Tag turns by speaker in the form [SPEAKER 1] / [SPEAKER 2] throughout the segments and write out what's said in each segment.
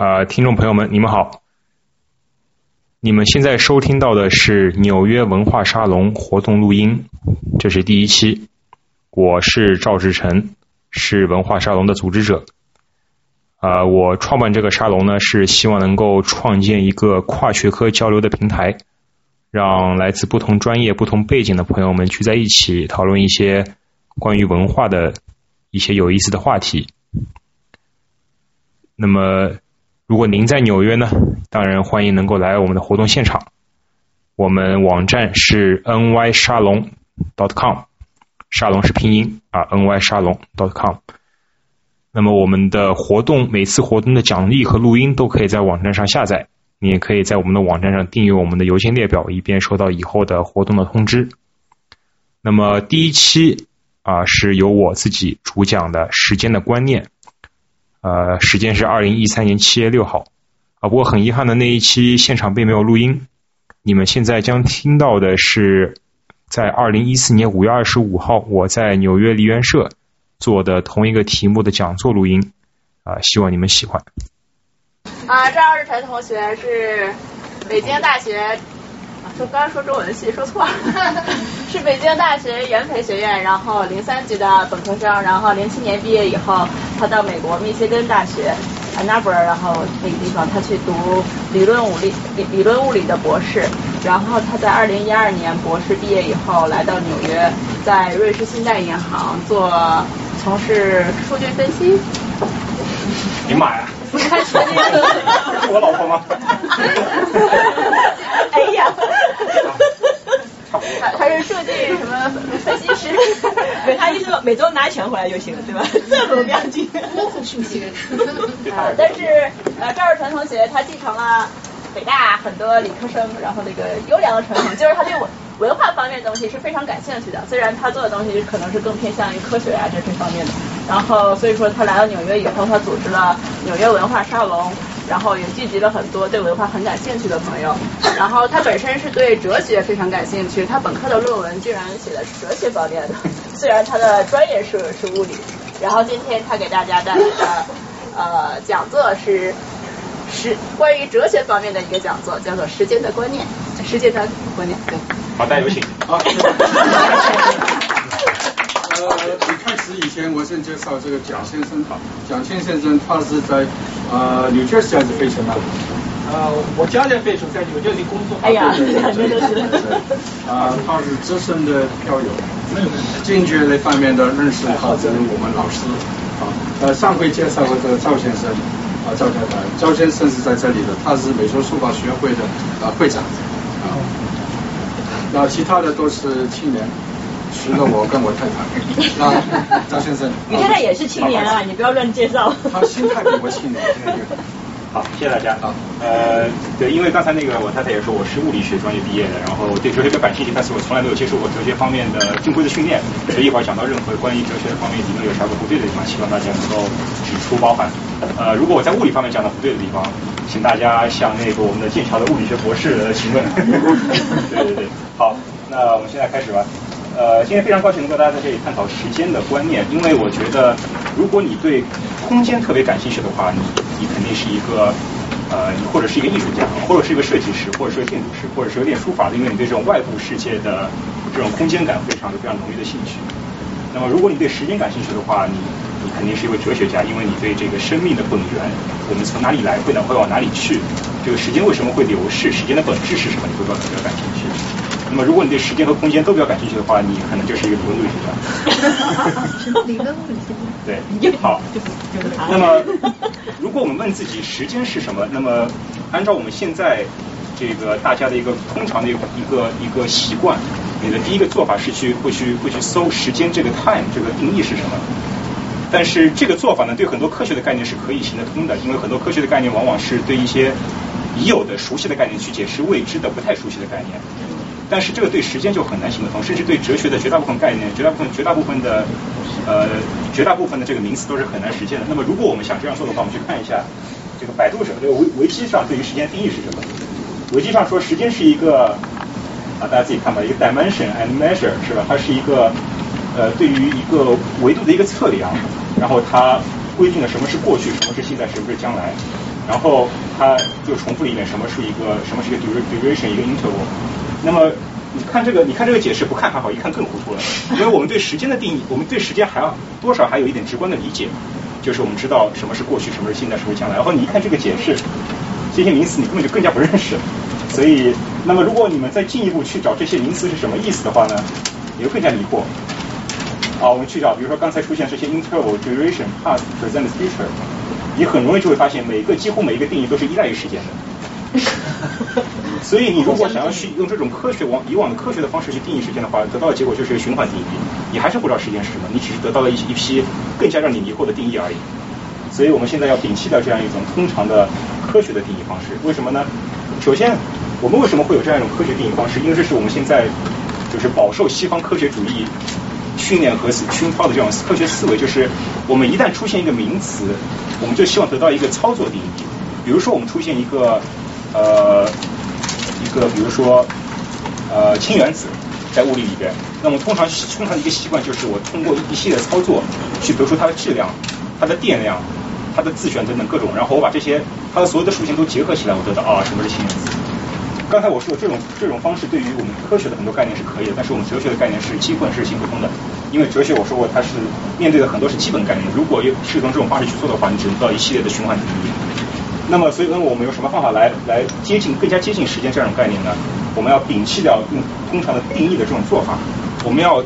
[SPEAKER 1] 呃，听众朋友们，你们好。你们现在收听到的是纽约文化沙龙活动录音，这是第一期。我是赵志成，是文化沙龙的组织者。啊，我创办这个沙龙呢，是希望能够创建一个跨学科交流的平台，让来自不同专业、不同背景的朋友们聚在一起，讨论一些关于文化的一些有意思的话题。那么。如果您在纽约呢，当然欢迎能够来我们的活动现场。我们网站是 ny 沙龙 dot .com，沙龙是拼音啊，ny 沙龙 dot .com。那么我们的活动，每次活动的奖励和录音都可以在网站上下载。你也可以在我们的网站上订阅我们的邮件列表，以便收到以后的活动的通知。那么第一期啊，是由我自己主讲的时间的观念。呃，时间是二零一三年七月六号啊。不过很遗憾的，那一期现场并没有录音。你们现在将听到的是在二零一四年五月二十五号我在纽约梨园社做的同一个题目的讲座录音啊。希望你们喜欢。
[SPEAKER 2] 啊，赵日晨同学是北京大学。说刚刚说中文系说错了，是北京大学元培学院，然后零三级的本科生，然后零七年毕业以后，他到美国密歇根大学 a n a b r 然后那个地方他去读理论物理理理论物理的博士，然后他在二零一二年博士毕业以后来到纽约，在瑞士信贷银行做从事数据分析。
[SPEAKER 1] 你妈呀！
[SPEAKER 2] 不是他学
[SPEAKER 1] 的，是我老婆吗？
[SPEAKER 2] 哎呀，他他是数据什么分析师？
[SPEAKER 3] 对，他意思每周拿钱回来就行了，对吧？这么不要紧。
[SPEAKER 2] 数学。但是呃，赵日成同学他继承了北大很多理科生，然后那个优良的传统，就是他对文文化方面的东西是非常感兴趣的。虽然他做的东西可能是更偏向于科学啊这些方面的。然后，所以说他来到纽约以后，他组织了纽约文化沙龙，然后也聚集了很多对文化很感兴趣的朋友。然后他本身是对哲学非常感兴趣，他本科的论文居然写的是哲学方面的，虽然他的专业是是物理。然后今天他给大家带来的呃讲座是时关于哲学方面的一个讲座，叫做时间的观念，时间的观念。对。
[SPEAKER 1] 好，大家有请。啊。
[SPEAKER 4] 呃，开始以前，我先介绍这个蒋先生。蒋先生，他是在呃纽约市还是费城啊？
[SPEAKER 5] 呃，我家在费城，在纽约里工作。
[SPEAKER 2] 哎呀。
[SPEAKER 4] 啊，他是资深的票友，经济那方面的认识，好跟我们老师。啊，呃，上回介绍过这个赵先生，啊，赵太太，赵先生是在这里的，他是美术书法学会的啊会长。啊，那其他的都是青年。除了我跟我太太，那，张先生，
[SPEAKER 3] 你太太也是青年啊，你不要乱介绍。
[SPEAKER 4] 他心态比我青年。
[SPEAKER 1] 好，谢谢大家。啊，呃，对，因为刚才那个我太太也说我是物理学专业毕业的，然后对哲学比较感兴趣，但是我从来没有接受过哲学方面的正规的训练，所以一会儿讲到任何关于哲学方面理论有啥个不对的地方，希望大家能够指出包涵。呃，如果我在物理方面讲的不对的地方，请大家向那个我们的剑桥的物理学博士询问。对对对，好，那我们现在开始吧。呃，今天非常高兴能够大家在这里探讨时间的观念，因为我觉得，如果你对空间特别感兴趣的话，你你肯定是一个呃，或者是一个艺术家，或者是一个设计师，或者是建筑师，或者是个练书法的，因为你对这种外部世界的这种空间感非常的非常浓郁的兴趣。那么，如果你对时间感兴趣的话，你你肯定是一位哲学家，因为你对这个生命的本源，我们从哪里来，会呢会往哪里去，这个时间为什么会流逝，时间的本质是什么，你会比较感兴趣。那么，如果你对时间和空间都比较感兴趣的话，你可能就是一个理论物理学
[SPEAKER 3] 家。理论物理学家。
[SPEAKER 1] 对，好。那么，如果我们问自己时间是什么，那么按照我们现在这个大家的一个通常的一个一个一个习惯，你的第一个做法是去会去会去搜时间这个 time 这个定义是什么。但是这个做法呢，对很多科学的概念是可以行得通的，因为很多科学的概念往往是对一些已有的熟悉的概念去解释未知的不太熟悉的概念。但是这个对时间就很难行得通，甚至对哲学的绝大部分概念、绝大部分、绝大部分的呃、绝大部分的这个名词都是很难实现的。那么，如果我们想这样做的话，我们去看一下这个百度上这个维维基上对于时间定义是什么？维基上说，时间是一个啊，大家自己看吧，一个 dimension and measure 是吧？它是一个呃，对于一个维度的一个测量，然后它规定了什么是过去，什么是现在，什么是将来，然后它就重复了一遍什么是一个什么是一个 duration 一个 interval。那么你看这个，你看这个解释不看还好，一看更糊涂了，因为我们对时间的定义，我们对时间还要多少还有一点直观的理解，就是我们知道什么是过去，什么是现在，什么是将来。然后你一看这个解释，这些名词你根本就更加不认识。所以，那么如果你们再进一步去找这些名词是什么意思的话呢，你会更加迷惑。好，我们去找，比如说刚才出现这些 interval、duration、past、present、future，你很容易就会发现，每个几乎每一个定义都是依赖于时间的。所以你如果想要去用这种科学往以往的科学的方式去定义时间的话，得到的结果就是一个循环定义，你还是不知道时间是什么，你只是得到了一一批更加让你迷惑的定义而已。所以我们现在要摒弃掉这样一种通常的科学的定义方式，为什么呢？首先，我们为什么会有这样一种科学定义方式？因为这是我们现在就是饱受西方科学主义。训练和熏陶的这种科学思维，就是我们一旦出现一个名词，我们就希望得到一个操作定义。比如说，我们出现一个呃一个，比如说呃氢原子在物理里边，那么通常通常的一个习惯就是我通过一系列操作去得出它的质量、它的电量、它的自旋等等各种，然后我把这些它的所有的属性都结合起来，我得到啊什么是氢原子。刚才我说的这种这种方式对于我们科学的很多概念是可以的，但是我们哲学的概念是基本是行不通的。因为哲学我说过，它是面对的很多是基本概念，如果用是从这种方式去做的话，你只能到一系列的循环定义。那么，所以问我们用什么方法来来接近更加接近时间这种概念呢？我们要摒弃掉用通常的定义的这种做法，我们要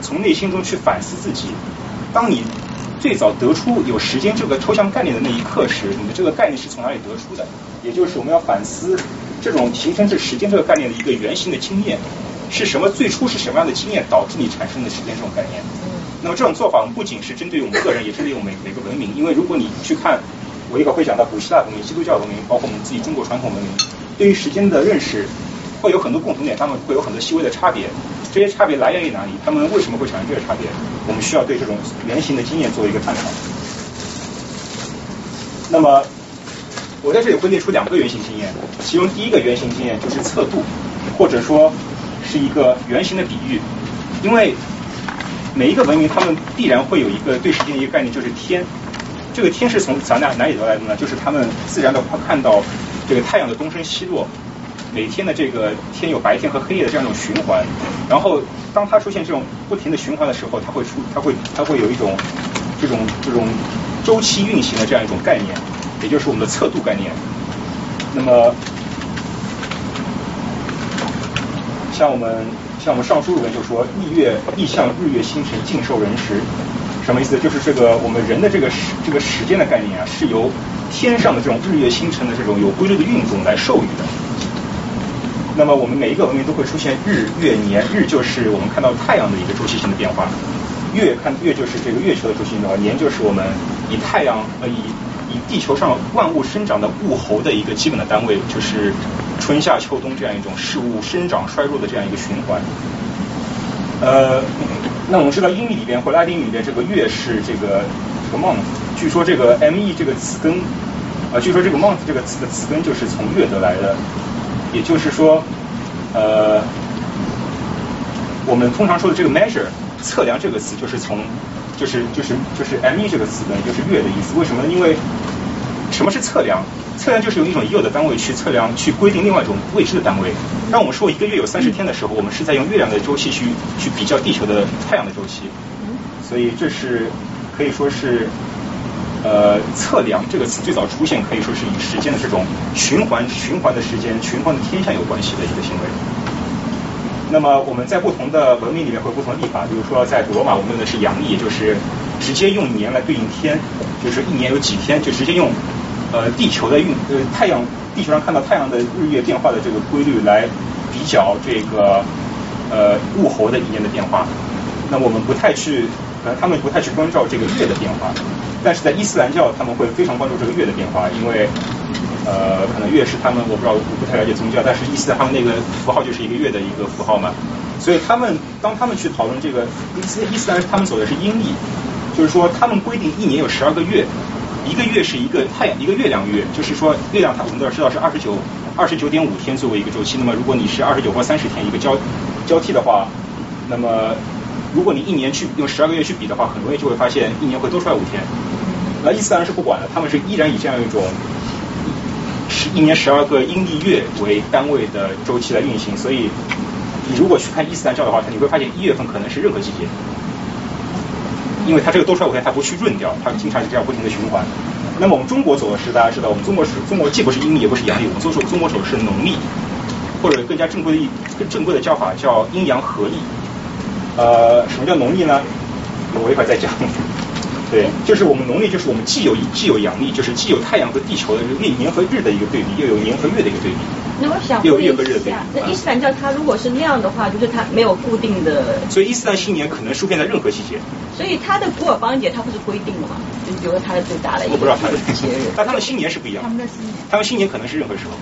[SPEAKER 1] 从内心中去反思自己。当你最早得出有时间这个抽象概念的那一刻时，你的这个概念是从哪里得出的？也就是我们要反思。这种形成这时间这个概念的一个原型的经验是什么？最初是什么样的经验导致你产生的时间这种概念？那么这种做法，我们不仅是针对我们个人，也是针对我们每每个文明。因为如果你去看，我一会儿会讲到古希腊文明、基督教文明，包括我们自己中国传统文明，对于时间的认识会有很多共同点，他们会有很多细微的差别。这些差别来源于哪里？他们为什么会产生这个差别？我们需要对这种原型的经验做一个探讨。那么。我在这里会列出两个原型经验，其中第一个原型经验就是测度，或者说是一个圆形的比喻，因为每一个文明他们必然会有一个对时间的一个概念，就是天。这个天是从咱哪哪里得来的呢？就是他们自然的看到这个太阳的东升西落，每天的这个天有白天和黑夜的这样一种循环，然后当它出现这种不停的循环的时候，它会出它会它会有一种这种这种周期运行的这样一种概念。也就是我们的测度概念。那么，像我们像我们尚书里面就说，日月意象日月星辰尽受人时，什么意思？就是这个我们人的这个时这个时间的概念啊，是由天上的这种日月星辰的这种有规律的运动来授予的。那么我们每一个文明都会出现日月年，日就是我们看到太阳的一个周期性的变化，月看月就是这个月球的周期性变化，年就是我们以太阳呃以。以地球上万物生长的物候的一个基本的单位，就是春夏秋冬这样一种事物生长衰弱的这样一个循环。呃，那我们知道英语里边或拉丁语里边这个月是这个这个 month，据说这个 m e 这个词根，啊，据说这个 month 这个词的词根就是从月得来的，也就是说，呃，我们通常说的这个 measure 测量这个词就是从。就是就是就是 m e 这个词呢就是月的意思，为什么？因为什么是测量？测量就是用一种已有的单位去测量，去规定另外一种未知的单位。当我们说一个月有三十天的时候，我们是在用月亮的周期去去比较地球的太阳的周期。所以这是可以说是呃测量这个词最早出现，可以说是与时间的这种循环循环的时间、循环的天象有关系的一个行为。那么我们在不同的文明里面会有不同的历法，比如说在古罗马，我们用的是阳历，就是直接用年来对应天，就是一年有几天，就直接用呃地球的运呃太阳地球上看到太阳的日月变化的这个规律来比较这个呃物候的一年的变化。那我们不太去，可能他们不太去关照这个月的变化，但是在伊斯兰教他们会非常关注这个月的变化，因为。呃，可能月是他们，我不知道，我不太了解宗教，但是意思他们那个符号就是一个月的一个符号嘛。所以他们当他们去讨论这个伊斯伊斯兰，他们走的是阴历，就是说他们规定一年有十二个月，一个月是一个太阳一个月亮月，就是说月亮它我们都要知道是二十九二十九点五天作为一个周期，那么如果你是二十九或三十天一个交交替的话，那么如果你一年去用十二个月去比的话，很容易就会发现一年会多出来五天。那伊斯兰是不管的，他们是依然以这样一种十一年十二个阴历月为单位的周期来运行，所以你如果去看伊斯兰教的话，你会发现一月份可能是任何季节，因为它这个多出来五天，它不去闰掉，它经常是这样不停的循环。那么我们中国走的是大家知道，我们中国是中国既不是阴历也不是阳历，我们中国中国走是农历，或者更加正规的更正规的叫法叫阴阳合历。呃，什么叫农历呢？我一会儿再讲。对，就是我们农历，就是我们既有既有阳历，就是既有太阳和地球的历年和日的一个对比，又有年和月的一个对比。
[SPEAKER 3] 那我想问一下，那伊斯兰教它如果是那样的话，就是它没有固定的。
[SPEAKER 1] 所以伊斯兰新年可能出现在任何季节。
[SPEAKER 3] 所以它的古尔邦节它不是规定的吗？就比如说它的最大的一个节日。
[SPEAKER 1] 但他们新年是不一样。
[SPEAKER 2] 他们的新年。
[SPEAKER 1] 他们新年可能是任何时候。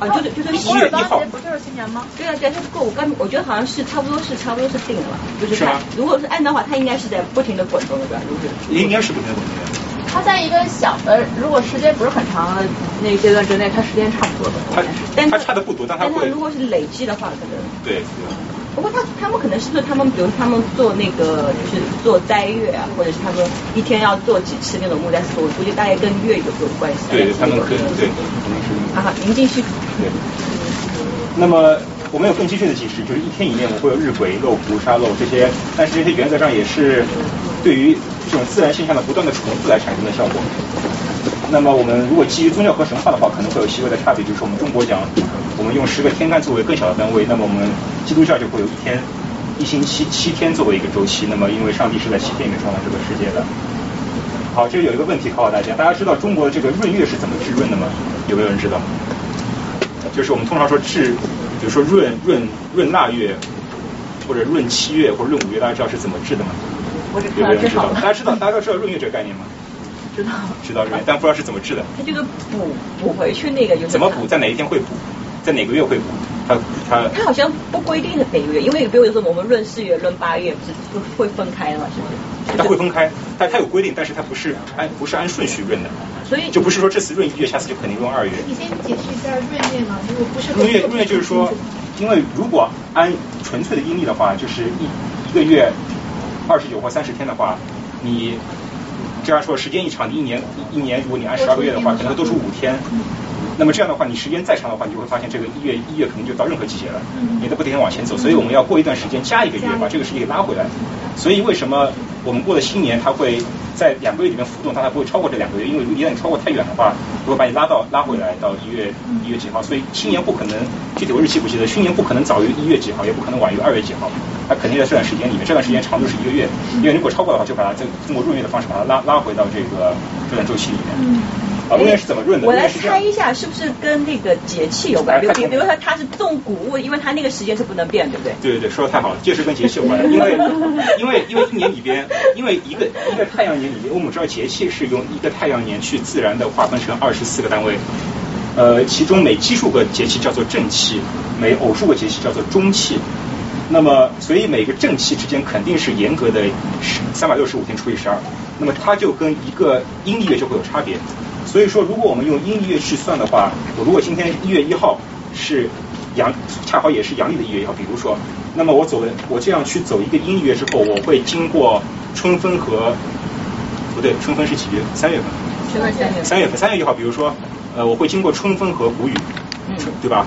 [SPEAKER 3] 啊，就是就是
[SPEAKER 1] 一月一号，
[SPEAKER 2] 不就是新年吗？
[SPEAKER 3] 对啊，对啊，他不过我刚我觉得好像是差不多是差不多是定了，就是它如果是按的话，它应该是在不停的滚动的，对吧？如果
[SPEAKER 1] 应该是不停的滚动的。
[SPEAKER 2] 它在一个小的，如果时间不是很长的那阶段之内，它时间差不多的。
[SPEAKER 1] 它但它差的不多，但它会。
[SPEAKER 3] 如果是累积的话，可能。
[SPEAKER 1] 对。
[SPEAKER 3] 不过他他们可能是不是他们，比如他们做那个就是做斋月啊，或者是他们一天要做几次那种木斋寺，我估计大概跟月有有关系。
[SPEAKER 1] 对，他们可能对，可能是。
[SPEAKER 3] 啊，您继续。
[SPEAKER 1] 对。那么我们有更精确的解释，就是一天以内我们会有日晷漏、壶沙漏这些，但是这些原则上也是对于这种自然现象的不断的重复来产生的效果。那么我们如果基于宗教和神话的话，可能会有细微的差别，就是我们中国讲，我们用十个天干作为更小的单位，那么我们基督教就会有一天一星期七天作为一个周期。那么因为上帝是在七天里面创造这个世界的。好，这里有一个问题考考大家，大家知道中国的这个闰月是怎么制闰的吗？有没有人知道？就是我们通常说制，比如说闰闰闰腊月，或者闰七月或者闰五月，大家知道是怎么制的吗？有没有人知道？大家知道大家都知道闰月这个概念吗？
[SPEAKER 2] 知道。
[SPEAKER 1] 知道闰，但不知道是怎么治的。
[SPEAKER 3] 它这个补补回去那个有
[SPEAKER 1] 怎么补？在哪一天会补？在哪个月会补？它它
[SPEAKER 3] 它好像不规定的每个月，因为比如说我们闰四月、闰八月不是会分开的嘛，是不是？
[SPEAKER 1] 它会分开，但它有规定，但是它不是按不是按顺序闰的。
[SPEAKER 3] 所以
[SPEAKER 1] 就不是说这次闰一月，下次就肯定闰二月。
[SPEAKER 6] 你先解释一下闰月嘛，如果不是
[SPEAKER 1] 闰月，闰月就是说，因为如果按纯粹的阴历的话，就是一一个月二十九或三十天的话，你这样说时间一长，一年一年如果你按十二个月的话，可能都是五天。那么这样的话，你时间再长的话，你就会发现这个一月一月可能就到任何季节了，你都不停的往前走。所以我们要过一段时间加一个月，把这个时间给拉回来。所以为什么我们过了新年它会在两个月里面浮动，但它不会超过这两个月？因为如果一旦你超过太远的话，会把你拉到拉回来到一月一月几号。所以新年不可能具体我日期不记得，新年不可能早于一月几号，也不可能晚于二月几号，它肯定在这段时间里面。这段时间长度是一个月，因为如果超过的话，就把它再通过闰月的方式把它拉拉回到这个这段周期里面。啊，闰月是怎么润的？
[SPEAKER 3] 我来猜一下，是不是跟那个节气有关？比比比如说它是种谷物，因为它那个时间是不能变，对不对？
[SPEAKER 1] 对对对，说的太好了，就是跟节气有关。因为因为因为一年里边，因为一个一个太阳年里边，我们知道节气是用一个太阳年去自然的划分成二十四个单位，呃，其中每奇数个节气叫做正气，每偶数个节气叫做中气。那么，所以每个正气之间肯定是严格的三百六十五天除以十二，那么它就跟一个阴历月就会有差别。所以说，如果我们用阴历月去算的话，我如果今天一月一号是阳，恰好也是阳历的一月一号，比如说，那么我走了，我这样去走一个阴历月之后，我会经过春分和不对，春分是几月？三月份。
[SPEAKER 3] 三月份。
[SPEAKER 1] 三月份，三月一号，比如说，呃，我会经过春分和谷雨，对吧？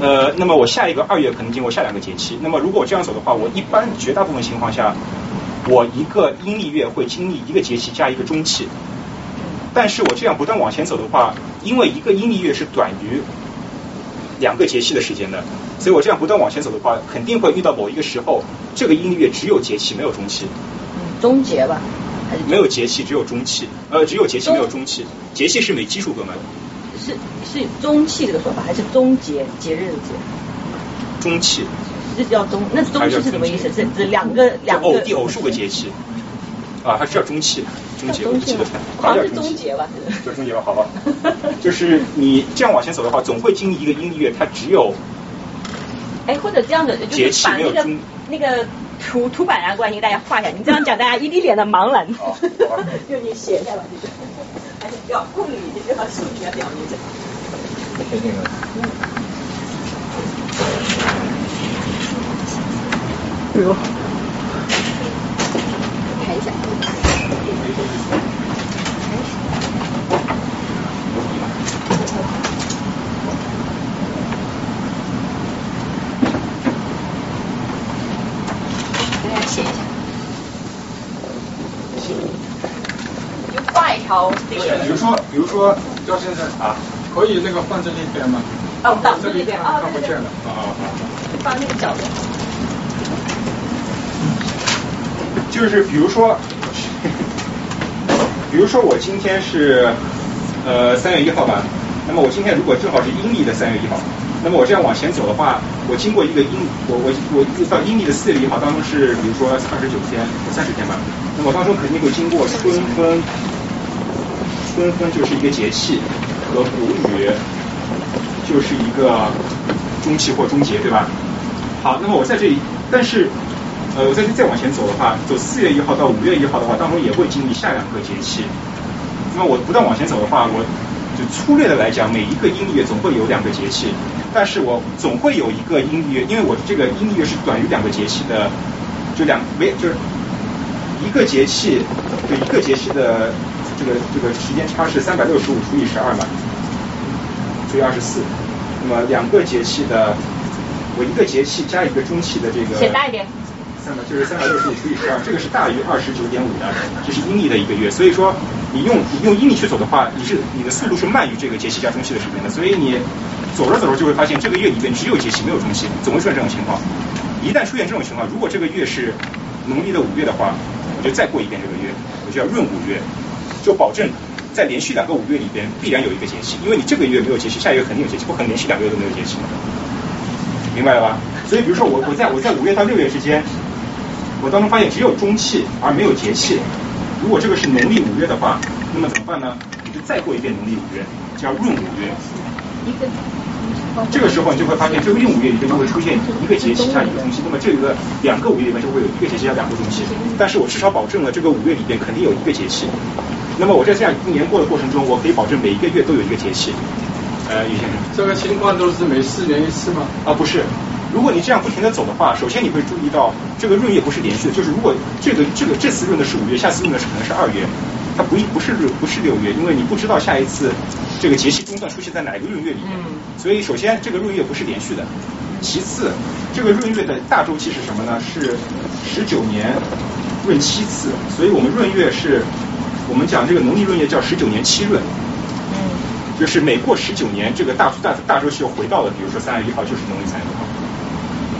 [SPEAKER 1] 呃，那么我下一个二月可能经过下两个节气。那么如果我这样走的话，我一般绝大部分情况下，我一个阴历月会经历一个节气加一个中气。但是我这样不断往前走的话，因为一个阴历月是短于两个节气的时间的，所以我这样不断往前走的话，肯定会遇到某一个时候，这个阴历月只有节气没有中气。
[SPEAKER 3] 嗯，终结吧？还是
[SPEAKER 1] 没有节气，只有中气。呃，只有节气没有中气，节气是每基数个嘛？
[SPEAKER 3] 是是中气这个说法，还是终结节日的节？
[SPEAKER 1] 中气。
[SPEAKER 3] 这叫中，那中气是什么意思？是指两个两个
[SPEAKER 1] 偶第偶数个节气。啊，它是叫中气，中节，我记得
[SPEAKER 3] 好像是中节吧？
[SPEAKER 1] 叫 中节吧，好吧。就是你这样往前走的话，总会经历一个音乐，它只有。
[SPEAKER 3] 哎，或者这样的，就是把那个那个图图板啊，过来给大家画一下。你这样讲，大家一脸的茫然。就你写一下吧，就是。还是要物理，这个数学表一下。这个。
[SPEAKER 2] 哎呦。大家写一下。写。就换一条。
[SPEAKER 1] 比如说，比如说
[SPEAKER 4] 到现在
[SPEAKER 1] 啊，
[SPEAKER 4] 可以那个放在那边吗？
[SPEAKER 3] 哦，挡
[SPEAKER 4] 这
[SPEAKER 3] 一边啊，
[SPEAKER 4] 看不见了。
[SPEAKER 1] 啊啊啊！
[SPEAKER 3] 放那个角落。
[SPEAKER 1] 就是比如说，比如说我今天是呃三月一号吧，那么我今天如果正好是阴历的三月一号，那么我这样往前走的话，我经过一个阴，我我我到阴历的四月一号当中是比如说二十九天、三十天吧，那么当中肯定会经过春分，春分就是一个节气和谷雨就是一个中气或中节，对吧？好，那么我在这里，但是。呃，我再再往前走的话，走四月一号到五月一号的话，当中也会经历下两个节气。那么我不断往前走的话，我就粗略的来讲，每一个阴历月总会有两个节气，但是我总会有一个阴历月，因为我这个阴历月是短于两个节气的，就两没就是一个节气，就一个节气的这个这个时间差是三百六十五除以十二嘛，除以二十四。那么两个节气的，我一个节气加一个中气的这个。
[SPEAKER 3] 写大一点。
[SPEAKER 1] 三百就是三百六十五除以十二，这个是大于二十九点五的，这是阴历的一个月。所以说，你用你用阴历去走的话，你是你的速度是慢于这个节气加中气的时间的。所以你走着走着就会发现，这个月里面只有节气没有中气，总会出现这种情况。一旦出现这种情况，如果这个月是农历的五月的话，我就再过一遍这个月，我就要闰五月，就保证在连续两个五月里边必然有一个节气，因为你这个月没有节气，下一个肯定有节气，不可能连续两个月都没有节气，明白了吧？所以比如说我我在我在五月到六月之间。我当中发现只有中气而没有节气。如果这个是农历五月的话，那么怎么办呢？你就再过一遍农历五月，叫闰五月。这个时候你就会发现，这个闰五月里面就会出现一个节气加一个中气。那么这个两个五月里面就会有一个节气加两个中气。但是我至少保证了这个五月里边肯定有一个节气。那么我在这样一年过的过程中，我可以保证每一个月都有一个节气。呃，于先生，
[SPEAKER 4] 这个情况都是每四年一次吗？
[SPEAKER 1] 啊，不是。如果你这样不停的走的话，首先你会注意到这个闰月不是连续的，就是如果这个这个这次闰的是五月，下次闰的是可能是二月，它不一不是六不是六月，因为你不知道下一次这个节气中断出现在哪一个闰月里面，所以首先这个闰月不是连续的，其次这个闰月的大周期是什么呢？是十九年闰七次，所以我们闰月是我们讲这个农历闰月叫十九年七闰，就是每过十九年这个大大大周期又回到了，比如说三月一号就是农历三月一号。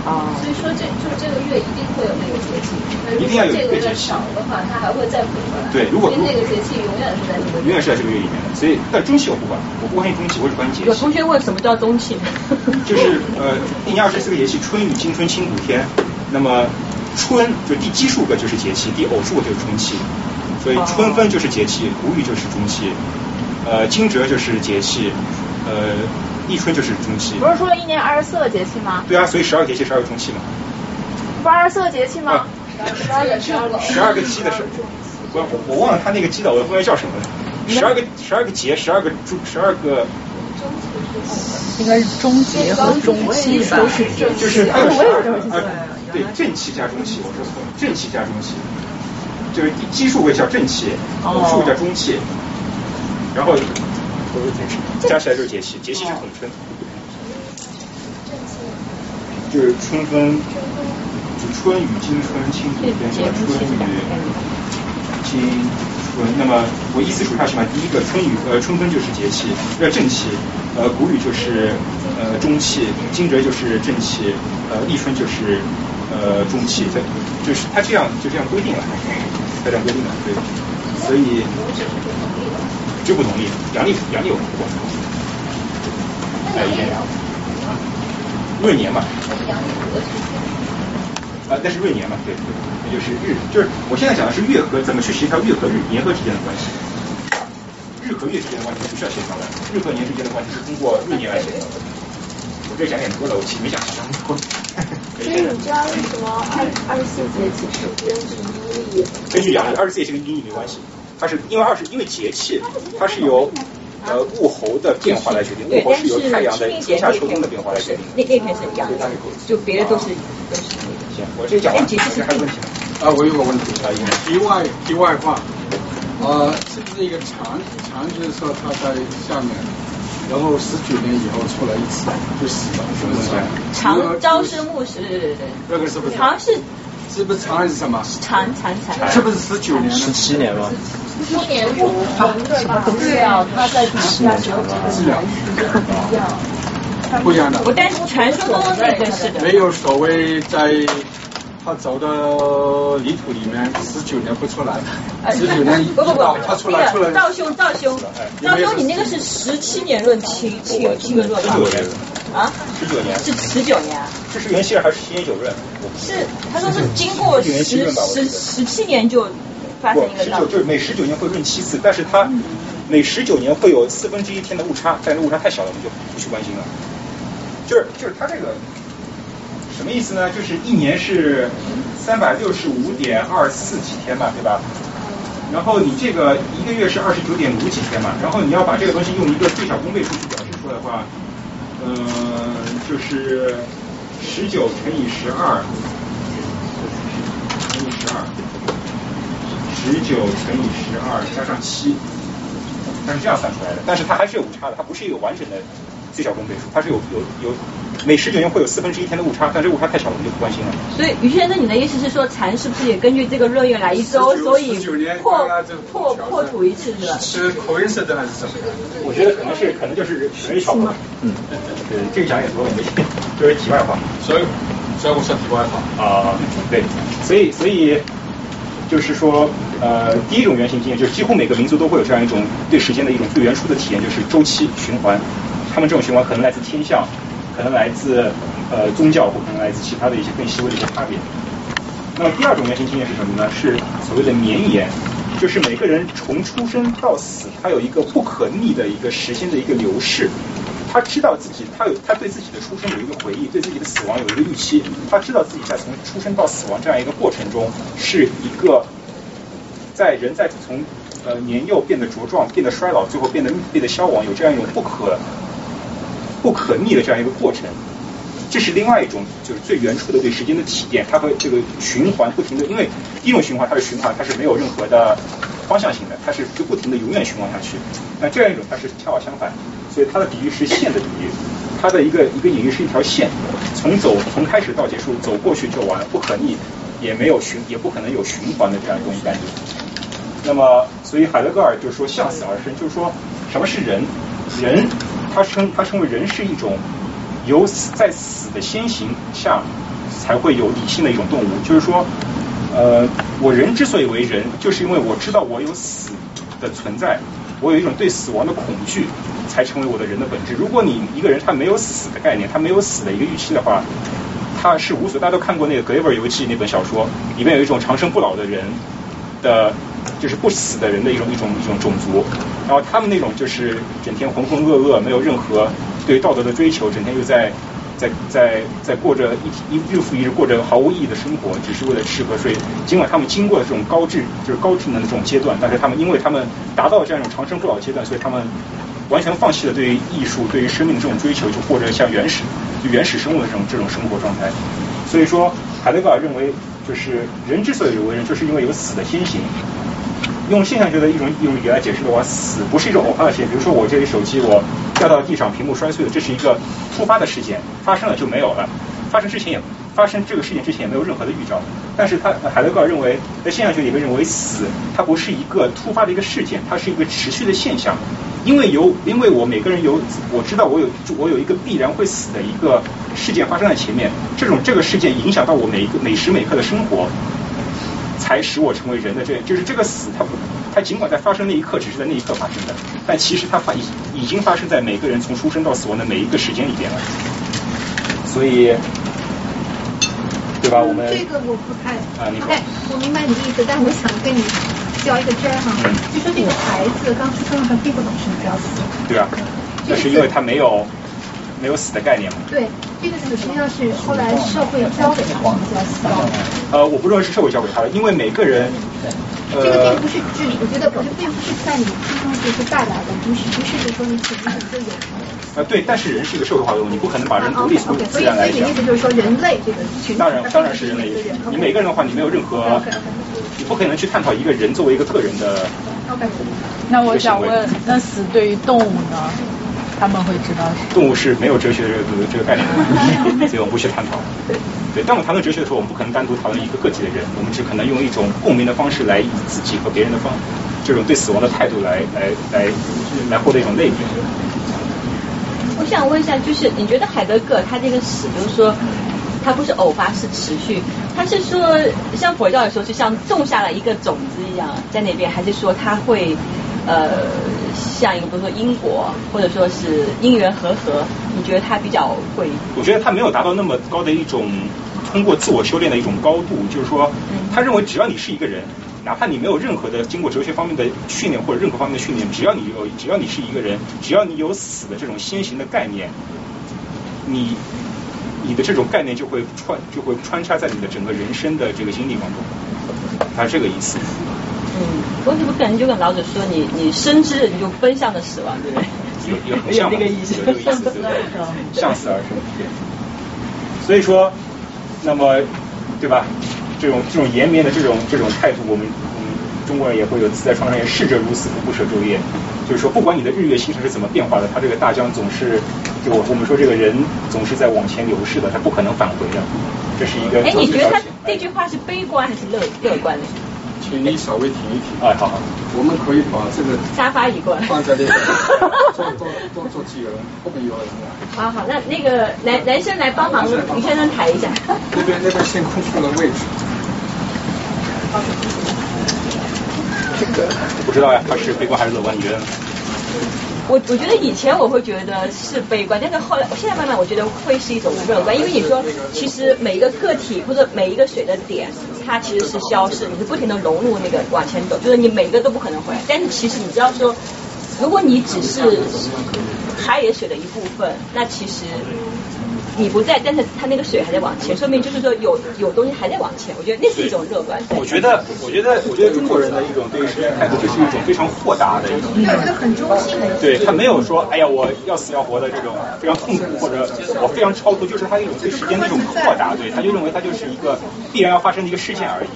[SPEAKER 2] 啊，所以说这就是这个月一定会有那个节气，
[SPEAKER 1] 一定要有这
[SPEAKER 2] 个月少的话，它还会再回来。
[SPEAKER 1] 对，如果
[SPEAKER 2] 因为那个节气永远是在这个，
[SPEAKER 1] 永远是在这个月里面的，所以但中气我不管，我不关心中气，我只关心节气。
[SPEAKER 3] 有同学问什么叫中气？
[SPEAKER 1] 就是呃，一年二十四个节气，春雨惊春清谷天，那么春就第奇数个就是节气，第偶数个就是中气，所以春分就是节气，谷雨就是中气，呃，惊蛰就是节气，呃。立春就是中期，
[SPEAKER 2] 不是说一年二十四个节气吗？
[SPEAKER 1] 对啊，所以十二节气十二个中期嘛。
[SPEAKER 2] 不二十四个节气吗？十二个
[SPEAKER 1] 十二个十二个鸡的是，我我我忘了他那个鸡的，我后来叫什么了？十二个十二个节，十二个中十二个。
[SPEAKER 7] 应该是中节和中期吧？
[SPEAKER 1] 就是它有十二个，对正气加中气，我说错了，正气加中气，就是奇数位叫正气，偶数叫中气，然后。都是节气，加起来就是节气，节气是统称，就是春分，就春雨惊春清谷天，春雨惊春。那么我依次数下去嘛，第一个春雨呃春分就是节气，要正气，呃谷雨就是呃中气，惊蛰就是正气，呃立春就是呃中气，这就是它这样就这样规定了，它这样规定的，对，所以。就不同意，阳历阳历有过，哎，一年，闰年嘛，啊，那是闰年嘛，对对，那就是日，就是我现在讲的是月和怎么去协调月和日年和之间的关系，日和月之间的关系不需要协调的，日和年之间的关系是通过闰年来协调的。我这讲点多了，我其实没讲那么多。
[SPEAKER 6] 所以你知道为什么二二十四节气是根据阴历？
[SPEAKER 1] 根据阳历，二十四节气跟阴历没关系。它是因为二是因为节气，它是由呃物候的变化来决定，物候是由太阳的春夏秋冬的变化来决定。
[SPEAKER 3] 那那天是一样的，就别的都是都是。
[SPEAKER 1] 行，我这讲完。还有问题吗？
[SPEAKER 4] 啊，我有个问题啊，题外题外话，呃，是不是一个长长就是说它在下面，然后十九年以后出来一次就死了，是不是？
[SPEAKER 3] 长朝是木是，
[SPEAKER 4] 那个是不是？
[SPEAKER 3] 长是。
[SPEAKER 4] 是不是长还是什么？
[SPEAKER 3] 长长长。
[SPEAKER 4] 是不是十九年？
[SPEAKER 7] 十七年吗？
[SPEAKER 2] 十七年不同的资料，它在底下有几个
[SPEAKER 4] 不一样。不一样的。
[SPEAKER 3] 我但是传说中这个是的。
[SPEAKER 4] 没有所谓在他走到泥土里面十九年不出来，十九年不不不他出来 出来。
[SPEAKER 3] 赵兄赵兄，赵兄你那个是十七年论七七七个论
[SPEAKER 1] 十九年
[SPEAKER 3] 啊？
[SPEAKER 1] 十九年
[SPEAKER 3] 是十九年。
[SPEAKER 1] 这是元希尔还是七年九任？
[SPEAKER 3] 是他说是经过十十十七年就发生一个。
[SPEAKER 1] 十九就是每十九年会润七次，但是它每十九年会有四分之一天的误差，但是误差太小了，我们就不去关心了。就是就是它这个什么意思呢？就是一年是三百六十五点二四几天嘛，对吧？然后你这个一个月是二十九点五几天嘛，然后你要把这个东西用一个最小公倍数去表示出来的话，呃，就是十九乘以十二乘以十二，十九乘以十二加上七，它是这样算出来的，但是它还是有误差的，它不是一个完整的。最小公倍数，它是有有有每十九年会有四分之一天的误差，但这误差太小了，我们就不关心了。
[SPEAKER 3] 所以于先生，你的意思是说蝉是不是也根据这个闰月来一周，所以破破破土一次是吧？
[SPEAKER 4] 是口音色的还是什么？
[SPEAKER 1] 我觉得可能是可能就是人巧吧。嗯，对，这个讲也多了，没就是题外话。
[SPEAKER 4] 所以所以我说题外话
[SPEAKER 1] 啊，对，所以所以就是说呃，第一种原型经验就是几乎每个民族都会有这样一种对时间的一种最原初的体验，就是周期循环。他们这种循环可能来自天象，可能来自呃宗教，或可能来自其他的一些更细微的一些差别。那么第二种原型经验是什么呢？是所谓的绵延，就是每个人从出生到死，他有一个不可逆的一个时间的一个流逝。他知道自己，他有他对自己的出生有一个回忆，对自己的死亡有一个预期。他知道自己在从出生到死亡这样一个过程中，是一个在人在从呃年幼变得茁壮，变得衰老，最后变得变得消亡，有这样一种不可。不可逆的这样一个过程，这是另外一种就是最原初的对时间的体验。它和这个循环不停的，因为第一种循环它是循环，它是没有任何的方向性的，它是就不停的永远循环下去。那这样一种它是恰好相反，所以它的比喻是线的比喻，它的一个一个隐喻是一条线，从走从开始到结束走过去就完了，不可逆，也没有循也不可能有循环的这样一种感觉。那么，所以海德格尔就说向死而生，就是说什么是人？人。他称他称为人是一种有死在死的先行下才会有理性的一种动物，就是说，呃，我人之所以为人，就是因为我知道我有死的存在，我有一种对死亡的恐惧，才成为我的人的本质。如果你一个人他没有死的概念，他没有死的一个预期的话，他是无所。大家都看过那个《格雷尔游记》那本小说，里面有一种长生不老的人的。就是不死的人的一种一种一种种族，然后他们那种就是整天浑浑噩噩，没有任何对道德的追求，整天又在在在在过着一一日复一日过着毫无意义的生活，只是为了吃和睡。尽管他们经过了这种高智就是高智能的这种阶段，但是他们因为他们达到了这样一种长生不老阶段，所以他们完全放弃了对于艺术、对于生命的这种追求，就过着像原始就原始生物的这种这种生活状态。所以说，海德格尔认为，就是人之所以为人，就是因为有死的先行。用现象学的一种一种语言来解释的话，死不是一种偶发的事件。比如说，我这里手机我掉到地上，屏幕摔碎了，这是一个突发的事件，发生了就没有了。发生之前也发生这个事件之前也没有任何的预兆。但是他海德格尔认为，在现象学里面认为死它不是一个突发的一个事件，它是一个持续的现象。因为有因为我每个人有我知道我有我有一个必然会死的一个事件发生在前面，这种这个事件影响到我每一个每时每刻的生活。才使我成为人的，这就是这个死，它不，它尽管在发生那一刻只是在那一刻发生的，但其实它发已已经发生在每个人从出生到死亡的每一个时间里边了。所以，对吧？我们
[SPEAKER 8] 这个我不太
[SPEAKER 1] 啊，你
[SPEAKER 8] 说，我明白你的意思，但我想跟你较一个真儿哈，就说这个孩子刚出生的时候并不懂什么叫死，
[SPEAKER 1] 对啊，那是因为他没有。没有死的概念吗？
[SPEAKER 8] 对，这个实际上是后来社会教给他的叫死亡。
[SPEAKER 1] 呃，我不认为是社会教给他的，因为每个人，
[SPEAKER 8] 这个并不是智，我觉得我觉得并不是在你出生就是带来的，不是不是就说你潜意识就有。
[SPEAKER 1] 啊，对，但是人是一个社会化动物，你不可能把人独立出自然来
[SPEAKER 8] 讲。所以你的意思就是说，人类这个群
[SPEAKER 1] 当然当然是人类，你每个人的话，你没有任何，你不可能去探讨一个人作为一个个人的。
[SPEAKER 7] 那我想问，那死对于动物呢？他们会知道
[SPEAKER 1] 动物是没有哲学这个这个概念的，所以我们不去探讨。对，当我们谈论哲学的时候，我们不可能单独讨论一个个体的人，我们只可能用一种共鸣的方式来以自己和别人的方这种对死亡的态度来来来来获得一种类比。
[SPEAKER 3] 我想问一下，就是你觉得海德格尔他这个死，就是说他不是偶发，是持续，他是说像佛教的时候，就像种下了一个种子一样在那边，还是说他会呃像一个比如说因果，或者说是因缘和合？你觉得他比较会？
[SPEAKER 1] 我觉得他没有达到那么高的一种通过自我修炼的一种高度，就是说他认为只要你是一个人。哪怕你没有任何的经过哲学方面的训练或者任何方面的训练，只要你有，只要你是一个人，只要你有死的这种先行的概念，你你的这种概念就会穿就会穿插在你的整个人生的这个经历当中，他是这个意思。
[SPEAKER 3] 嗯，我怎么感觉就跟老子说，你你深知你就奔向了死亡，对不对？
[SPEAKER 1] 有有像
[SPEAKER 3] 这个意思，
[SPEAKER 1] 有这个意思，对 对？向死而生。所以说，那么对吧？这种这种延绵的这种这种态度，我们嗯中国人也会有自在创伤也，逝者如斯夫，不舍昼夜。就是说，不管你的日月星辰是怎么变化的，它这个大江总是就我我们说这个人总是在往前流逝的，他不可能返回的。这是一个。
[SPEAKER 3] 哎，你觉得他这句话是悲观还是乐乐观的？
[SPEAKER 4] 请你稍微停一停。
[SPEAKER 1] 哎，好好。
[SPEAKER 4] 我们可以把这个
[SPEAKER 3] 沙发移过来，
[SPEAKER 4] 放在那个 坐坐坐坐几个人，后面有人。
[SPEAKER 3] 好好，那那个男男生来帮忙，女先生抬一下。
[SPEAKER 4] 那边那边先空出了位置。
[SPEAKER 1] 这个不知道呀，他是悲观还是乐观？你觉得？
[SPEAKER 3] 我我觉得以前我会觉得是悲观，但是后来现在慢慢我觉得会是一种乐观，因为你说其实每一个个体或者每一个水的点，它其实是消失，你是不停的融入那个往前走，就是你每个都不可能回来。但是其实你知道说，如果你只是海也水的一部分，那其实。你不在，但是他那个水还在往前，说明就是说有有东西还在往前。我觉得那是一种乐观。
[SPEAKER 1] 我觉得，我觉得，我觉得中国人的一种对时间态度，就是一种非常豁达的一种。
[SPEAKER 8] 有一个很中性的。
[SPEAKER 1] 对他没有说，哎呀，我要死要活的这种非常痛苦，或者我非常超脱，就是他一种对时间的一种豁达。对，他就认为他就是一个必然要发生的一个事件而已。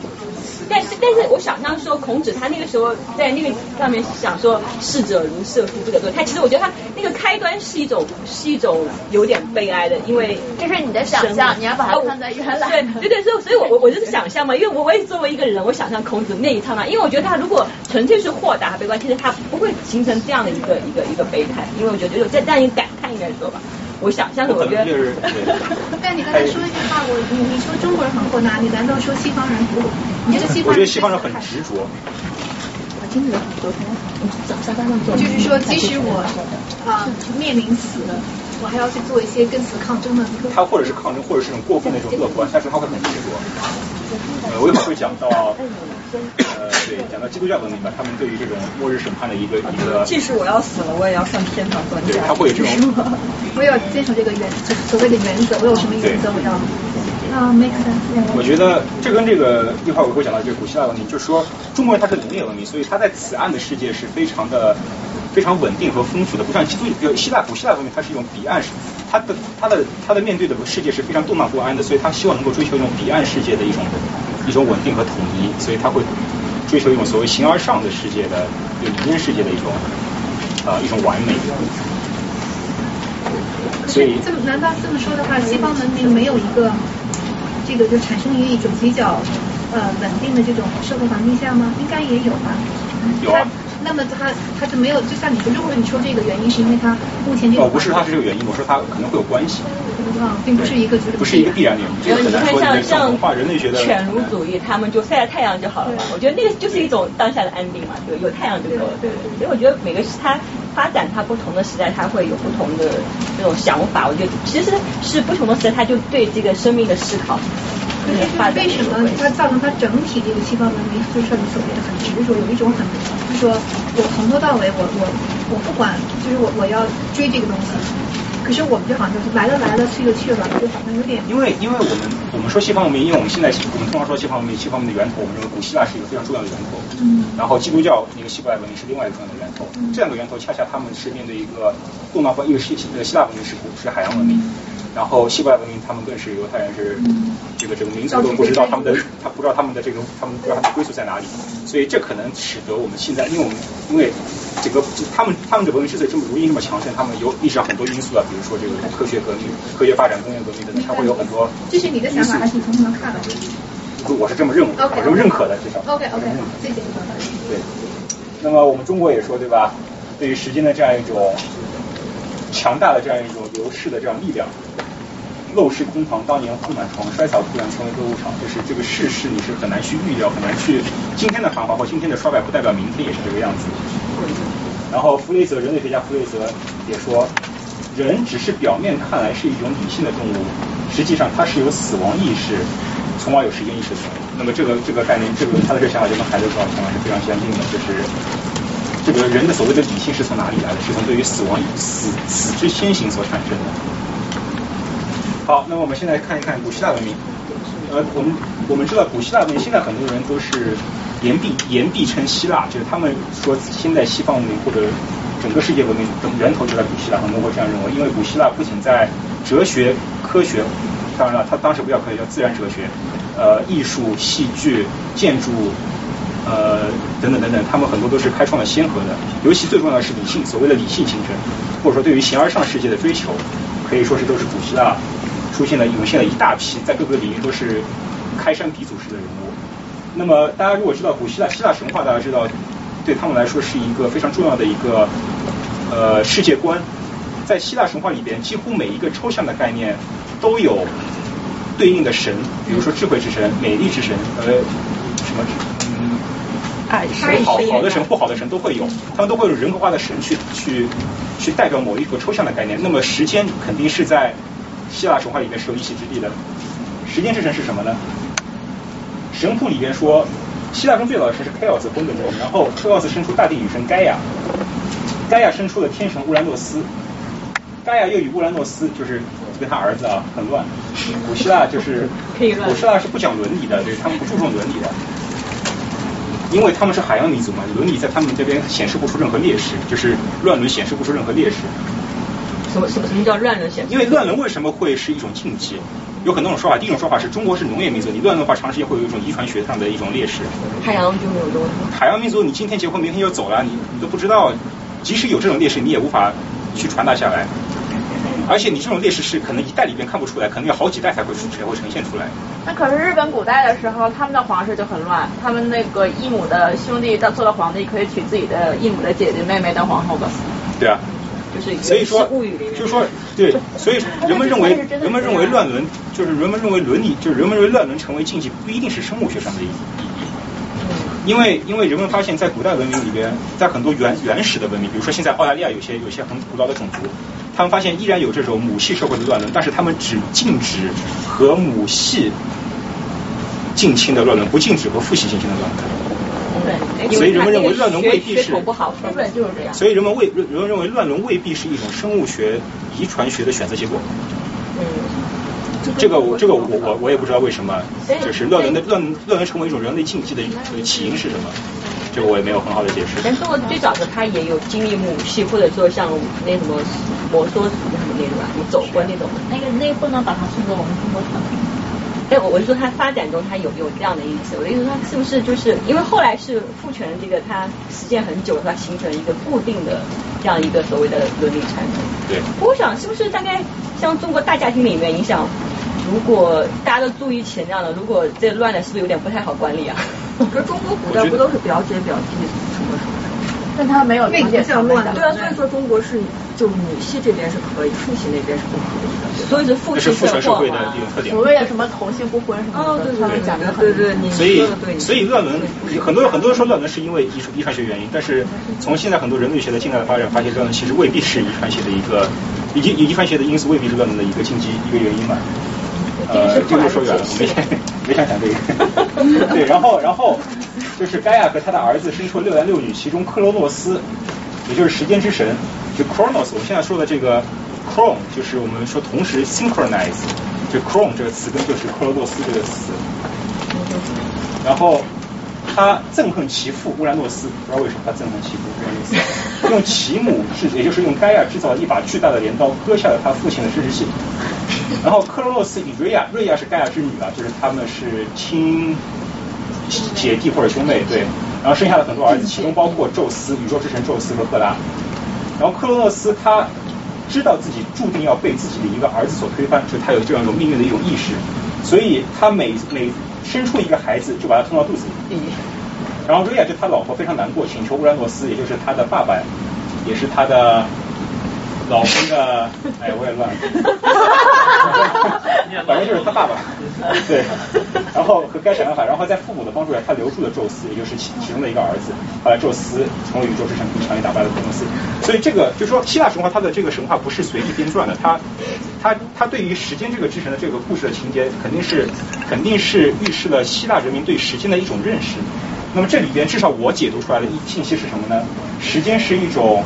[SPEAKER 3] 但是，但是我想象说，孔子他那个时候在那个上面想说“逝者如射出”这个东西，他其实我觉得他那个开端是一种是一种有点悲哀的，因为
[SPEAKER 2] 这是你的想象，你要把它放在原来。
[SPEAKER 3] 对对对，所以所以我我我就是想象嘛，因为我我也作为一个人，我想象孔子那一套嘛，因为我觉得他如果纯粹是豁达悲观，其实他不会形成这样的一个一个一个悲叹，因为我觉得有这这样一个感叹应该说吧。我想象的，我觉得。
[SPEAKER 8] 但你刚才说一句话，我你你说中国人很豁达，你难道说西方人不？你这个西方？
[SPEAKER 1] 我觉得西方人很执着。
[SPEAKER 3] 我经历了很多天，早下班上做。
[SPEAKER 8] 就是说，即使我啊面临死，我还要去做一些跟死抗争的。
[SPEAKER 1] 他或者是抗争，或者是种过分的一种乐观，但是他会很执着。呃，我一会儿会讲到。呃，对，讲到基督教文明吧，他们对于这种末日审判的一个一个，
[SPEAKER 7] 即使我要死了，我也要上天堂
[SPEAKER 1] 对，他会有这种，
[SPEAKER 8] 我要坚守这个原所谓的原则，我有什么原则我要啊，make sense。
[SPEAKER 1] 我觉得这跟这个一会儿我会讲到这个古希腊文明，就是说中国人他是农业文明，所以他在此岸的世界是非常的非常稳定和丰富的，不像基督希腊古希腊文明，它是一种彼岸，它的它的它的面对的世界是非常动荡不安的，所以他希望能够追求一种彼岸世界的一种。一种稳定和统一，所以他会追求一种所谓形而上的世界的，就理念世界的一种啊一种完美。所以
[SPEAKER 8] 这么难道这么说的话，西方文明没有一个这个就产生于一种比较呃稳定的这种社会环境下吗？应该也有吧。
[SPEAKER 1] 有啊。
[SPEAKER 8] 那么他他就没有，就像你说，如果你说这个原因是因为他目前这个
[SPEAKER 1] 哦，不是他是这个原因，我说他可能会有关系。
[SPEAKER 8] 啊，并不是一个
[SPEAKER 1] 不是一个必然的原因。
[SPEAKER 3] 你看像像
[SPEAKER 1] 人类学的
[SPEAKER 3] 犬儒主义，他们就晒晒太阳就好了嘛。我觉得那个就是一种当下的安定嘛，有有太阳就够了。对，所以我觉得每个他发展他不同的时代，他会有不同的这种想法。我觉得其实是不同的时代，他就对这个生命的思考。
[SPEAKER 8] 为什么它造成它整体这个西方文明就像你所谓的很执着，有一种很就是说我从头到尾我我我不管，就是我我要追这个东西。可是我们就好像就是来了来了去就去了，就好像有点。
[SPEAKER 1] 因为因为我们我们说西方文明，因为我们现在我们通常说西方文明，西方文明的源头，我们认为古希腊是一个非常重要的源头。嗯。然后基督教那个希伯来文明是另外一个重要的源头。嗯。这两个源头恰恰他们是面对一个动荡化，一个希呃希腊文明是古是海洋文明。然后希伯来文明，他们更是犹太人，是这个整个民族都不知道他们的，他不知道他们的这个，他们不知道他们的归宿在哪里。所以这可能使得我们现在，因为我们因为整个他们他们的文明之所以这么如今这么强盛，他们有历史上很多因素啊，比如说这个科学革命、科学发展、工业革命等等，它会有很多。
[SPEAKER 8] 这是你的想法还是从他们看的？
[SPEAKER 1] 我是这么认为，我这么认可的，至少。
[SPEAKER 8] OK OK，谢谢你
[SPEAKER 1] 对。那么我们中国也说对吧？对于时间的这样一种强大的这样一种流逝的这样力量，陋室空堂，当年护满床，衰草突然成为歌舞场，就是这个世事你是很难去预料，很难去今天的繁华或今天的衰败不代表明天也是这个样子。然后弗雷泽，人类学家弗雷泽也说，人只是表面看来是一种理性的动物，实际上它是有死亡意识，从而有时间意识的。那么这个这个概念，这个他的这个想法就跟海德格尔想法是非常相近的，就是这个人的所谓的理性是从哪里来的？是从对于死亡死死之先行所产生的。好，那我们现在看一看古希腊文明。呃，我们我们知道古希腊文明，现在很多人都是言必言必称希腊，就是他们说现在西方文明或者整个世界文明的源头就在古希腊，很多会这样认为，因为古希腊不仅在哲学、科学，当然了，他当时不叫科学，叫自然哲学，呃，艺术、戏剧、建筑，呃，等等等等，他们很多都是开创了先河的，尤其最重要的是理性，所谓的理性精神，或者说对于形而上世界的追求，可以说是都是古希腊。出现了涌现了一大批在各个领域都是开山鼻祖式的人物。那么大家如果知道古希腊希腊神话，大家知道对他们来说是一个非常重要的一个呃世界观。在希腊神话里边，几乎每一个抽象的概念都有对应的神，比如说智慧之神、美丽之神，呃，什么嗯，好好的神、不好的神都会有，他们都会有人格化的神去去去代表某一个抽象的概念。那么时间肯定是在。希腊神话里面是有一席之地的，时间之神是什么呢？神谱里边说，希腊中最早的神是 Chaos 混沌中，然后 Chaos 生出大地女神盖亚，盖亚生出了天神乌兰诺斯，盖亚又与乌兰诺斯就是跟他儿子啊很乱，古希腊就是古希腊是不讲伦理的，对他们不注重伦理的，因为他们是海洋民族嘛，伦理在他们这边显示不出任何劣势，就是乱伦显示不出任何劣势。
[SPEAKER 3] 什么什么什么叫乱伦显？
[SPEAKER 1] 因为乱伦为什么会是一种禁忌？有很多种说法。第一种说法是中国是农业民族，你乱伦的话，长时间会有一种遗传学上的一种劣势。
[SPEAKER 3] 海洋就没有这种。
[SPEAKER 1] 海洋民族，你今天结婚，明天就走了，你你都不知道。即使有这种劣势，你也无法去传达下来。而且你这种劣势是可能一代里边看不出来，可能要好几代才会才会呈现出来。
[SPEAKER 2] 那可是日本古代的时候，他们的皇室就很乱，他们那个异母的兄弟到做了皇帝，可以娶自己的异母的姐姐妹妹当皇后吧。
[SPEAKER 1] 对啊。所以说，就是说，对，所以人们认为，人们认为乱伦，就是人们认为伦理，就是人们认为乱伦成为禁忌，不一定是生物学上的意义。因为，因为人们发现，在古代文明里边，在很多原原始的文明，比如说现在澳大利亚有些有些很古老的种族，他们发现依然有这种母系社会的乱伦，但是他们只禁止和母系近亲的乱伦，不禁止和父系近亲的乱伦。所以人们认为乱伦未必是，所以人们未人们认为乱伦未必是一种生物学遗传学的选择结果。嗯，这个我这个我我我也不知道为什么，就是乱伦的乱乱伦成为一种人类禁忌的这个起因是什么？这个我也没有很好的解释。
[SPEAKER 3] 但中国最早的他也有经历母系，或者说像那什么摩梭族什么那种啊，走过那种。
[SPEAKER 2] 那个那个不能把它送作我们中国传统。
[SPEAKER 3] 哎，我我是说，它发展中它有有这样的意思。我的意思说，是不是就是因为后来是父权这个它实践很久，它形成一个固定的这样一个所谓的伦理传统。
[SPEAKER 1] 对。
[SPEAKER 3] 我想是不是大概像中国大家庭里面，你想，如果大家都注意钱这样的，如果这乱了，是不是有点不太好管理啊？
[SPEAKER 6] 可是中国古代不都是表姐表弟？
[SPEAKER 2] 但他没有
[SPEAKER 6] 那个叫乱，对啊，所以说中国是就母系这边是可以，父系那边是。不可以的，
[SPEAKER 3] 所以是父系
[SPEAKER 1] 社会的一种特点。
[SPEAKER 2] 所谓的什么同性不婚什么的，他们讲的
[SPEAKER 3] 对对，你
[SPEAKER 1] 所以所以乱伦，很多人很多人说乱伦是因为遗传遗传学原因，但是从现在很多人类学的近代的发展，发现乱伦其实未必是遗传学的一个，以及遗传学的因素未必是乱伦的一个禁忌一个原因嘛。呃，这个说远了，没没想讲这个。对，然后然后就是盖亚和他的儿子生出了六男六女，其中克罗诺斯，也就是时间之神，就 Chronos，我们现在说的这个 Chron，就是我们说同时 synchronize，就 Chron 这个词根就是克罗诺斯这个词。然后他憎恨其父乌兰诺斯，不知道为什么他憎恨其父乌兰诺斯，用其母制，也就是用盖亚制造了一把巨大的镰刀，割下了他父亲的生殖器。然后克罗诺斯与瑞亚，瑞亚是盖亚之女啊，就是他们是亲姐弟或者兄妹，对。然后生下了很多儿子，其中包括宙斯，宇宙之神宙斯和赫拉。然后克罗诺斯他知道自己注定要被自己的一个儿子所推翻，就他有这样一种命运的一种意识，所以他每每生出一个孩子就把他吞到肚子里。然后瑞亚就他老婆非常难过，请求乌兰诺斯，也就是他的爸爸，也是他的老公的，哎，我也乱了，反正就是他爸爸，对，然后和该想办法，然后在父母的帮助下，他留住了宙斯，也就是其其中的一个儿子，后来宙斯成为宇宙之神，并强力打败了克隆斯。所以这个就说，希腊神话它的这个神话不是随意编撰的，它它它对于时间这个之神的这个故事的情节，肯定是肯定是预示了希腊人民对时间的一种认识。那么这里边至少我解读出来的一信息是什么呢？时间是一种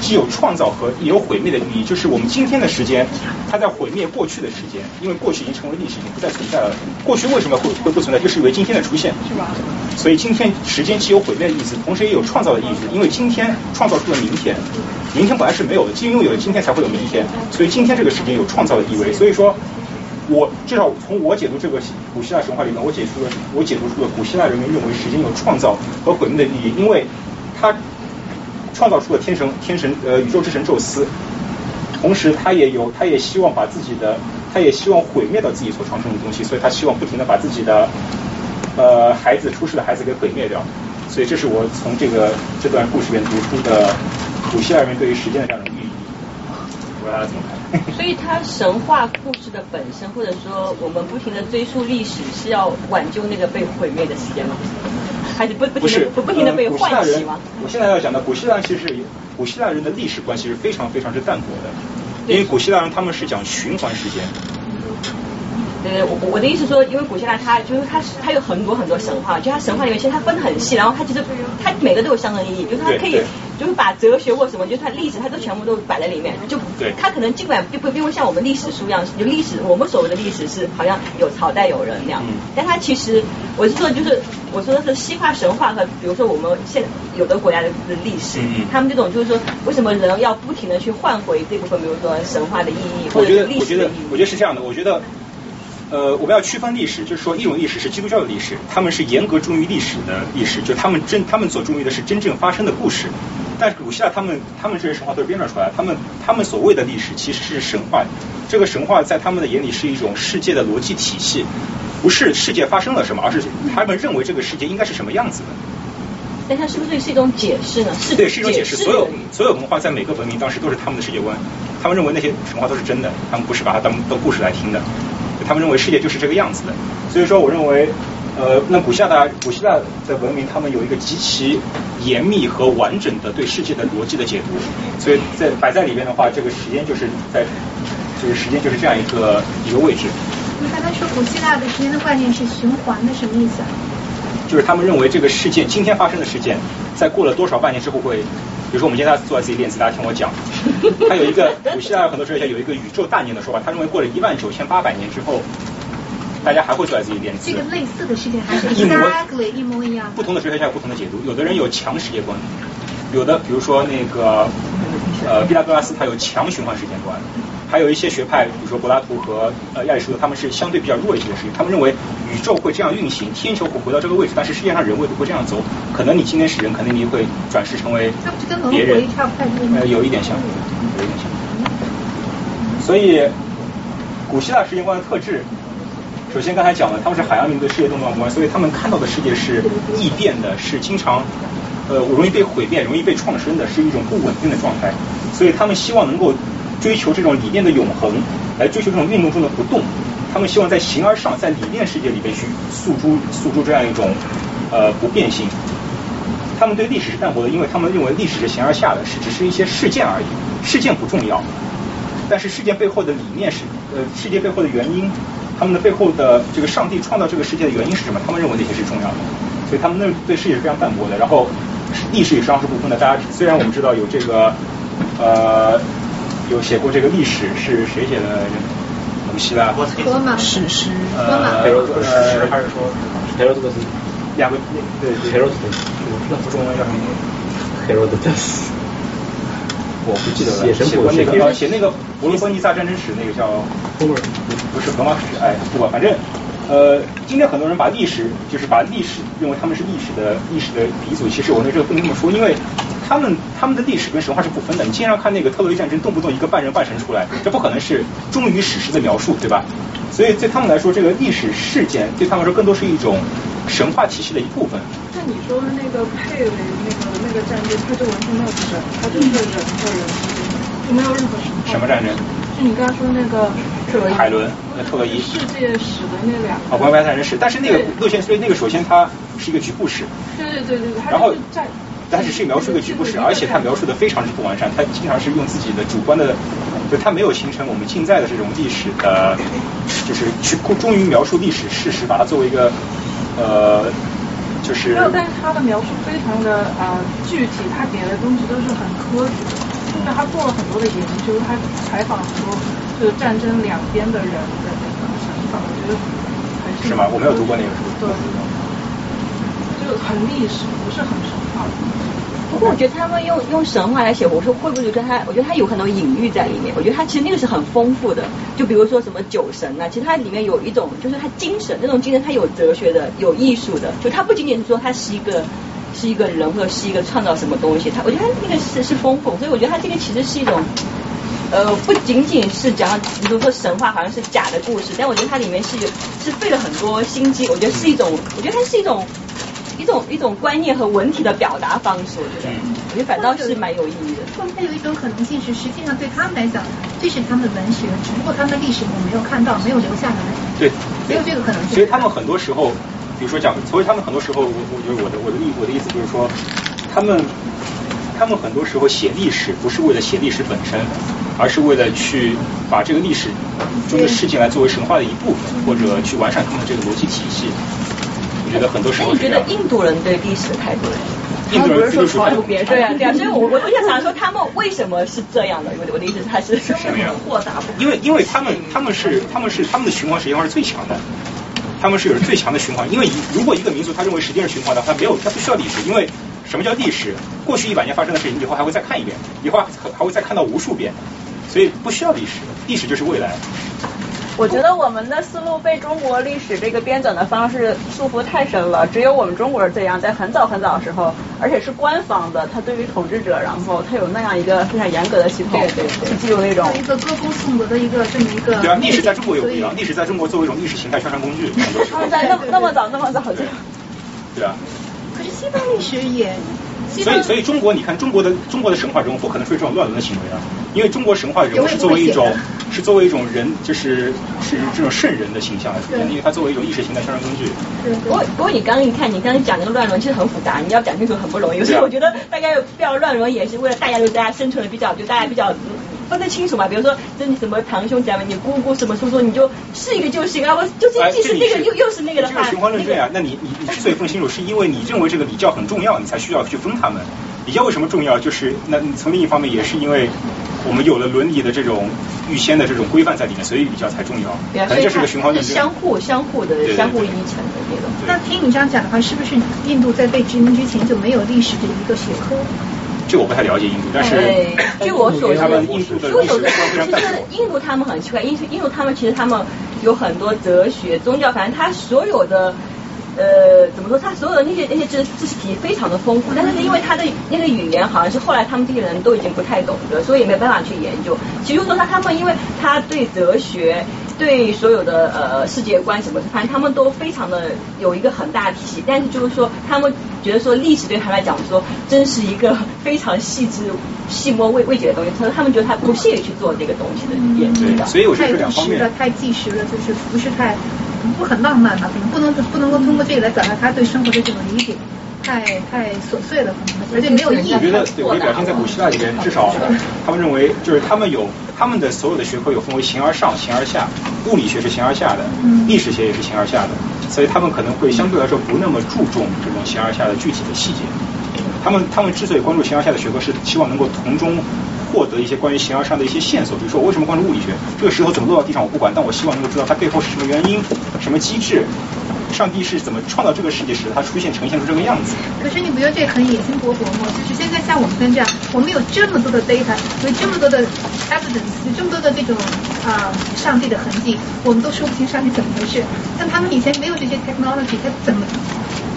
[SPEAKER 1] 既有创造和也有毁灭的意义，就是我们今天的时间，它在毁灭过去的时间，因为过去已经成为历史，已经不再存在了。过去为什么会会不存在？就是因为今天的出现。是吧？所以今天时间既有毁灭的意思，同时也有创造的意思，因为今天创造出了明天，明天本来是没有的，既拥有了今天才会有明天，所以今天这个时间有创造的意味。所以说。我至少从我解读这个古希腊神话里面，我解读了我解读出了古希腊人民认为时间有创造和毁灭的意义，因为它创造出了天神天神呃宇宙之神宙斯，同时他也有他也希望把自己的他也希望毁灭掉自己所创生的东西，所以他希望不停的把自己的呃孩子出世的孩子给毁灭掉，所以这是我从这个这段故事里面读出的古希腊人对于时间的这样的寓意，不知道大家怎么看？
[SPEAKER 3] 所以，它神话故事的本身，或者说我们不停的追溯历史，是要挽救那个被毁灭的时间吗？还是不不停的不不停的被唤起吗？
[SPEAKER 1] 我现在要讲的古希腊，其实古希腊人的历史观其实非常非常之淡薄的，因为古希腊人他们是讲循环时间。
[SPEAKER 3] 呃，我我的意思说，因为古希腊它就是它它有很多很多神话，就它神话里面其实它分得很细，然后它其实它每个都有象征意义，就是它可以就是把哲学或什么，就是它历史它都全部都摆在里面，就它可能尽管并不并不像我们历史书一样，就历史我们所谓的历史是好像有朝代有人那样，但它其实我是说就是我说的是西化神话和比如说我们现有的国家的历史，他们这种就是说为什么人要不停的去换回这部分，比如说神话的意义或者历史的意义？
[SPEAKER 1] 我觉得是这样的，我觉得。呃，我们要区分历史，就是说一种历史是基督教的历史，他们是严格忠于历史的历史，就他们真他们所忠于的是真正发生的故事。但是古希腊他们他们这些神话都是编撰出来，他们他们所谓的历史其实是神话，这个神话在他们的眼里是一种世界的逻辑体系，不是世界发生了什么，而是他们认为这个世界应该是什么样子的。
[SPEAKER 3] 但它是不是是一种解释呢？
[SPEAKER 1] 是对，是一种解释。所有所有文化在每个文明当时都是他们的世界观，他们认为那些神话都是真的，他们不是把它当当故事来听的。他们认为世界就是这个样子的，所以说我认为，呃，那古希腊的古希腊的文明，他们有一个极其严密和完整的对世界的逻辑的解读，所以在摆在里边的话，这个时间就是在，就是时间就是这样一个一个位置。
[SPEAKER 8] 你刚才说古希腊的时间的概念是循环的，什么意思啊？
[SPEAKER 1] 就是他们认为这个事件今天发生的事件，在过了多少万年之后会。比如说，我们今天坐在自己练习，大家听我讲。他有一个古希腊很多哲学家有一个宇宙大年的说法，他认为过了一万九千八百年之后，大家还会坐在自己练字。
[SPEAKER 8] 这个类似的事情还是一模一模一样。
[SPEAKER 1] 不同的哲学家有不同的解读，有的人有强世界观，有的比如说那个呃毕达哥拉斯他有强循环时间观。还有一些学派，比如说柏拉图和呃亚里士多德，他们是相对比较弱一些的事情。他们认为宇宙会这样运行，天球会回到这个位置，但是世界上人为不会这样走。可能你今天是人，可能你会转世成为别人。呃，有一点像，有一点像。所以，古希腊世界观的特质，首先刚才讲了，他们是海洋民族，世界动荡不安，所以他们看到的世界是异变的，是经常呃容易被毁灭、容易被创生的，是一种不稳定的状态。所以他们希望能够。追求这种理念的永恒，来追求这种运动中的不动。他们希望在形而上，在理念世界里边去诉诸诉诸这样一种呃不变性。他们对历史是淡薄的，因为他们认为历史是形而下的，是只是一些事件而已，事件不重要。但是事件背后的理念是呃世界背后的原因，他们的背后的这个上帝创造这个世界的原因是什么？他们认为那些是重要的，所以他们那对世界是非常淡薄的。然后历史与商是不分的。大家虽然我们知道有这个呃。有写过这个历史是谁写的？古希腊
[SPEAKER 7] 史诗，
[SPEAKER 1] 呃，
[SPEAKER 4] 海罗斯还是说海罗斯的
[SPEAKER 1] 两个对
[SPEAKER 4] 海罗斯的，
[SPEAKER 1] 那中文叫什么？
[SPEAKER 4] 海罗斯，
[SPEAKER 1] 我不记得了。写过那个写那个伯罗奔尼撒战争史那个叫不是荷马史，哎，不管反正呃，今天很多人把历史就是把历史认为他们是历史的历史的鼻祖，其实我那这个不能这么说，因为。他们他们的历史跟神话是不分的。你经常看那个特洛伊战争，动不动一个半人半神出来，这不可能是忠于史实的描述，对吧？所以对他们来说，这个历史事件对他们来说更多是一种神话体系的一部分。
[SPEAKER 6] 那你说的那个佩雷那个那个战争，它就完全没有神，它就是人和人之间，就没有任何神话。
[SPEAKER 1] 什么战争？
[SPEAKER 6] 就你刚刚说那个特洛伊。
[SPEAKER 1] 海伦，那特洛伊。
[SPEAKER 6] 世界史的那两。
[SPEAKER 1] 啊，关于战争史，但是那个路线，所以那个首先它是一个局部史。
[SPEAKER 6] 对对对对对。
[SPEAKER 1] 然后
[SPEAKER 6] 战。
[SPEAKER 1] 它只是描述一个局部史，而且它描述的非常之不完善，它经常是用自己的主观的，就它没有形成我们近在的这种历史的，就是去终于描述历史事实，把它作为一个呃，就是。
[SPEAKER 6] 没有，但是他的描述非常的呃具体，他给的东西都是很科学，就是他做了很多的研究，他采访很多就是战争两边的人的那个想法，我觉得还是。
[SPEAKER 1] 是吗？我没有读过那个书。
[SPEAKER 6] 对。就很历史，不是很神话。
[SPEAKER 3] 不过我觉得他们用用神话来写，我说会不会觉得他？我觉得他有很多隐喻在里面。我觉得他其实那个是很丰富的。就比如说什么酒神啊，其实它里面有一种，就是他精神，那种精神他有哲学的，有艺术的。就他不仅仅是说他是一个是一个人或者是一个创造什么东西，他我觉得他那个是是丰富。所以我觉得他这个其实是一种，呃，不仅仅是讲，比如说神话好像是假的故事，但我觉得它里面是是费了很多心机。我觉得是一种，我觉得它是一种。一种一种观念和文体的表达方式，我觉得，我觉得反倒是蛮有意义的。
[SPEAKER 8] 或者它有一种可能性是，实际上对他们来讲，这是他们的文学，只不过他们的历史我没有看到，没有留下来。
[SPEAKER 1] 对，
[SPEAKER 8] 没有这个可能性。
[SPEAKER 1] 所以他们很多时候，比如说讲，所以他们很多时候，我我觉得我的我的意我的意思就是说，他们他们很多时候写历史不是为了写历史本身，而是为了去把这个历史中的事情来作为神话的一部分，或者去完善他们这个逻辑体系。我觉得很多时候。
[SPEAKER 3] 你觉得印度人对历史的态度？
[SPEAKER 1] 印度人就是
[SPEAKER 3] 说别对啊对啊，所以我我我就想说他们为什么是这样的？我我的意思是他是
[SPEAKER 1] 什么
[SPEAKER 3] 样？豁达。
[SPEAKER 1] 因为因为他们他们是他们是他们的循环时间是最强的，他们是有着最强的循环。因为如果一个民族他认为时间是循环的，他没有他不需要历史。因为什么叫历史？过去一百年发生的事情，以后还会再看一遍，以后还会再看到无数遍，所以不需要历史，历史就是未来。
[SPEAKER 2] 我觉得我们的思路被中国历史这个编纂的方式束缚太深了，只有我们中国人这样，在很早很早的时候，而且是官方的，他对于统治者，然后他有那样一个非常严格的系统，去记录那种
[SPEAKER 8] 一个歌功颂德的一个这么一个。
[SPEAKER 1] 对啊，历史在中国有不一样，历史在中国作为一种意识形态宣传工具。
[SPEAKER 2] 他们在那那么早那么早就。
[SPEAKER 1] 对啊。
[SPEAKER 8] 可是西方历史也。
[SPEAKER 1] 所以，所以中国，你看中国的中国的神话人物不可能出现这种乱伦的行为啊，因为中国神话人物是作为一种是作为一种人，就是是这种圣人的形象来出现，因为它作为一种意识形态宣传工具。
[SPEAKER 3] 不过，不过你刚刚一看，你刚刚讲那个乱伦其实很复杂，你要讲清楚很不容易。所以我觉得大家不要乱伦也是为了大家，就大家生存的比较，就大家比较。分得清楚嘛？比如说，这你什么堂兄姐妹，你姑姑什么叔叔，你就是一个就行啊！我就是既是那个又又是那个的话，
[SPEAKER 1] 循环论证啊！那你你你之所以分清楚，是因为你认为这个礼教很重要，你才需要去分他们。礼教为什么重要？就是那从另一方面也是因为我们有了伦理的这种预先的这种规范在里面，所以礼教才重要。可能这是个循环论证。
[SPEAKER 3] 相互相互的相互依存的这种。
[SPEAKER 8] 那听你这样讲的话，是不是印度在被殖民之前就没有历史的一个学科？
[SPEAKER 1] 这我不太了解印度，但是
[SPEAKER 3] 据我所知，
[SPEAKER 1] 他们印度的历史非常
[SPEAKER 3] 其实印度他们很奇怪，印印度他们其实他们有很多哲学、宗教，反正他所有的呃怎么说，他所有的那些那些知知识体非常的丰富，但是因为他的那个语言好像是后来他们这些人都已经不太懂得，所以也没办法去研究。其实说他他们因为他对哲学。对所有的呃世界观什么，反正他们都非常的有一个很大的体系，但是就是说他们觉得说历史对他来讲说真是一个非常细致、细末未未解的东西，所以他们觉得他不屑于去做这个东西的研究。
[SPEAKER 1] 对，所以我觉得两方面。
[SPEAKER 8] 太纪实了，就是不是太不很浪漫吧，可能不能不能够通过这个来表达他对生活的这种理解。太太琐碎了，可能而且没有意义。我
[SPEAKER 1] 觉得，对，可以表现在古希腊里边，至少他们认为，就是他们有他们的所有的学科有分为形而上、形而下，物理学是形而下的，历史学也是形而下的，所以他们可能会相对来说不那么注重这种形而下的具体的细节。他们他们之所以关注形而下的学科，是希望能够从中获得一些关于形而上的一些线索。比如说，我为什么关注物理学？这个石头怎么落到地上我不管，但我希望能够知道它背后是什么原因、什么机制。上帝是怎么创造这个世界，时它出现、呈现出这个样子？
[SPEAKER 8] 可是你不觉得这很野心勃勃吗？就是现在像我们这样，我们有这么多的 data，有这么多的 evidence，有这么多的这种啊上帝的痕迹，我们都说不清上帝怎么回事。像他们以前没有这些 technology，他怎么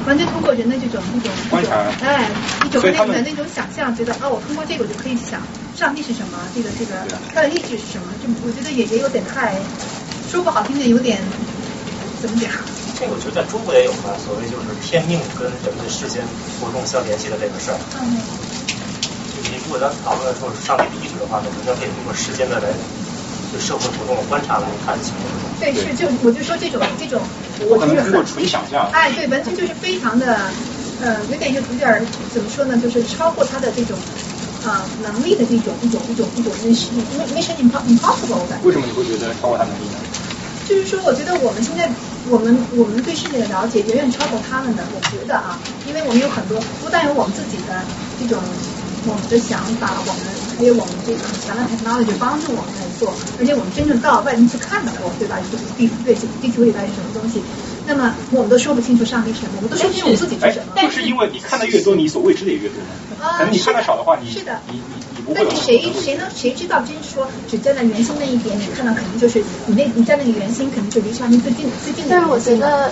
[SPEAKER 8] 完全通过人的这种一种
[SPEAKER 1] 观察，
[SPEAKER 8] 哎，一种那种的那种想象，觉得啊，我通过这个我就可以想上帝是什么，这个这个他的意志是什么？就我觉得也也有点太说不好听的，有点怎么讲？
[SPEAKER 9] 这个我觉得在中国也有吧，所谓就是天命跟人的世间活动相联系的这个事儿。嗯。你如果咱讨论说上帝的意志的话，那肯定可以通过时间的来对社会活动的观察来看情况。
[SPEAKER 8] 对，是就我就说这种这种，
[SPEAKER 1] 我可能通过纯想象。
[SPEAKER 8] 哎，对，完全就是非常的，呃，有点有点怎么说呢？就是超过他的这种啊能力的这种一种一种一种 mission mission impossible 的。
[SPEAKER 1] 为什么你会觉得超过他能力呢？
[SPEAKER 8] 就是说，我觉得我们现在我们我们对世界的了解远远超过他们的。我觉得啊，因为我们有很多不但有我们自己的这种。我们的想法，我们还有我们这个强大 technology 帮助我们来做，而且我们真正到外面去看到过，对吧？就是地对地球里边是什么东西，那么我们都说不清楚上帝是什么，我们都说不清楚自己是什么。
[SPEAKER 1] 就是因为你看的越多，你所未知的也越多。可能你看的少的话，你
[SPEAKER 8] 是的，
[SPEAKER 1] 你你你不
[SPEAKER 8] 会。但是谁谁能谁知道？真说只站在圆心那一点，你看到肯定就是你那你站那个圆心，肯定就离上帝最近最近的。
[SPEAKER 2] 但是我觉得，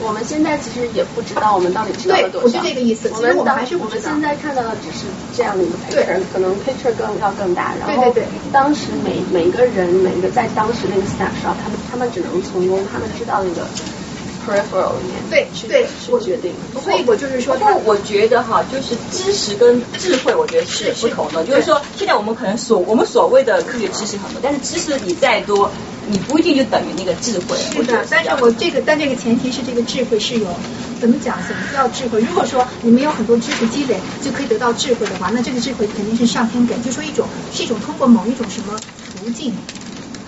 [SPEAKER 2] 我们现在其实也不知道我们到底知道了多少。
[SPEAKER 8] 对，我是这个意思。
[SPEAKER 2] 我们
[SPEAKER 8] 我们还是
[SPEAKER 2] 我们现在看到的只是这样的一个 picture，可能 picture 更要更大。然
[SPEAKER 8] 后
[SPEAKER 2] 当时每每个人每个在当时那个 snapshot，他们他们只能从中他们知道那个面
[SPEAKER 8] 对对
[SPEAKER 2] 我决定。
[SPEAKER 8] 所以我就是说，
[SPEAKER 3] 但我觉得哈，就是知识跟智慧，我觉得是不同的。就是说，现在我们可能所我们所谓的科学知识很多，但是知识你再多。你不一定就等于那个智慧。
[SPEAKER 8] 是的，但是我这个，但这个前提是这个智慧是有，怎么讲？怎么叫智慧？如果说你们有很多知识积累就可以得到智慧的话，那这个智慧肯定是上天给，就说一种是一种通过某一种什么途径，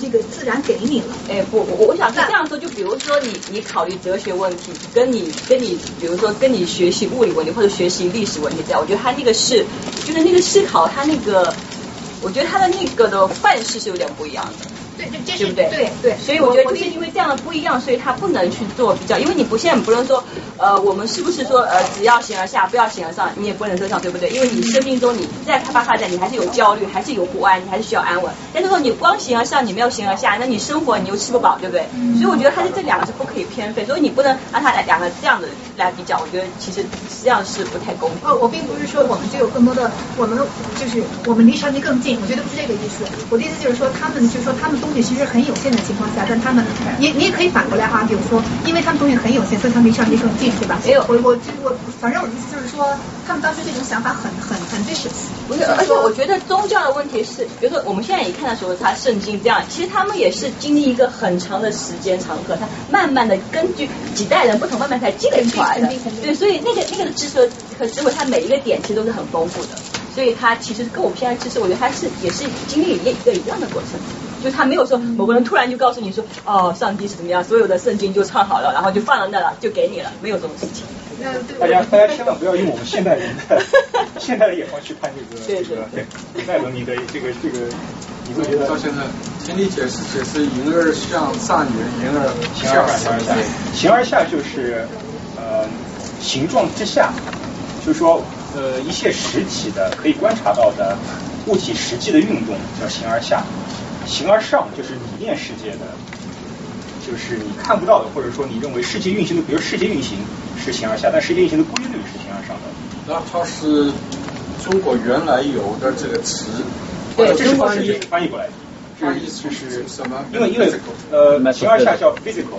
[SPEAKER 8] 那个自然给你了。
[SPEAKER 3] 哎，不，我我想是这样说，就比如说你你考虑哲学问题，跟你跟你比如说跟你学习物理问题或者学习历史问题这样，我觉得他那个是就是那个思考，他那个我觉得他的那个的范式是有点不一样的。
[SPEAKER 8] 对对，这是对对对，
[SPEAKER 3] 所以我觉得就是因为这样的不一样，所以他不能去做比较，因为你不现在不能说呃，我们是不是说呃，只要形而下，不要形而上，你也不能这样，对不对？因为你生命中你在开发发展，你还是有焦虑，还是有不安，你还是需要安稳。但是说你光形而上，你没有形而下，那你生活你又吃不饱，对不对？所以我觉得它是这两个是不可以偏废，所以你不能让它两个这样的来比较，我觉得其实实际上是不太公平。
[SPEAKER 8] 哦，我并不是说我们就有更多的，我们就是我们离上帝更近，我觉得不是这个意思。我的意思就是说，他们就是说他们东西其实很有限。的情况下，但他们你你也可以反过来啊，比如说，因为他们东西很有限，所以他们离上这更近，对吧？
[SPEAKER 3] 没有，
[SPEAKER 8] 我我我，反正我的意思就是说，他们当时这种想法很很很 vicious。
[SPEAKER 3] 不是，而且我觉得宗教的问题是，比如说我们现在一看到说他圣经这样，其实他们也是经历一个很长的时间长河，他慢慢的根据几代人不同，慢慢才积累出来的。对，所以那个那个知识和智慧，它每一个点其实都是很丰富的，所以它其实跟我们现在知识，我觉得它是也是经历一一个一样的过程。就他没有说某个人突然就告诉你说哦，上帝是怎么样，所有的圣经就唱好了，然后就放在那了，就给你了，没有这种事情。
[SPEAKER 1] 大家大家千万不要用我们现代人的 现代的眼光去看这个
[SPEAKER 3] 这个
[SPEAKER 1] 对古代文明的这个这个，你会觉得？
[SPEAKER 4] 到现在听你解释解释，形而向上缘，形而
[SPEAKER 1] 形而上，形而下，形而下就是呃形状之下，就是说呃一切实体的可以观察到的物体实际的运动叫形而下。形而上就是理念世界的，就是你看不到的，或者说你认为世界运行的，比如世界运行是形而下，但世界运行的规律是形而上的。
[SPEAKER 4] 那它是中国原来有的这个词，
[SPEAKER 1] 对，这是翻译翻译过来的。
[SPEAKER 4] 这意思是什么？
[SPEAKER 1] 因为因为呃，形而下叫 physical，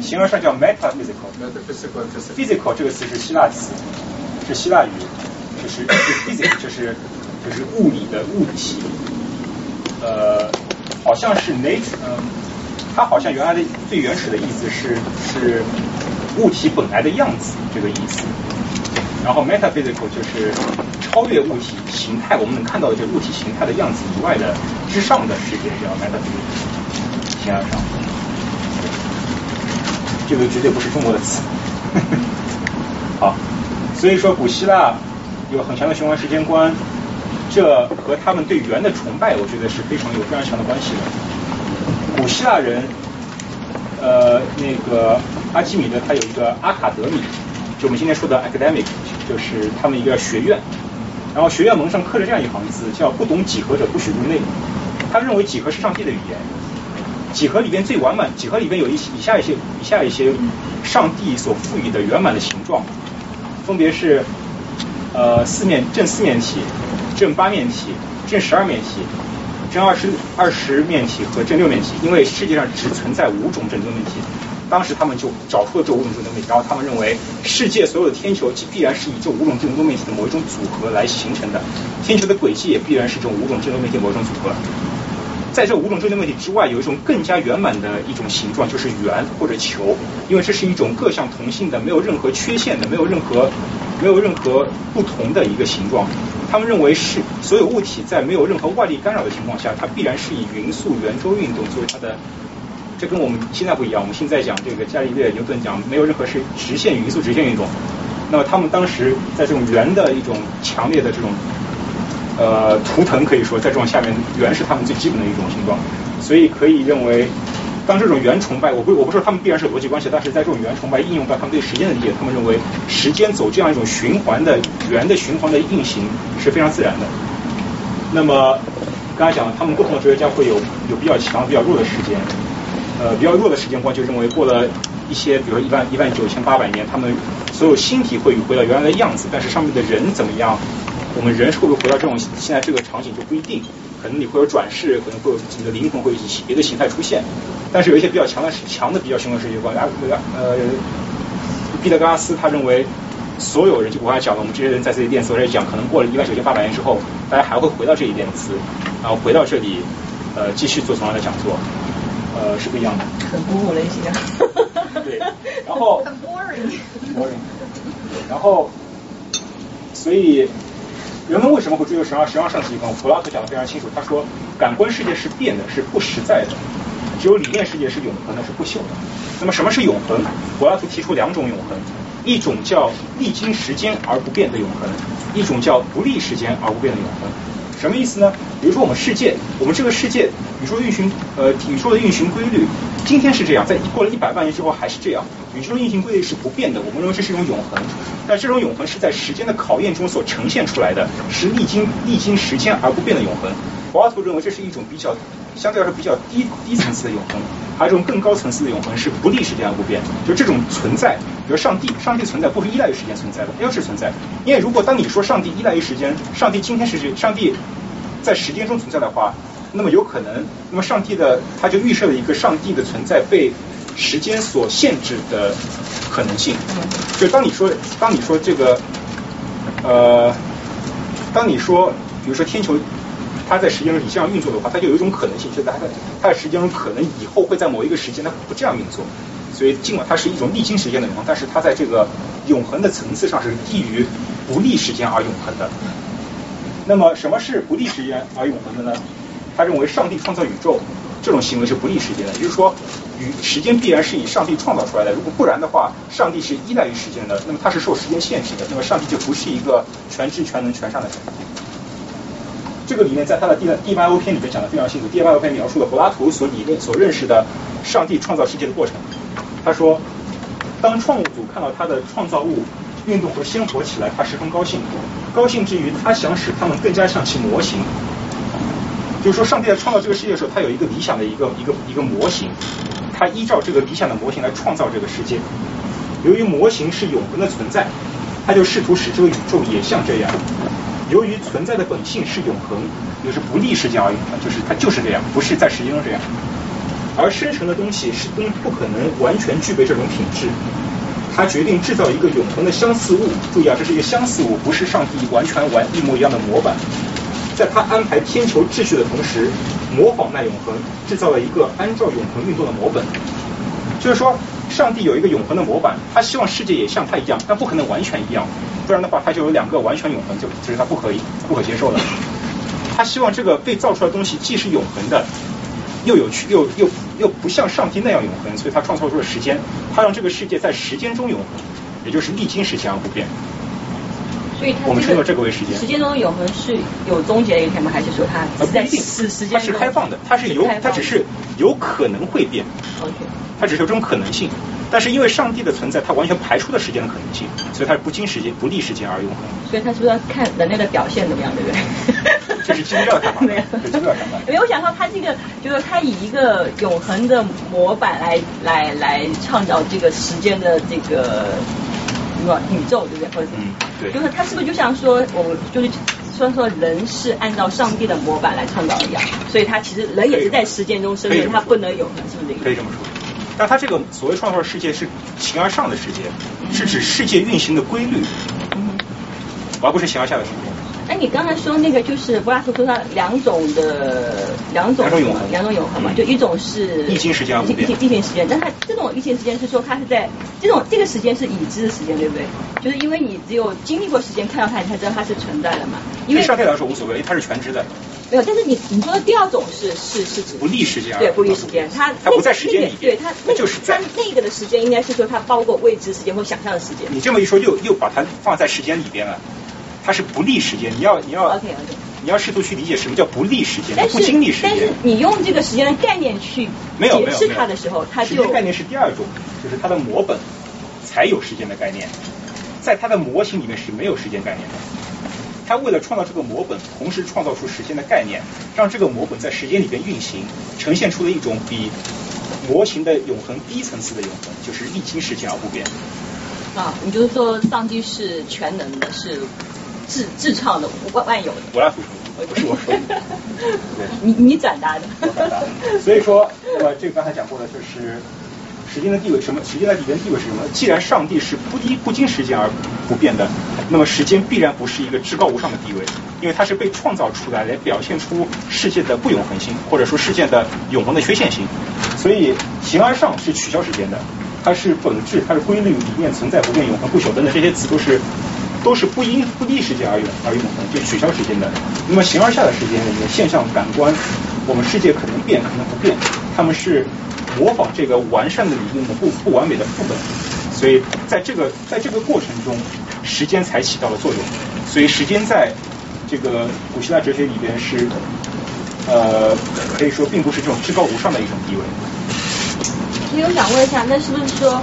[SPEAKER 1] 形而上叫 metaphysical。
[SPEAKER 4] metaphysical，physical
[SPEAKER 1] 这个词是希腊词，是希腊语，就是 physical，就是就是物理的物体，呃。好像是 nature，嗯，它好像原来的最原始的意思是是物体本来的样子这个意思，然后 metaphysical 就是超越物体形态，我们能看到的这个物体形态的样子以外的之上的世界叫 metaphysical，形而上，这个绝对不是中国的词，好，所以说古希腊有很强的循环时间观。这和他们对圆的崇拜，我觉得是非常有非常强的关系的。古希腊人，呃，那个阿基米德他有一个阿卡德米，就我们今天说的 academic，就是他们一个学院。然后学院门上刻着这样一行字，叫“不懂几何者不许入内”。他认为几何是上帝的语言，几何里边最完满，几何里边有一以下一些以下一些上帝所赋予的圆满的形状，分别是呃四面正四面体。正八面体、正十二面体、正二十二十面体和正六面体，因为世界上只存在五种正多面体，当时他们就找出了这五种正多面体，然后他们认为世界所有的天球必然是以这五种正多面体的某一种组合来形成的，天球的轨迹也必然是这五种正多面体某一种组合。在这五种振动面体之外，有一种更加圆满的一种形状，就是圆或者球，因为这是一种各项同性的、没有任何缺陷的、没有任何没有任何不同的一个形状。他们认为是所有物体在没有任何外力干扰的情况下，它必然是以匀速圆周运动作为它的。这跟我们现在不一样，我们现在讲这个伽利略、牛顿讲没有任何是直线匀速直线运动。那么他们当时在这种圆的一种强烈的这种呃图腾，可以说在这种下面，圆是他们最基本的一种形状。所以可以认为，当这种圆崇拜，我不我不说他们必然是有逻辑关系，但是在这种圆崇拜应用到他们对时间的理解，他们认为时间走这样一种循环的圆的循环的运行是非常自然的。那么刚才讲了，他们不同的哲学家会有有比较强、比较弱的时间。呃，比较弱的时间观就认为过了一些，比如说一万一万九千八百年，他们所有星体会回到原来的样子，但是上面的人怎么样？我们人会不会回到这种现在这个场景就不一定，可能你会有转世，可能会有你的灵魂会以别的形态出现。但是有一些比较强的强的比较雄的世界观，呃，毕达哥拉斯他认为所有人就我刚才讲了，我们这些人在这里电磁在讲，可能过了一万九千八百年之后，大家还会回到这一电磁，然后回到这里呃继续做同样的讲座。呃，是不一样的。
[SPEAKER 3] 很鼓舞人心啊。
[SPEAKER 1] 对，然后。
[SPEAKER 8] 很 boring。boring。
[SPEAKER 1] 然后，所以人们为什么会追求神二十二上是一方，柏拉图讲的非常清楚。他说，感官世界是变的，是不实在的；只有理念世界是永恒的，是不朽的。那么，什么是永恒？柏拉图提出两种永恒，一种叫历经时间而不变的永恒，一种叫不历时间而不变的永恒。什么意思呢？比如说我们世界，我们这个世界，宇宙运行，呃，宇宙的运行规律，今天是这样，在过了一百万年之后还是这样，宇宙运行规律是不变的。我们认为这是一种永恒，但这种永恒是在时间的考验中所呈现出来的，是历经历经时间而不变的永恒。柏拉图认为这是一种比较相对来说比较低低层次的永恒，还有一种更高层次的永恒是不历时间而不变，就这种存在，比如上帝，上帝存在不是依赖于时间存在的，要是存在，因为如果当你说上帝依赖于时间，上帝今天是上帝。在时间中存在的话，那么有可能，那么上帝的他就预设了一个上帝的存在被时间所限制的可能性。就当你说，当你说这个，呃，当你说，比如说天球它在时间中以这样运作的话，它就有一种可能性，就是它在它在时间中可能以后会在某一个时间它不这样运作。所以尽管它是一种历经时间的永恒，但是它在这个永恒的层次上是低于不利时间而永恒的。那么什么是不利时间而永恒的呢？他认为上帝创造宇宙这种行为是不利时间的，也就是说，与时间必然是以上帝创造出来的。如果不然的话，上帝是依赖于时间的，那么他是受时间限制的，那么上帝就不是一个全知全能全善的神。这个理念在他的第第八篇里面讲的非常清楚。第八篇描述了柏拉图所理论所认识的上帝创造世界的过程。他说，当创物主看到他的创造物。运动和鲜活起来，他十分高兴。高兴之余，他想使他们更加像其模型。就是说，上帝在创造这个世界的时候，他有一个理想的一个一个一个模型，他依照这个理想的模型来创造这个世界。由于模型是永恒的存在，他就试图使这个宇宙也像这样。由于存在的本性是永恒，也是不历时间而永恒，就是它就是这样，不是在时间中这样。而生成的东西是不不可能完全具备这种品质。他决定制造一个永恒的相似物，注意啊，这是一个相似物，不是上帝完全完一模一样的模板。在他安排天球秩序的同时，模仿那永恒，制造了一个按照永恒运动的模本。就是说，上帝有一个永恒的模板，他希望世界也像他一样，但不可能完全一样，不然的话，他就有两个完全永恒，就这是他不可以不可接受的。他希望这个被造出来的东西既是永恒的。又有趣又又又不像上帝那样永恒，所以他创造出了时间，他让这个世界在时间中永恒，也就是历经时间而不变。
[SPEAKER 3] 所以
[SPEAKER 1] 我们称作这个为时间。
[SPEAKER 3] 时间中的永恒是有终结的一天吗？还是说它
[SPEAKER 1] 不一定？
[SPEAKER 3] 是时间
[SPEAKER 1] 它是开放的，它是有，它只是有可能会变。
[SPEAKER 3] OK。
[SPEAKER 1] 它只是有这种可能性，但是因为上帝的存在，它完全排除了时间的可能性，所以它是不经时间、不历时间而永恒。
[SPEAKER 3] 所以它是不是要看人类的表现怎么样，对不
[SPEAKER 1] 对？这是基督教看法。没有，基督教看法。
[SPEAKER 3] 没有想到他这个，就是他以一个永恒的模板来来来创造这个时间的这个什么宇宙，对不对？或者
[SPEAKER 1] 嗯，对。
[SPEAKER 3] 就是他是不是就像说，我们就是虽然说人是按照上帝的模板来创造一样，所以他其实人也是在时间中生存，他不能永恒，是不是这个？
[SPEAKER 1] 可以这么说。但他这个所谓创造世界是形而上的世界，是指世界运行的规律，而不是形而下的世界。
[SPEAKER 3] 哎，你刚才说那个就是柏拉图说他两种的两种两种
[SPEAKER 1] 永恒，
[SPEAKER 3] 两种永恒嘛，就一种是
[SPEAKER 1] 易经时间，
[SPEAKER 3] 易易经时间，但他这种易经时间是说他是在这种这个时间是已知的时间，对不对？就是因为你只有经历过时间看到它，你才知道它是存在的嘛。因为
[SPEAKER 1] 上帝来说无所谓，它是全知的。
[SPEAKER 3] 没有，但是你你说的第二种是是是指
[SPEAKER 1] 不立时间，
[SPEAKER 3] 对不立时间，它
[SPEAKER 1] 它不在时间里，
[SPEAKER 3] 对它
[SPEAKER 1] 那就是
[SPEAKER 3] 它那个的时间应该是说它包括未知时间或想象的时间。
[SPEAKER 1] 你这么一说，又又把它放在时间里边了。它是不利时间，你要你要
[SPEAKER 3] ，OK OK，
[SPEAKER 1] 你要试图去理解什么叫不利时间，不经历时间。
[SPEAKER 3] 但是你用这个时间的概念去解释它的时候，它就
[SPEAKER 1] 时间概念是第二种，就是它的模本才有时间的概念，在它的模型里面是没有时间概念的。它为了创造这个模本，同时创造出时间的概念，让这个模本在时间里边运行，呈现出了一种比模型的永恒低层次的永恒，就是历经时间而不变。
[SPEAKER 3] 啊，你就是说上帝是全能的，是。自自创的万万有的，
[SPEAKER 1] 柏拉图说，不是我说的，
[SPEAKER 3] 你你转达的，
[SPEAKER 1] 所以说，那么这个刚才讲过的，就是时间的地位，什么时间在里边地位是什么？既然上帝是不低不经时间而不变的，那么时间必然不是一个至高无上的地位，因为它是被创造出来来表现出世界的不永恒性，或者说世界的永恒的缺陷性。所以形而上是取消时间的，它是本质，它是规律、理念、存在不变、永恒不朽等等这些词都是。都是不因不离时间而永而永恒，就取消时间的。那么形而下的时间里面，现象、感官，我们世界可能变，可能不变，他们是模仿这个完善的理论的不不完美的副本。所以在这个在这个过程中，时间才起到了作用。所以时间在这个古希腊哲学里边是呃可以说并不是这种至高无上的一种地位。
[SPEAKER 3] 其实我想问一下，那是不是说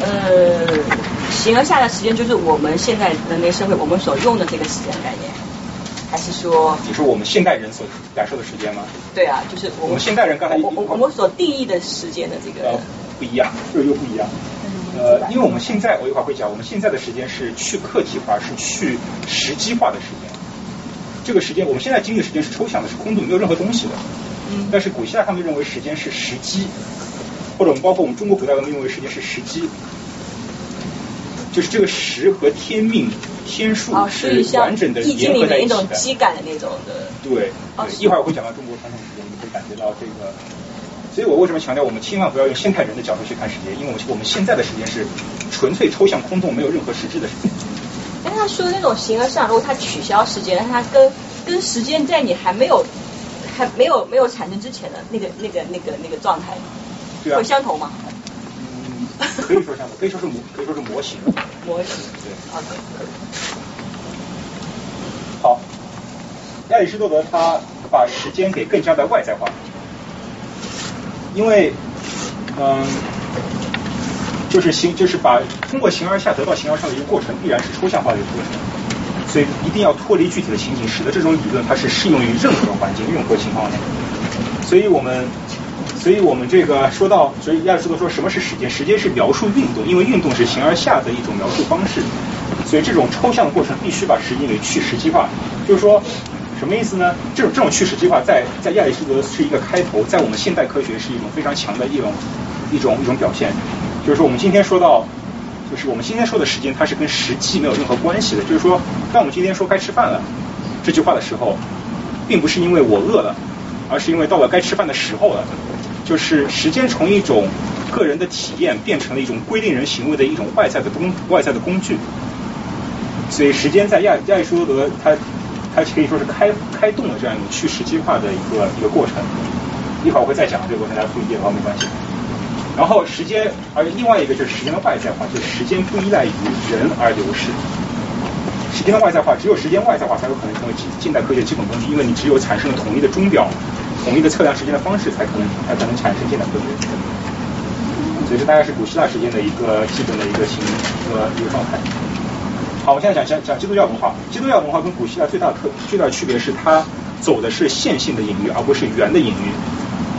[SPEAKER 3] 呃？形而下的时间就是我们现在人类社会我们所用的这个时间概念，还是说？
[SPEAKER 1] 你说我们现代人所感受的时间吗？
[SPEAKER 3] 对啊，就是
[SPEAKER 1] 我们现代人刚才
[SPEAKER 3] 我我们所定义的时间的这个
[SPEAKER 1] 不一样，又又不一样。呃，因为我们现在我一会儿会讲，我们现在的时间是去客体化，是去实际化的时间。这个时间我们现在经历的时间是抽象的，是空洞，没有任何东西的。
[SPEAKER 3] 嗯。
[SPEAKER 1] 但是古希腊他们认为时间是时机，或者我们包括我们中国古代文明认为时间是时机。就是这个时和天命、天数是完整的联合在一起的。
[SPEAKER 3] 一种机感的那种的。
[SPEAKER 1] 对，一会儿我会讲到中国传统时间，你会感觉到这个。所以我为什么强调我们千万不要用现代人的角度去看时间？因为我们我们现在的时间是纯粹抽象空洞，没有任何实质的时间。
[SPEAKER 3] 哎，他说那种形而上，如果他取消时间，那他跟跟时间在你还没有还没有没有产生之前的那个那个那个那个状态，会相同吗？
[SPEAKER 1] 嗯可以说相同，可以说是模，可以说是模型。
[SPEAKER 3] 模型，
[SPEAKER 1] 对。好的。好，亚里士多德他把时间给更加的外在化，因为，嗯，就是形，就是把通过形而下得到形而上的一个过程，必然是抽象化的一个过程，所以一定要脱离具体的情景，使得这种理论它是适用于任何环境、任何情况的。所以我们。所以我们这个说到，所以亚里士多德说什么是时间？时间是描述运动，因为运动是形而下的一种描述方式。所以这种抽象的过程必须把时间给去实际化。就是说，什么意思呢？这种这种去实际化，在在亚里士多德是一个开头，在我们现代科学是一种非常强的一种一种一种表现。就是说，我们今天说到，就是我们今天说的时间，它是跟实际没有任何关系的。就是说，当我们今天说该吃饭了这句话的时候，并不是因为我饿了，而是因为到了该吃饭的时候了。就是时间从一种个人的体验变成了一种规定人行为的一种外在的工外在的工具，所以时间在亚亚里士多德他他可以说是开开动了这样一种去实际化的一个一个过程。一会儿我会再讲这个跟，大家不理解的话没关系。然后时间，而另外一个就是时间的外在化，就是时间不依赖于人而流逝。时间的外在化，只有时间外在化才有可能成为近近代科学基本工具，因为你只有产生了统一的钟表。统一的测量时间的方式才可能才可能产生现代科学，所以这大概是古希腊时间的一个基本的一个形一个一个状态。好，我现在讲讲讲基督教文化。基督教文化跟古希腊最大的特最大的区别是它走的是线性的隐喻，而不是圆的隐喻。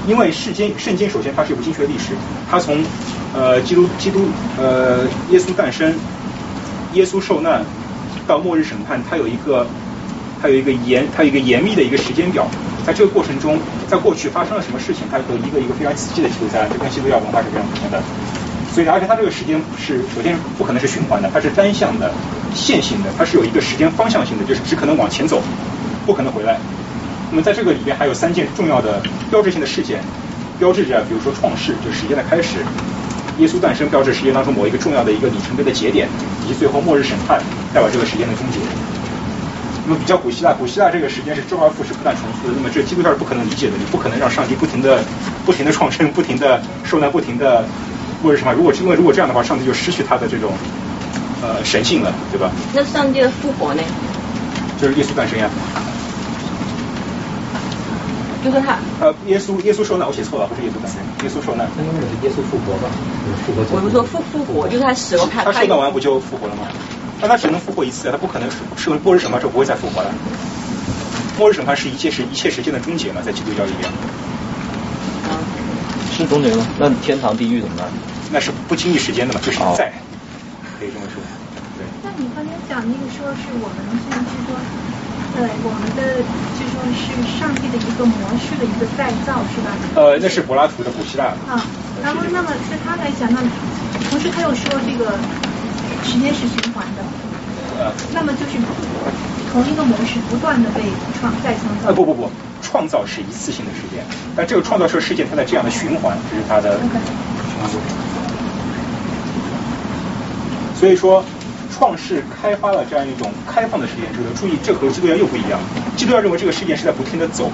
[SPEAKER 1] 因为世间圣经首先它是一部精确历史，它从呃基督基督呃耶稣诞生，耶稣受难到末日审判，它有一个它有一个严它有一个严密的一个时间表。在这个过程中，在过去发生了什么事情，它会一个一个非常仔细的记录下来，这跟基督教文化是非常不同的。所以，而且它这个时间是首先不可能是循环的，它是单向的、线性的，它是有一个时间方向性的，就是只可能往前走，不可能回来。那么在这个里边还有三件重要的标志性的事件，标志着比如说创世，就是时间的开始；耶稣诞生，标志时间当中某一个重要的一个里程碑的节点，以及最后末日审判，代表这个时间的终结。那么比较古希腊，古希腊这个时间是周而复始、不断重复的。那么这基督教是不可能理解的，你不可能让上帝不停的、不停的创生、不停的受难、不停的或者什么。如果因为如果这样的话，上帝就失去他的这种呃神性了，对吧？
[SPEAKER 3] 那上帝的复活呢？
[SPEAKER 1] 就是耶稣诞生呀。
[SPEAKER 3] 就是他。
[SPEAKER 1] 呃，耶稣耶稣受难，我写错了，不是耶稣诞生，耶稣受难。
[SPEAKER 10] 那应该是耶稣复活吧？复活。
[SPEAKER 3] 我们说复复活，就是他死了，他
[SPEAKER 1] 他受难完不就复活了吗？但他只能复活一次，他不可能是末日审判之后不会再复活了。末日审判是一切是一切时间的终结嘛，在基督教里边。
[SPEAKER 10] 是终结了，那天堂地狱怎么办？
[SPEAKER 1] 那是不经历时间的嘛，就是在，可以这么说。对。
[SPEAKER 8] 那你刚才讲那个说是我们现在是说。对，我们的就说是上帝的一个模式的一个再造，是吧？
[SPEAKER 1] 呃，那是柏拉图的古希腊。
[SPEAKER 8] 啊，然后那么在他来讲，那同时他又说这个时间是循环的。呃。那么就是同一个模式不断的被创再创造。
[SPEAKER 1] 呃，不不不，创造是一次性的事件，但这个创造这个事件它在这样的循环，这是它的。所以说。创世开发了这样一种开放的时间制度。注意，这和基督教又不一样。基督教认为这个事件是在不停的走，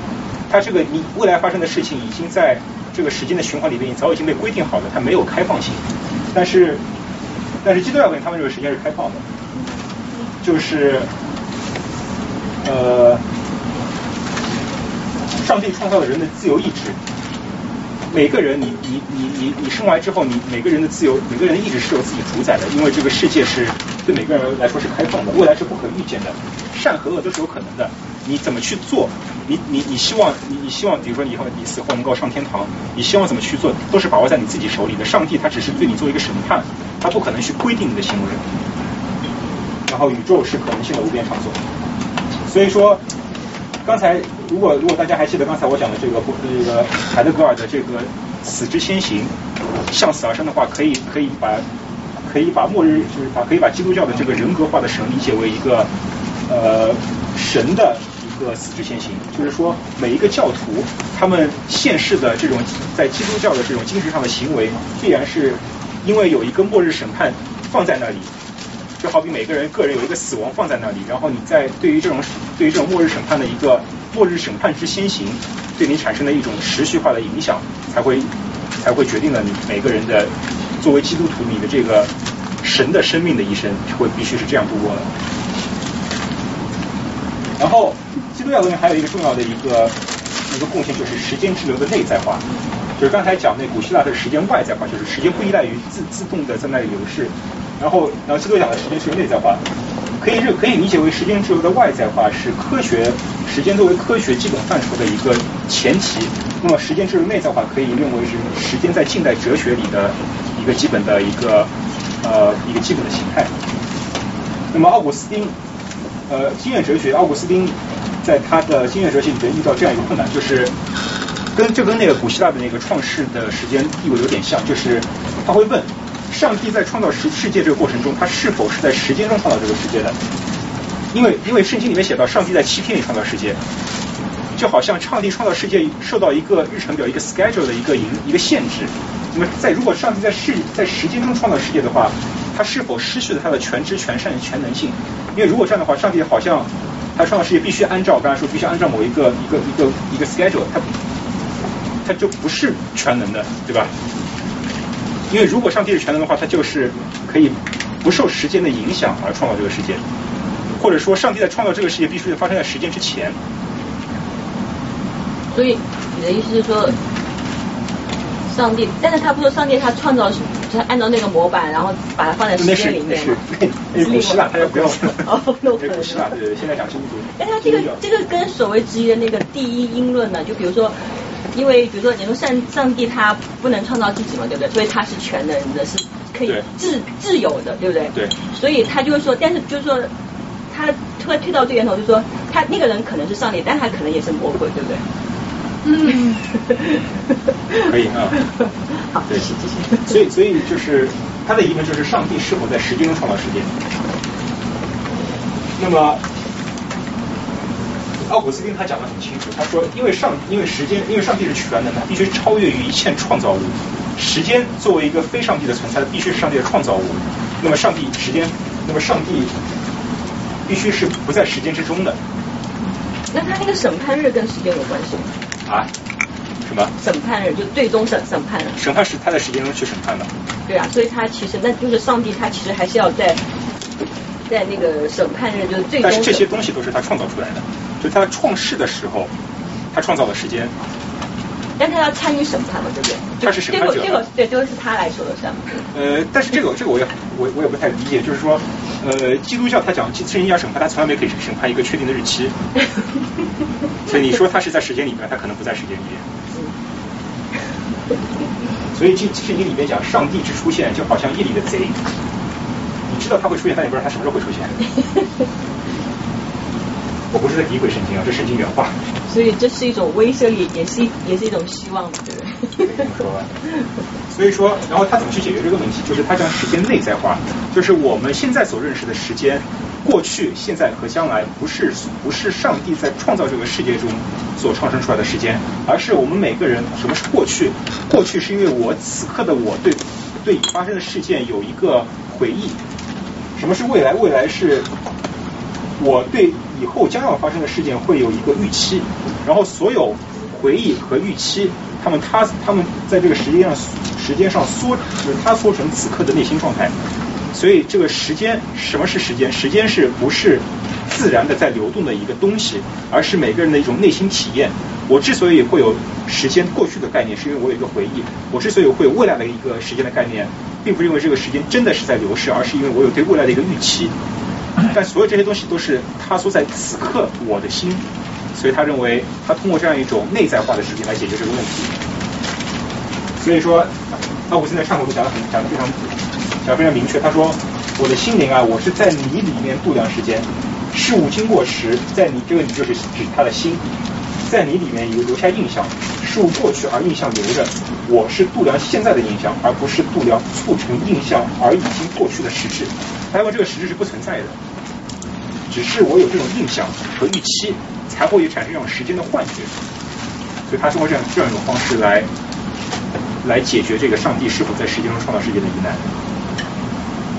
[SPEAKER 1] 它这个你未来发生的事情已经在这个时间的循环里面早已经被规定好了，它没有开放性。但是，但是基督教认为他们认为时间是开放的，就是呃，上帝创造了人的自由意志。每个人，你你你你你生来之后，你每个人的自由，每个人的意志是由自己主宰的，因为这个世界是对每个人来说是开放的，未来是不可预见的，善和恶都是有可能的。你怎么去做？你你你希望你你希望，比如说你以后你死后能够上天堂，你希望怎么去做，都是把握在你自己手里的。上帝他只是对你做一个审判，他不可能去规定你的行为。然后宇宙是可能性的无边场所，所以说。刚才，如果如果大家还记得刚才我讲的这个这个海德格尔的这个死之先行，向死而生的话，可以可以把可以把末日就是把可以把基督教的这个人格化的神理解为一个呃神的一个死之先行，就是说每一个教徒他们现世的这种在基督教的这种精神上的行为，必然是因为有一个末日审判放在那里。就好比每个人个人有一个死亡放在那里，然后你在对于这种对于这种末日审判的一个末日审判之先行，对你产生的一种持续化的影响，才会才会决定了你每个人的作为基督徒你的这个神的生命的一生会必须是这样度过的。然后基督教文明还有一个重要的一个一个贡献就是时间之流的内在化，就是刚才讲那古希腊的时间外在化，就是时间不依赖于自自动的在那里流逝。然后，然后基督讲的时间是内在化，可以认可以理解为时间自由的外在化是科学时间作为科学基本范畴的一个前提。那么，时间自由内在化可以认为是时间在近代哲学里的一个基本的一个呃一个基本的形态。那么，奥古斯丁呃经验哲学，奥古斯丁在他的经验哲学里面遇到这样一个困难，就是跟这跟那个古希腊的那个创世的时间地位有点像，就是他会问。上帝在创造世世界这个过程中，他是否是在时间中创造这个世界的？因为因为圣经里面写到，上帝在七天里创造世界，就好像上帝创造世界受到一个日程表、一个 schedule 的一个一一个限制。那么在如果上帝在世在时间中创造世界的话，他是否失去了他的全知全善全能性？因为如果这样的话，上帝好像他创造世界必须按照刚才说，必须按照某一个一个一个一个 schedule，他他就不是全能的，对吧？因为如果上帝是全能的话，他就是可以不受时间的影响而创造这个世界，或者说上帝在创造这个世界必须得发生在时间之前。
[SPEAKER 3] 所以你的意思是说，上帝，但是他不说上帝他创造是按照那个模板，然后把它放在时间里面
[SPEAKER 1] 是古希腊，他要不要？
[SPEAKER 3] 哦，那
[SPEAKER 1] 古希腊对对，现在讲基督徒。
[SPEAKER 3] 哎，他这个这个跟所谓之一的那个第一因论呢？就比如说。因为比如说，你说上上帝他不能创造自己嘛，对不对？所以他是全能的，是可以自自由的，对不对？
[SPEAKER 1] 对。
[SPEAKER 3] 所以他就是说，但是就是说，他推推到最源头，就是说他那个人可能是上帝，但他可能也是魔鬼，对不对？
[SPEAKER 2] 嗯，
[SPEAKER 1] 可以啊。
[SPEAKER 3] 好，
[SPEAKER 1] 对，谢谢。所以，所以就是他的疑问就是：上帝是否在时间中创造世界？那么，奥古斯丁他讲的很清楚，他说，因为上，因为时间，因为上帝是全能的，必须超越于一切创造物。时间作为一个非上帝的存在，必须是上帝的创造物。那么，上帝时间，那么上帝必须是不在时间之中的。
[SPEAKER 3] 那他那个审判日跟时间有关系吗？
[SPEAKER 1] 啊？什么？
[SPEAKER 3] 审判日就最终审审判了。
[SPEAKER 1] 审判是他在时间中去审判的。
[SPEAKER 3] 对啊，所以他其实那就是上帝，他其实还是要在在那个审判日就最终。
[SPEAKER 1] 但是这些东西都是他创造出来的，就他创世的时候，他创造了时间。
[SPEAKER 3] 但他要参与审判嘛，对不对？
[SPEAKER 1] 他是审判者。
[SPEAKER 3] 这个对，这个是他来说的，算吗？
[SPEAKER 1] 呃，但是这个这个我也我我也不太理解，就是说，呃，基督教他讲圣经要审判，他从来没可以审判一个确定的日期。所以你说他是在时间里面，他可能不在时间里面。所以圣经里面讲上帝之出现，就好像夜里的贼，你知道他会出现，但你不知道他什么时候会出现。我不是在诋毁圣经啊，这圣经原话。
[SPEAKER 3] 所以这是一种威慑力，也是也是一种希望，对不对？
[SPEAKER 1] 所以说，然后他怎么去解决这个问题？就是他将时间内在化，就是我们现在所认识的时间，过去、现在和将来，不是不是上帝在创造这个世界中所创生出来的时间，而是我们每个人。什么是过去？过去是因为我此刻的我对对已发生的事件有一个回忆。什么是未来？未来是。我对以后将要发生的事件会有一个预期，然后所有回忆和预期，他们他他们在这个时间上时间上缩，就是他缩成此刻的内心状态。所以这个时间，什么是时间？时间是不是自然的在流动的一个东西，而是每个人的一种内心体验。我之所以会有时间过去的概念，是因为我有一个回忆；我之所以会有未来的一个时间的概念，并不是因为这个时间真的是在流逝，而是因为我有对未来的一个预期。但所有这些东西都是他说在此刻我的心，所以他认为他通过这样一种内在化的事情来解决这个问题。所以说，那我现在上口都讲的很讲的非常讲的非常明确。他说我的心灵啊，我是在你里面度量时间，事物经过时，在你这个你就是指他的心，在你里面有留下印象，事物过去而印象留着。我是度量现在的印象，而不是度量促成印象而已经过去的实质。他认为这个实质是不存在的。只是我有这种印象和预期，才会产生这种时间的幻觉。所以他通过这样这样一种方式来来解决这个上帝是否在时间中创造世界的疑难。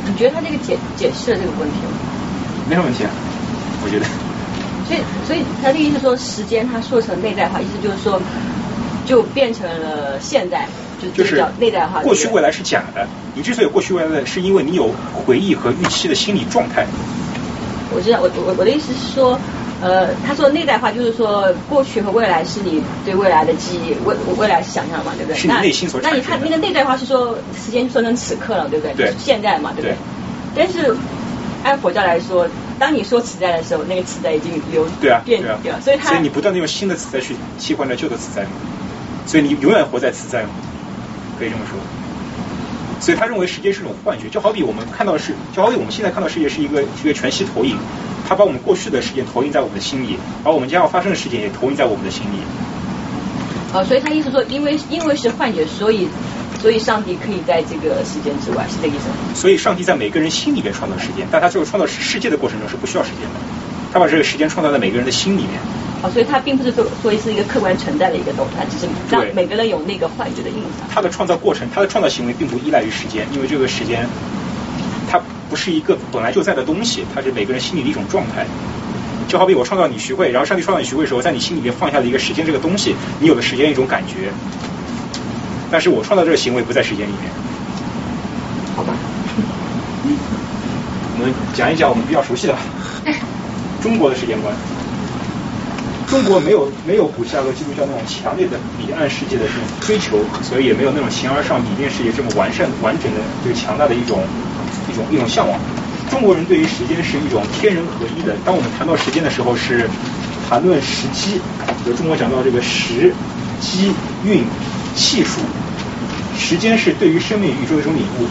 [SPEAKER 3] 你觉得他这个解解释了这个问题吗？
[SPEAKER 1] 没什么问题啊，我觉得。
[SPEAKER 3] 所以所以他的意思说，时间他说成内在化，意思就是说，就变成了现在，就
[SPEAKER 1] 是
[SPEAKER 3] 内在化。
[SPEAKER 1] 过去未来是假的，你之所以过去未来，是因为你有回忆和预期的心理状态。
[SPEAKER 3] 我知道，我我我的意思是说，呃，他说内在化就是说，过去和未来是你对未来的记忆，未未来是想象嘛，对不对？
[SPEAKER 1] 是你内心所
[SPEAKER 3] 那你看那个内在化是说，时间说成此刻了，对不对？
[SPEAKER 1] 对。
[SPEAKER 3] 现在嘛，对不对？但是按佛教来说，当你说此在的时候，那个此在已经流
[SPEAKER 1] 对啊
[SPEAKER 3] 变
[SPEAKER 1] 对
[SPEAKER 3] 啊，所以它
[SPEAKER 1] 所以你不断的用新的此在去替换掉旧的此在，所以你永远活在此在，可以这么说。所以他认为时间是一种幻觉，就好比我们看到的是，就好比我们现在看到世界是一个一个全息投影，他把我们过去的事件投影在我们的心里，而我们将要发生的事件也投影在我们的心里。
[SPEAKER 3] 哦，所以他意思说，因为因为是幻觉，所以所以上帝可以在这个时间之外，是这个意思吗？
[SPEAKER 1] 所以上帝在每个人心里面创造时间，但他最后创造世界的过程中是不需要时间的，他把这个时间创造在每个人的心里面。
[SPEAKER 3] 哦，所以它并不是说说是一个客观存在的一个动态，只是让每个人有那个幻觉的印象。
[SPEAKER 1] 它的创造过程，它的创造行为并不依赖于时间，因为这个时间它不是一个本来就在的东西，它是每个人心里的一种状态。就好比我创造你徐汇，然后上帝创造你徐汇的时候，在你心里面放下了一个时间这个东西，你有了时间一种感觉。但是我创造这个行为不在时间里面。好吧。我们讲一讲我们比较熟悉的 中国的时间观。中国没有没有古希腊和基督教那种强烈的彼岸世界的这种追求，所以也没有那种形而上理念世界这么完善完整的这个强大的一种一种一种向往。中国人对于时间是一种天人合一的。当我们谈到时间的时候，是谈论时机。比如中国讲到这个时、机、运、气数，时间是对于生命宇宙的一种领悟。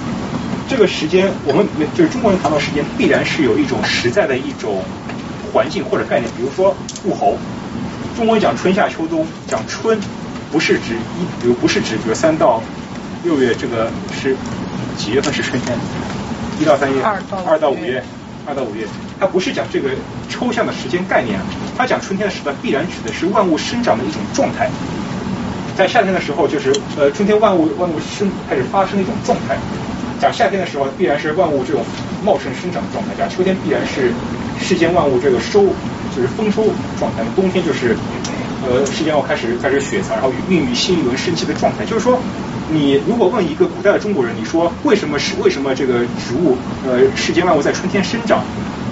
[SPEAKER 1] 这个时间，我们就是中国人谈到时间，必然是有一种实在的一种。环境或者概念，比如说物候。中国讲春夏秋冬，讲春不是指一，比如不是指比如三到六月，这个是几月份是春天？一到三月，二到五月，二到五月，它不是讲这个抽象的时间概念，它讲春天的时段必然指的是万物生长的一种状态。在夏天的时候，就是呃春天万物万物生开始发生的一种状态。讲夏天的时候，必然是万物这种茂盛生长的状态；讲秋天，必然是世间万物这个收。就是丰收状态，冬天就是呃，世间要开始开始雪藏，然后孕育新一轮生机的状态。就是说，你如果问一个古代的中国人，你说为什么是为什么这个植物呃世间万物在春天生长？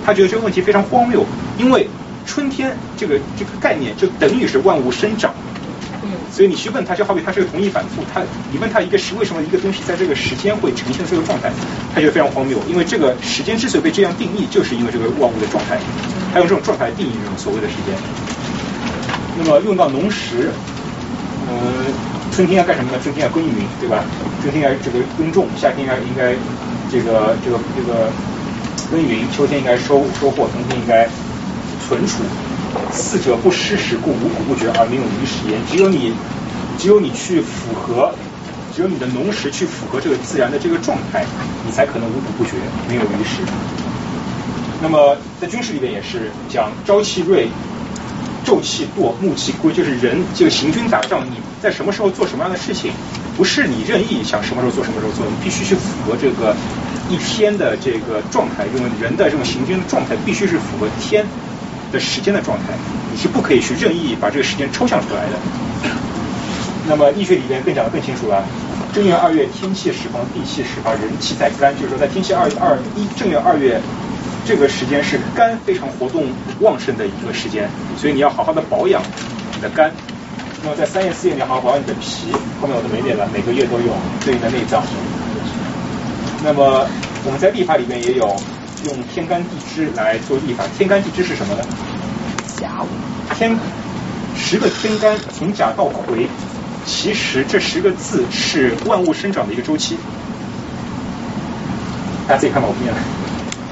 [SPEAKER 1] 他觉得这个问题非常荒谬，因为春天这个这个概念就等于是万物生长。所以你去问他，就好比他是个同义反复，他你问他一个时为什么一个东西在这个时间会呈现这个状态，他觉得非常荒谬，因为这个时间之所以被这样定义，就是因为这个万物的状态，他用这种状态来定义这种所谓的时间。那么用到农时，呃，春天要干什么呢？春天要耕耘，对吧？春天要这个耕种，夏天应该应该这个这个这个耕耘，秋天应该收收获，冬天应该存储。四者不失时，故五谷不绝而没有于时焉。只有你，只有你去符合，只有你的农时去符合这个自然的这个状态，你才可能五谷不绝，没有余时。那么在军事里边也是讲朝气锐，昼气惰，暮气归，就是人这个行军打仗，你在什么时候做什么样的事情，不是你任意想什么时候做什么时候做，你必须去符合这个一天的这个状态，因为人的这种行军的状态必须是符合天。的时间的状态，你是不可以去任意把这个时间抽象出来的。那么易学里边更讲的更清楚了，正月二月天气始放，地气始发，人气在肝，就是说在天气二二一正月二月这个时间是肝非常活动旺盛的一个时间，所以你要好好的保养你的肝。那么在三月四月你要好好保养你的脾，后面我都没列了，每个月都有对应的内脏。那么我们在历法里面也有。用天干地支来做历法，天干地支是什么呢？甲午。天十个天干从甲到癸，其实这十个字是万物生长的一个周期。大家自己看吧，我不念了。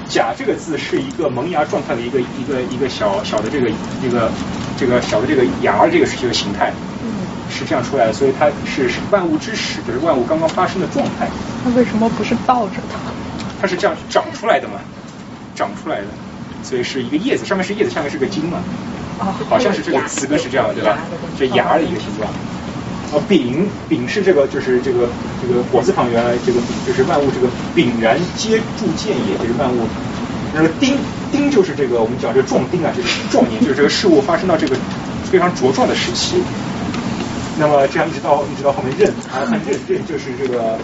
[SPEAKER 1] 甲这个字是一个萌芽状态的一个一个一个小小的这个一个这个小的这个芽这个这个形态，是这样出来的，所以它是万物之始，就是万物刚刚发生的状态。
[SPEAKER 7] 那为什么不是倒着的？
[SPEAKER 1] 它是这样长出来的嘛？长出来的，所以是一个叶子，上面是叶子，下面是个茎嘛，好像是这个词根是这样的，对吧？这芽的一个形状。啊，丙丙是这个，就是这个这个火字旁原来这个丙就是万物这个丙然皆铸见也，就是万物。那个丁丁就是这个我们讲这个壮丁啊，就是壮年，就是这个事物发生到这个非常茁壮的时期。那么这样一直到一直到后面壬啊，看壬壬就是这个。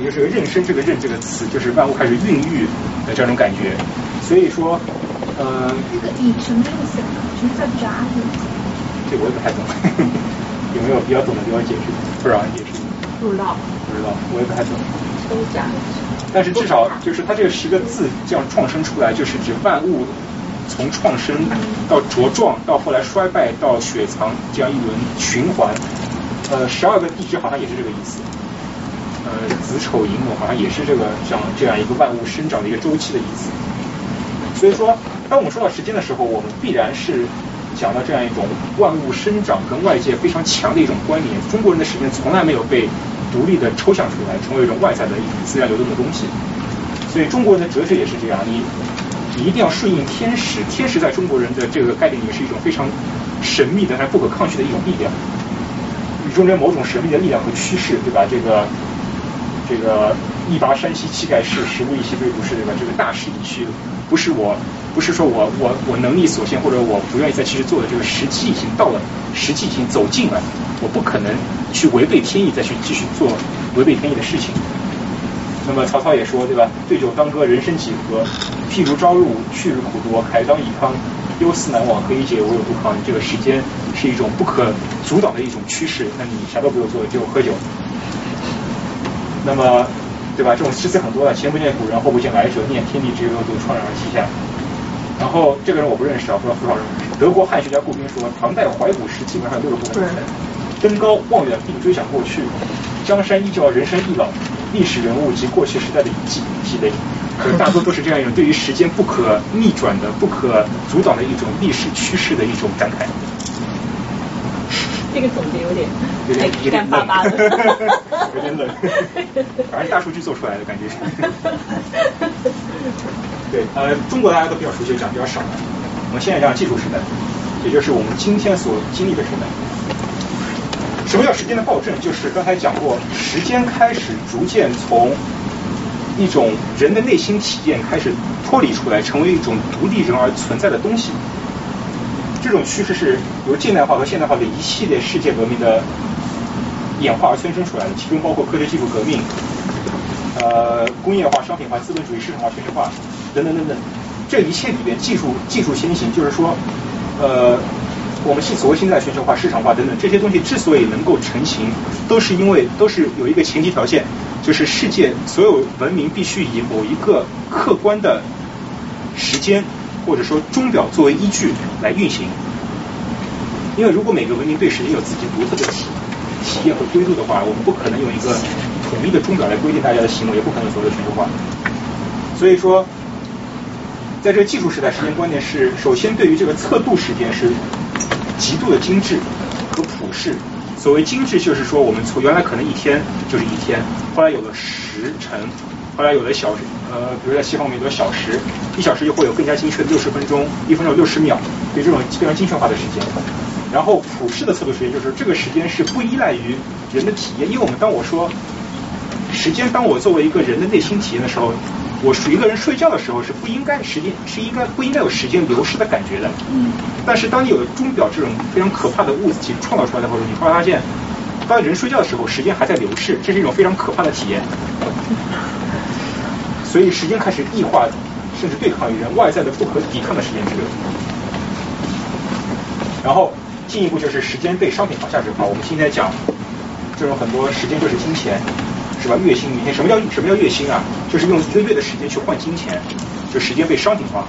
[SPEAKER 1] 也就是个“妊娠”这个“妊”这个词，就是万物开始孕育的这种感觉。所以说，呃，
[SPEAKER 8] 这个乙什么意思？什么叫“杂”？
[SPEAKER 1] 这我也不太懂，有没有比较懂的给我解释？不知道解释。
[SPEAKER 6] 不知道。
[SPEAKER 1] 不知道，我也不太懂。
[SPEAKER 6] 都假的。
[SPEAKER 1] 但是至少就是它这个十个字这样创生出来，就是指万物从创生到茁壮，到后来衰败，到雪藏这样一轮循环。呃，十二个地支好像也是这个意思。呃，子丑寅卯好像也是这个像这样一个万物生长的一个周期的意思。所以说，当我们说到时间的时候，我们必然是讲到这样一种万物生长跟外界非常强的一种关联。中国人的时间从来没有被独立的抽象出来，成为一种外在的一种自然流动的东西。所以中国人的哲学也是这样，你你一定要顺应天时。天时在中国人的这个概念里是一种非常神秘的、还不可抗拒的一种力量，宇宙中某种神秘的力量和趋势，对吧？这个。这个一拔山兮气盖世，时无一兮非不是，对吧？这个大势已去，不是我，不是说我我我能力所限，或者我不愿意再继续做的，这个时机已经到了，时机已经走近了，我不可能去违背天意再去继续做违背天意的事情。那么曹操也说，对吧？对酒当歌，人生几何？譬如朝入，去日苦多。慨当以慷，忧思难忘。何以解？我有不康。这个时间是一种不可阻挡的一种趋势，那你啥都不用做，就喝酒。那么，对吧？这种诗词很多的，前不见古人，后不见来者，念天地之悠悠，独怆然而涕下。然后这个人我不认识啊，不知道多少人。德国汉学家顾斌说，唐代怀古诗基本上都是不分的。登高望远并追想过去，江山依旧，人生易老，历史人物及过去时代的遗迹积累。可大多都是这样一种对于时间不可逆转的、不可阻挡的一种历史趋势的一种感慨。
[SPEAKER 3] 这个总结有点
[SPEAKER 1] 有点有点
[SPEAKER 3] 冷，
[SPEAKER 1] 有点冷，反正大数据做出来的感觉。对，呃，中国大家都比较熟悉，讲比较少的。我们现在讲技术时代，也就是我们今天所经历的时代。什么叫时间的暴政？就是刚才讲过，时间开始逐渐从一种人的内心体验开始脱离出来，成为一种独立人而存在的东西。这种趋势是由近代化和现代化的一系列世界革命的演化而催生出来的，其中包括科学技术革命、呃工业化、商品化、资本主义市场化、全球化等等等等。这一切里边，技术技术先行，就是说，呃，我们现所谓现在全球化、市场化等等这些东西之所以能够成型，都是因为都是有一个前提条件，就是世界所有文明必须以某一个客观的时间。或者说钟表作为依据来运行，因为如果每个文明对时间有自己独特的体体验和规度的话，我们不可能用一个统一的钟表来规定大家的行为，也不可能所谓全球化。所以说，在这个技术时代，时间观念是首先对于这个测度时间是极度的精致和普世。所谓精致，就是说我们从原来可能一天就是一天，后来有了时辰。后来有了小时呃，比如在西方，我们有个小时，一小时就会有更加精确的六十分钟，一分钟有六十秒，对这种非常精确化的时间。然后普世的测度时间就是这个时间是不依赖于人的体验，因为我们当我说时间，当我作为一个人的内心体验的时候，我一个人睡觉的时候是不应该时间是应该不应该有时间流逝的感觉的。嗯。但是当你有了钟表这种非常可怕的物体创造出来的时候，你会发现，当人睡觉的时候，时间还在流逝，这是一种非常可怕的体验。所以时间开始异化，甚至对抗于人外在的不可抵抗的时间之流。然后进一步就是时间被商品化、价值化。我们现在讲这种很多时间就是金钱，是吧？月薪、明天什么叫什么叫月薪啊？就是用一个月的时间去换金钱，就时间被商品化。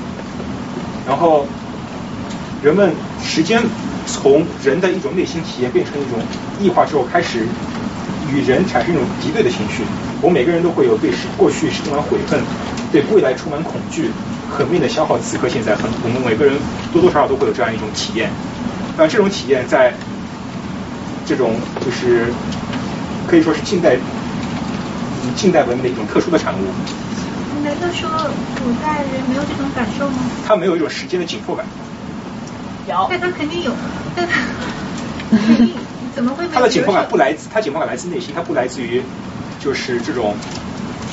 [SPEAKER 1] 然后人们时间从人的一种内心体验变成一种异化之后，开始与人产生一种敌对的情绪。我们每个人都会有对过去充满悔恨，对未来充满恐惧，狠命的消耗此刻现在。很，我们每个人多多少少都会有这样一种体验。那这种体验在这种就是可以说是近代近代文明的一种特殊的产物。
[SPEAKER 8] 难道说古代人没有这种感受吗？
[SPEAKER 1] 他没有一种时间的紧迫感。
[SPEAKER 2] 有。
[SPEAKER 8] 但他肯定有。但他肯定怎么会？
[SPEAKER 1] 他的紧迫感不来自，他紧迫感来自内心，他不来自于。就是这种，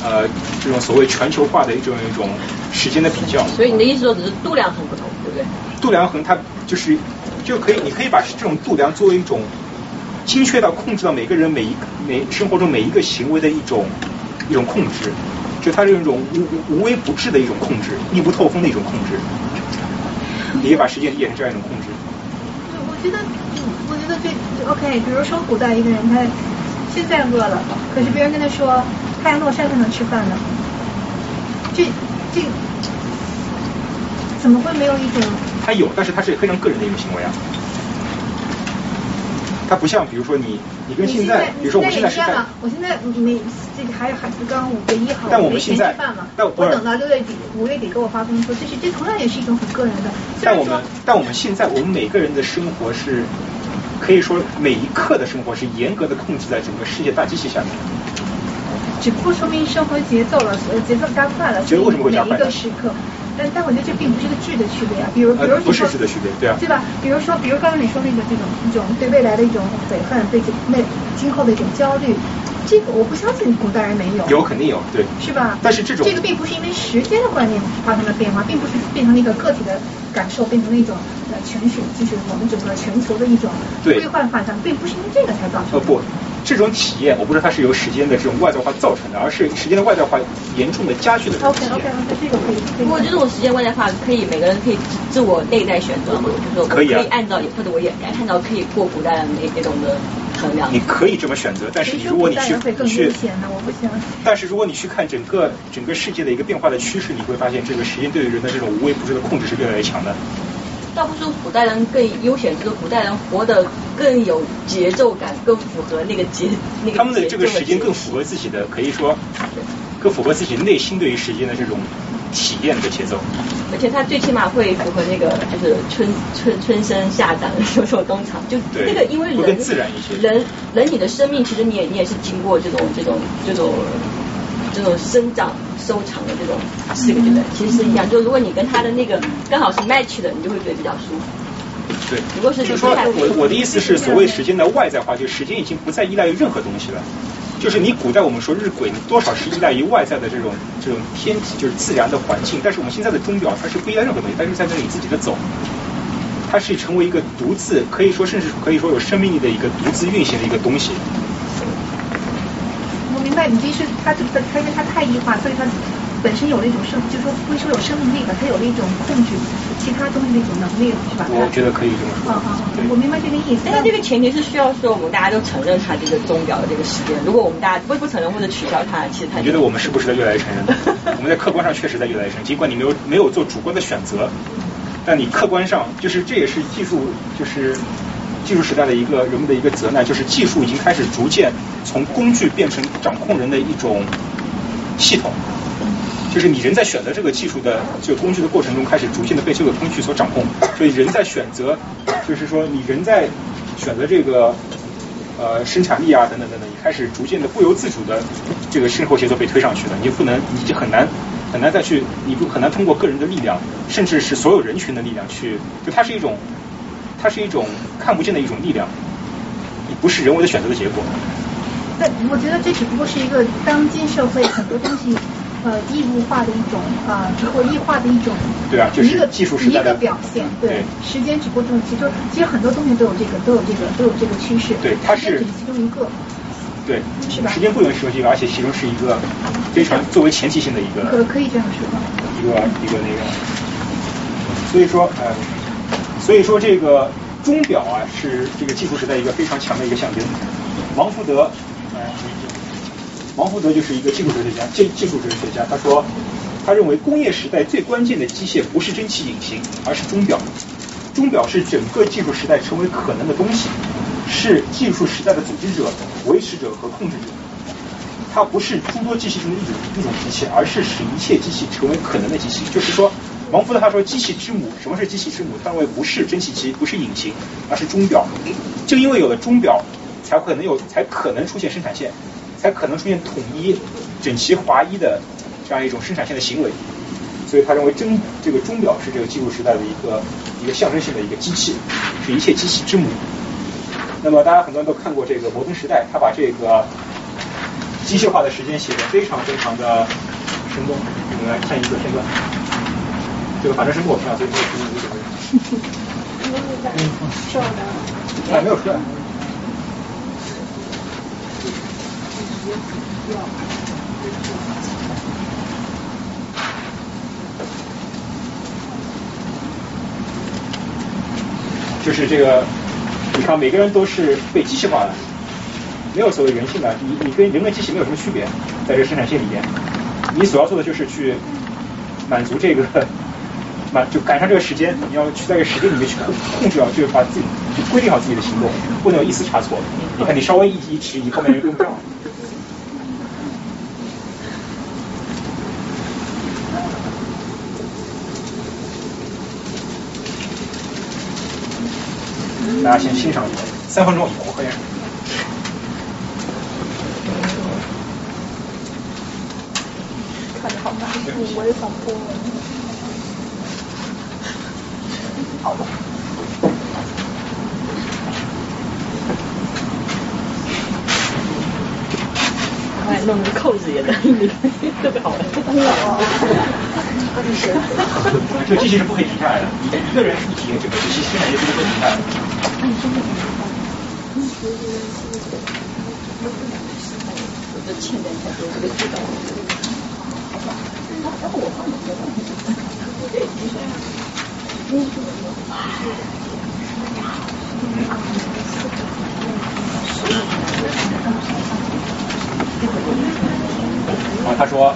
[SPEAKER 1] 呃，这种所谓全球化的一种一种时间的比较。
[SPEAKER 3] 所以你的意思说只是度量衡不同，对不对？
[SPEAKER 1] 度量衡它就是就可以，你可以把这种度量作为一种精确到控制到每个人每一每生活中每一个行为的一种一种控制，就它是一种无无微不至的一种控制，密不透风的一种控制。你可以把时间理解成这样一种控制。
[SPEAKER 8] 我觉得，我觉得这 OK。比如说古代一个人他。现在饿了，可是别人跟他说太阳落山才能吃饭呢，这这怎么会没有一种？
[SPEAKER 1] 他有，但是他是非常个人的一种行为啊。他不像，比如说你，你跟现在，比如说我们现在是。
[SPEAKER 8] 我现在没这个还有孩子刚五月一号，
[SPEAKER 1] 但我们现在，
[SPEAKER 8] 我等到六月底五月底给我发工资，这是这同样也是一种很个人的。
[SPEAKER 1] 但我们但我们现在我们每个人的生活是。可以说每一刻的生活是严格的控制在整个世界大机器下面。
[SPEAKER 8] 只不过说明生活节奏了，节奏加快了，
[SPEAKER 1] 所以为什么会加快？
[SPEAKER 8] 每一个时刻，但但我觉得这并不是个质的区别啊。比如，比如
[SPEAKER 1] 不是质的区别，对啊。
[SPEAKER 8] 对吧？比如说，比如刚刚你说那个这种一种对未来的一种悔恨，对未今后的一种焦虑。这个我不相信古代人没有，
[SPEAKER 1] 有肯定有，对，
[SPEAKER 8] 是吧？
[SPEAKER 1] 但是这种
[SPEAKER 8] 这个并不是因为时间的观念发生了变化，并不是变成了一个个体的感受，变成了一种呃全是就是我们整个全球的一种规范发展，并不是因为这个才造成。呃
[SPEAKER 1] 不，这种体验我不知道它是由时间的这种外在化造成的，而是时间的外在化严重的加剧了。
[SPEAKER 8] OK OK OK，这个可以。不过
[SPEAKER 3] 这种时间外在化可以每个人可以自我内在选择嘛？就是我可以按照或者我也看到可以过古代的那那种的。
[SPEAKER 1] 你可以这么选择，但是你如果你去去，但是如果你去看整个整个世界的一个变化的趋势，你会发现这个时间对于人的这种无微不至的控制是越来越强的。
[SPEAKER 3] 倒不是说古代人更悠闲，就是古代人活得更有节奏感，更符合那个节那个。
[SPEAKER 1] 他们的这个时间更符合自己的，可以说更符合自己内心对于时间的这种体验的节奏。
[SPEAKER 3] 而且它最起码会符合那个就是春春春生夏长秋收冬藏，就那个因为人
[SPEAKER 1] 自然一些。
[SPEAKER 3] 人人你的生命其实你也你也是经过这种这种这种这种生长。收藏的这种四个阶段其实是一样，就如果你跟他的那个刚好是 match 的，你就会觉得比较舒服。
[SPEAKER 1] 对，
[SPEAKER 3] 如果是
[SPEAKER 1] 就说我我的意思是，所谓时间的外在化，就时间已经不再依赖于任何东西了。就是你古代我们说日晷，多少是依赖于外在的这种这种天体，就是自然的环境。但是我们现在的钟表，它是不依赖任何东西，它是在那里自己的走，它是成为一个独自可以说甚至可以说有生命力的一个独自运行的一个东西。
[SPEAKER 8] 我明白你这是它这个，它因为它太异化，所以它本身有那种生，就是说不会说有生命力吧，它有那种控制其他东西的一种能力，是吧？
[SPEAKER 1] 我觉得可以这么说。啊啊，
[SPEAKER 8] 我明白这个意思。
[SPEAKER 3] 但这个前提是需要说我们大家都承认它这个钟表的这个时间。如果我们大家不不承认或者取消它，其实它。
[SPEAKER 1] 你觉得我们是不是在越来越承认？我们在客观上确实在越来越承认，尽管你没有没有做主观的选择，但你客观上就是这也是技术就是。技术时代的一个人们的一个责难，就是技术已经开始逐渐从工具变成掌控人的一种系统。就是你人在选择这个技术的这个工具的过程中，开始逐渐的被这个工具所掌控。所以人在选择，就是说你人在选择这个呃生产力啊等等等等，你开始逐渐的不由自主的这个生活节奏被推上去了。你就不能，你就很难很难再去，你不很难通过个人的力量，甚至是所有人群的力量去，就它是一种。它是一种看不见的一种力量，你不是人为的选择的结果。
[SPEAKER 8] 那我觉得这只不过是一个当今社会很多东西呃异物化的一种啊，或异化的一种
[SPEAKER 1] 对啊，就是一个技术时
[SPEAKER 8] 代的表现。对，时间只不过这种，其实其实很多东西都有这个都有这个都有这个趋势。
[SPEAKER 1] 对，它是
[SPEAKER 8] 其中一个。
[SPEAKER 1] 对，是吧？时间不能是其中一个，而且其中是一个非常作为前提性的一个。
[SPEAKER 8] 可可以这样说。
[SPEAKER 1] 一个一个那个，所以说呃。所以说，这个钟表啊，是这个技术时代一个非常强的一个象征。王福德，王福德就是一个技术哲学家，技技术哲学家。他说，他认为工业时代最关键的机械不是蒸汽引擎，而是钟表。钟表是整个技术时代成为可能的东西，是技术时代的组织者、维持者和控制者。它不是诸多机器中的一种一种机器，而是使一切机器成为可能的机器。就是说。王福德他说：“机器之母，什么是机器之母？单位不是蒸汽机，不是引擎，而是钟表。正因为有了钟表，才可能有，才可能出现生产线，才可能出现统一、整齐划一的这样一种生产线的行为。所以他认为钟这个钟表是这个技术时代的一个一个象征性的一个机器，是一切机器之母。那么大家很多人都看过这个《摩登时代》，他把这个机械化的时间写得非常非常的生动。我们来看一个片段。”这个反正是默片，所以这个肯定无所谓。
[SPEAKER 8] 瘦的。
[SPEAKER 1] 哎没有出来。就是这个，你看每个人都是被机器化的，没有所谓人性的。你你跟人跟机器没有什么区别，在这个生产线里面，你所要做的就是去满足这个。满就赶上这个时间，你要去在这个时间里面去控控制好，就是把自己就规定好自己的行动，不能有一丝差错。你看，你稍微一一迟疑，后面人跟不上。大家先欣赏一下，三分钟以后我喝点水。
[SPEAKER 8] 看着好难我也想哭。好的。
[SPEAKER 3] 哎，弄个扣子也能，特别好玩。
[SPEAKER 1] 这个机器是不可以停下来的，一个人一停，这个机器生产线是不会停下来的。
[SPEAKER 3] 我欠点钱，这个知道。然后我放
[SPEAKER 1] 然后他说，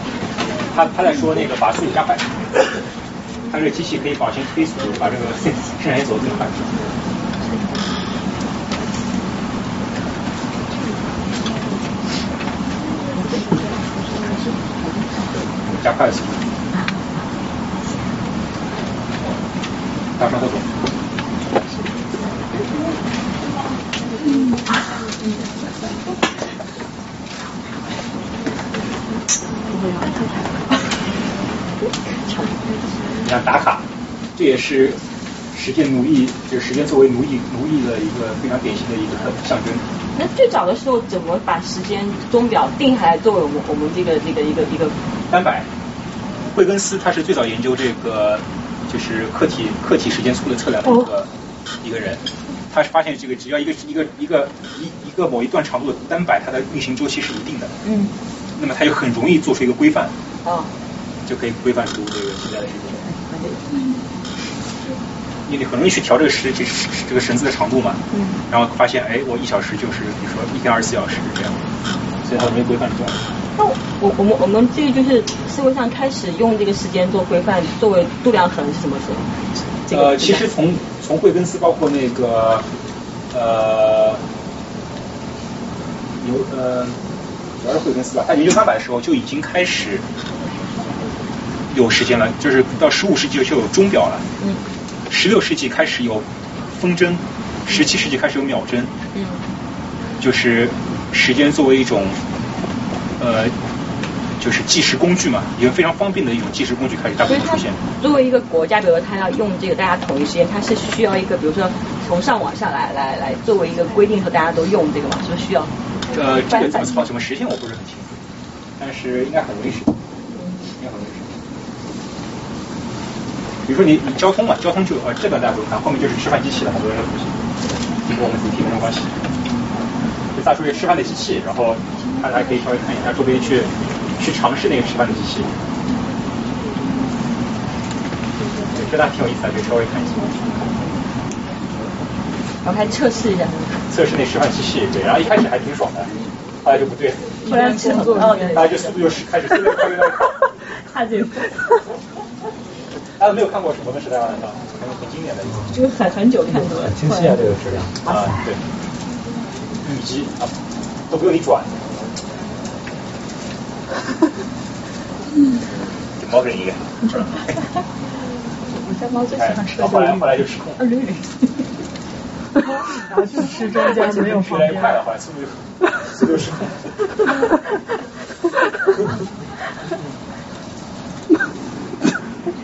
[SPEAKER 1] 他他在说那个把速度加快。他这个机器可以保持推速，把这个生产线走得最快。加快速度。大声喝走。你看打卡，这也是实践奴役，就是时间作为奴役奴役的一个非常典型的一个象征。
[SPEAKER 3] 那最早的时候怎么把时间钟表定下来作为我们我们这个这个一个一个
[SPEAKER 1] 单摆？惠根斯他是最早研究这个就是客体客体时间粗的测量的一个一个人，他是发现这个只要一个一个一个一一个某一段长度的单摆，它的运行周期是一定的。
[SPEAKER 3] 嗯。
[SPEAKER 1] 那么他就很容易做出一个规范。
[SPEAKER 3] 哦。
[SPEAKER 1] 就可以规范出这个时代的时间。嗯。因为你很容易去调这个时这这个绳子的长度嘛。
[SPEAKER 3] 嗯。
[SPEAKER 1] 然后发现，哎，我一小时就是比如说一天二十四小时这样，所以它容易规范出来。
[SPEAKER 3] 那我我们我们这个就是社会上开始用这个时间做规范，作为度量衡是什么时候？
[SPEAKER 1] 呃，其实从从惠更斯包括那个呃牛呃主要是惠更斯吧，他研究三百的时候就已经开始有时间了，就是到十五世纪就有钟表了。
[SPEAKER 3] 嗯。
[SPEAKER 1] 十六世纪开始有风筝，十七世纪开始有秒针。
[SPEAKER 3] 嗯。
[SPEAKER 1] 就是时间作为一种。呃，就是计时工具嘛，一个非常方便的一种计时工具开始大规模出现。
[SPEAKER 3] 作为一个国家，比如说他要用这个大家统一时间，它是需要一个，比如说从上往下来来来作为一个规定和大家都用这个嘛，是不是需要？
[SPEAKER 1] 呃，这个怎么操怎么实现我不是很清楚，但是应该很容易实现，应该很容易实现。比如说你你交通嘛，交通就呃这个大家不用看，后面就是吃饭机器了，很多人都熟悉，跟我们主题没什么关系。就再说一个吃饭的机器，然后。大家可以稍微看一下，周边去去尝试那个吃饭的机器，对这大挺有意思的，可以稍微看一下。
[SPEAKER 3] 我开始测试一下。
[SPEAKER 1] 测试那吃饭机器，对，然后一开始还挺爽的，后来就不对。
[SPEAKER 3] 突然工作，
[SPEAKER 1] 大家就速度就是开始速度快越快越快。
[SPEAKER 3] 他就。
[SPEAKER 1] 大家没有看过《什么的时代》吗？很很经典的。
[SPEAKER 3] 就很很久看过。
[SPEAKER 10] 很清晰啊，这个质量。
[SPEAKER 1] 啊，对。雨机啊，都不用你转。嗯，猫人一个。
[SPEAKER 7] 我家猫最喜欢吃的
[SPEAKER 1] 后来后来就失控。
[SPEAKER 7] 绿绿。然后就吃中间没有
[SPEAKER 1] 旁边。越来越快速度速度失控。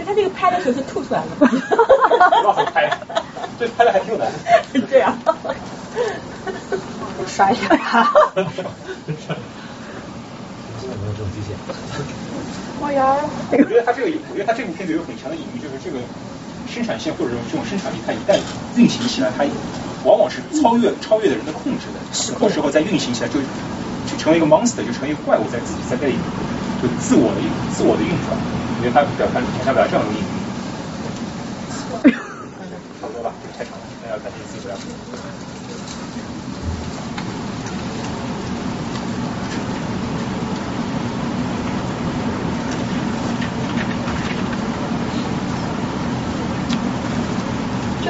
[SPEAKER 3] 他这个拍的时候是吐出来的。
[SPEAKER 1] 不好拍，这拍的还挺有难
[SPEAKER 3] 度。对啊。
[SPEAKER 7] 刷一下。
[SPEAKER 10] 这种机械，
[SPEAKER 7] 我呀，
[SPEAKER 1] 我觉得他这个，我觉得他这部片子有很强的隐喻，就是这个生产线或者说这种生产力，它一旦运行起来，它往往是超越超越的人的控制的，很多时候在运行起来就就成为一个 monster，就成为一个怪物，在自己在那里就自我的自我的运转。我觉得他表现想表达这样一个隐喻。差不多吧，太长了，那要赶紧自己不要。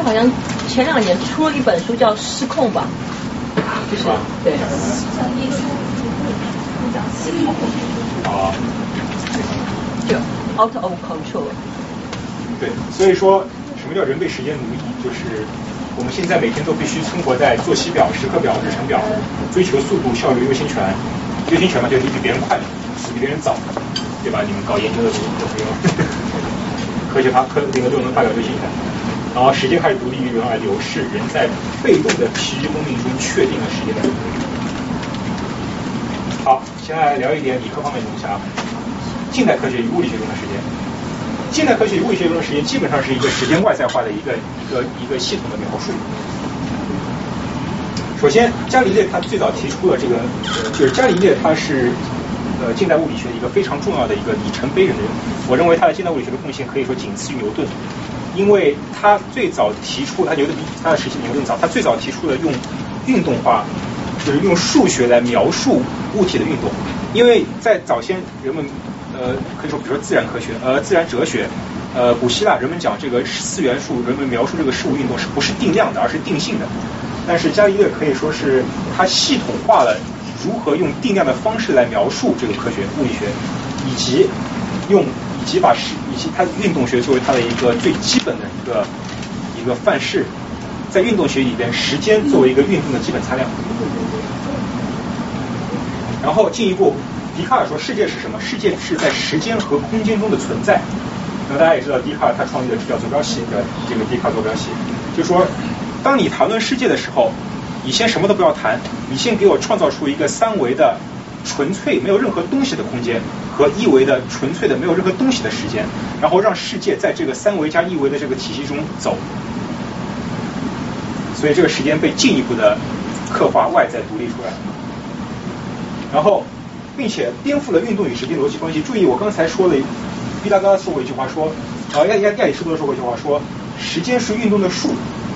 [SPEAKER 3] 好像前两年出了一本书叫《失控》吧，就是对。
[SPEAKER 1] 啊。
[SPEAKER 3] 就 out of control。
[SPEAKER 1] 对，所以说什么叫人被时间奴役？就是我们现在每天都必须生活在作息表、时刻表、日程表，追求速度、效率、优先权。优先权嘛，就是你比别人快，比别人早，对吧？你们搞研究的时候都不用，科学发科那个论文发表优先权。然后时间开始独立于人而流逝，人在被动的疲于奔命中确定了时间的规律。好，现在聊一点理科方面的东西啊。近代科学与物理学中的时间，近代科学与物理学中的时间基本上是一个时间外在化的一个一个一个系统的描述。首先，伽利略他最早提出了这个，呃就是伽利略他是呃近代物理学的一个非常重要的一个里程碑人物。我认为他的近代物理学的贡献可以说仅次于牛顿。因为他最早提出，他牛顿比他的时期牛顿早，他最早提出了用运动化，就是用数学来描述物体的运动。因为在早先人们呃，可以说比如说自然科学，呃，自然哲学，呃，古希腊人们讲这个四元素，人们描述这个事物运动是不是定量的，而是定性的。但是伽利略可以说是他系统化了如何用定量的方式来描述这个科学物理学，以及用及把时以及他运动学作为他的一个最基本的一个一个范式，在运动学里边，时间作为一个运动的基本参量。然后进一步，笛卡尔说世界是什么？世界是在时间和空间中的存在。那大家也知道，笛卡尔他创立的叫坐标系，对这个笛卡尔坐标系，就说当你谈论世界的时候，你先什么都不要谈，你先给我创造出一个三维的纯粹没有任何东西的空间和一维的纯粹的没有任何东西的时间，然后让世界在这个三维加一维的这个体系中走。所以这个时间被进一步的刻画外在独立出来。然后，并且颠覆了运动与时间逻辑关系。注意，我刚才说了，毕达哥说过一句话，说，啊，亚亚亚里士多德说过一句话，说，时间是运动的数，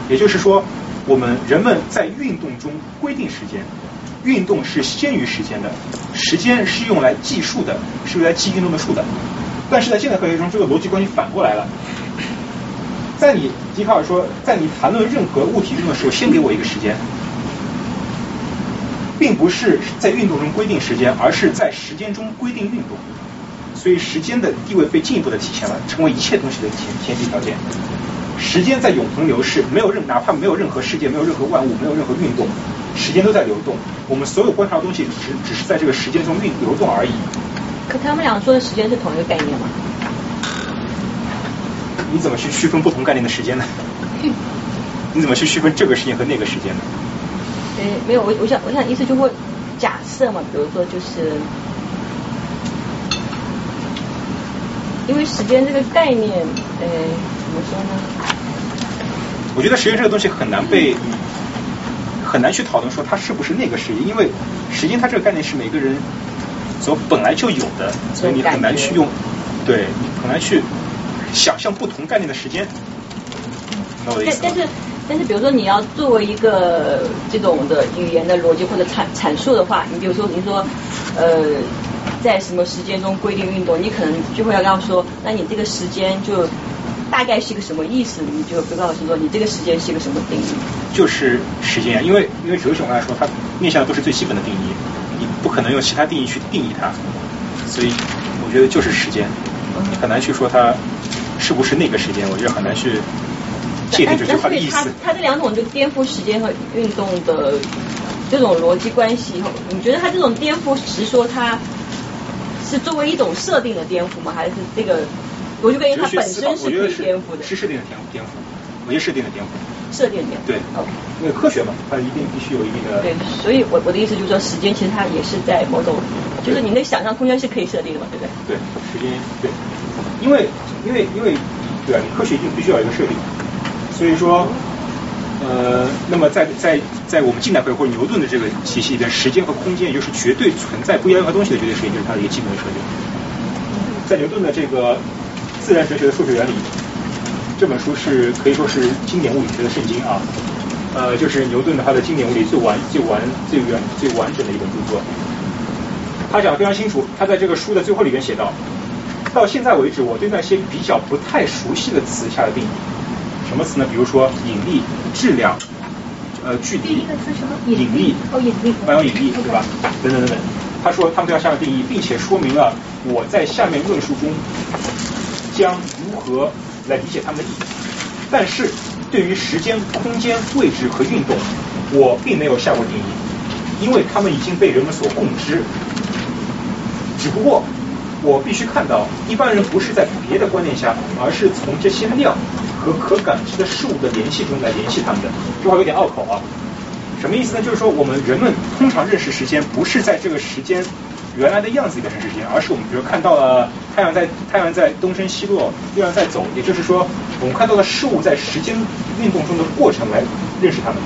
[SPEAKER 1] 也就是说，我们人们在运动中规定时间，运动是先于时间的，时间是用来计数的，是用来计运动的数的。但是在现代科学中，这个逻辑关系反过来了，在你笛卡尔说，在你谈论任何物体运动的时候，先给我一个时间。并不是在运动中规定时间，而是在时间中规定运动。所以时间的地位被进一步的体现了，成为一切东西的前前提条件。时间在永恒流逝，没有任哪怕没有任何世界，没有任何万物，没有任何运动，时间都在流动。我们所有观察的东西只只是在这个时间中运流动而已。
[SPEAKER 3] 可他们俩说的时间是同一个概念吗？
[SPEAKER 1] 你怎么去区分不同概念的时间呢？你怎么去区分这个时间和那个时间呢？
[SPEAKER 3] 哎，没有，我我想我想意思就会假设嘛，比如说就是，因为时间这个概念，呃，怎么说呢？
[SPEAKER 1] 我觉得时间这个东西很难被很难去讨论说它是不是那个时间，因为时间它这个概念是每个人所本来就有的，所以你很难去用，对，很难去想象不同概念的时间。
[SPEAKER 3] 但但是。但是，比如说你要作为一个这种的语言的逻辑或者阐阐述的话，你比如说，你说，呃，在什么时间中规定运动，你可能就会要这样说，那你这个时间就大概是一个什么意思？你就不告诉说，你这个时间是一个什么定义？
[SPEAKER 1] 就是时间，因为因为哲学来说，它面向的都是最基本的定义，你不可能用其他定义去定义它，所以我觉得就是时间，很难去说它是不是那个时间，我觉得很难去。但
[SPEAKER 3] 但是它它这两种就颠覆时间和运动的这种逻辑关系以后，你觉得它这种颠覆是说它是作为一种设定的颠覆吗？还是这个逻辑关系它本身是可以颠覆的？
[SPEAKER 1] 是设定的颠颠覆，我觉得设定的颠覆。
[SPEAKER 3] 设定颠覆。
[SPEAKER 1] 对。OK。因为科学嘛，它一定必须有一定的。
[SPEAKER 3] 对，所以我我的意思就是说，时间其实它也是在某种，就是你那想象空间是可以设定的嘛，对不
[SPEAKER 1] 对？对，时间对，因为因为因为对啊，你科学一定必须要有一个设定。所以说，呃，那么在在在我们近代或者牛顿的这个体系里边，时间和空间也就是绝对存在不一样任何东西的绝对时间，就是它的一个基本的设定。在牛顿的这个《自然哲学的数学原理》这本书是可以说是经典物理学的圣经啊，呃，就是牛顿的他的经典物理最完最完最完最完整的一本著作。他讲的非常清楚，他在这个书的最后里面写道：到现在为止，我对那些比较不太熟悉的词下了定义。什么词呢？比如说引力、质量、呃距离、引力、
[SPEAKER 8] 哦引力、
[SPEAKER 1] 万有引力，对吧？等等等等。他说他们对它下了定义，并且说明了我在下面论述中将如何来理解它们的意义。但是对于时间、空间、位置和运动，我并没有下过定义，因为它们已经被人们所共知。只不过我必须看到，一般人不是在别的观念下，而是从这些量。和可感知的事物的联系中来联系它们的，这话有点拗口啊。什么意思呢？就是说我们人们通常认识时间，不是在这个时间原来的样子里面认识时间，而是我们比如看到了太阳在太阳在东升西落，月亮在走，也就是说我们看到了事物在时间运动中的过程来认识它们，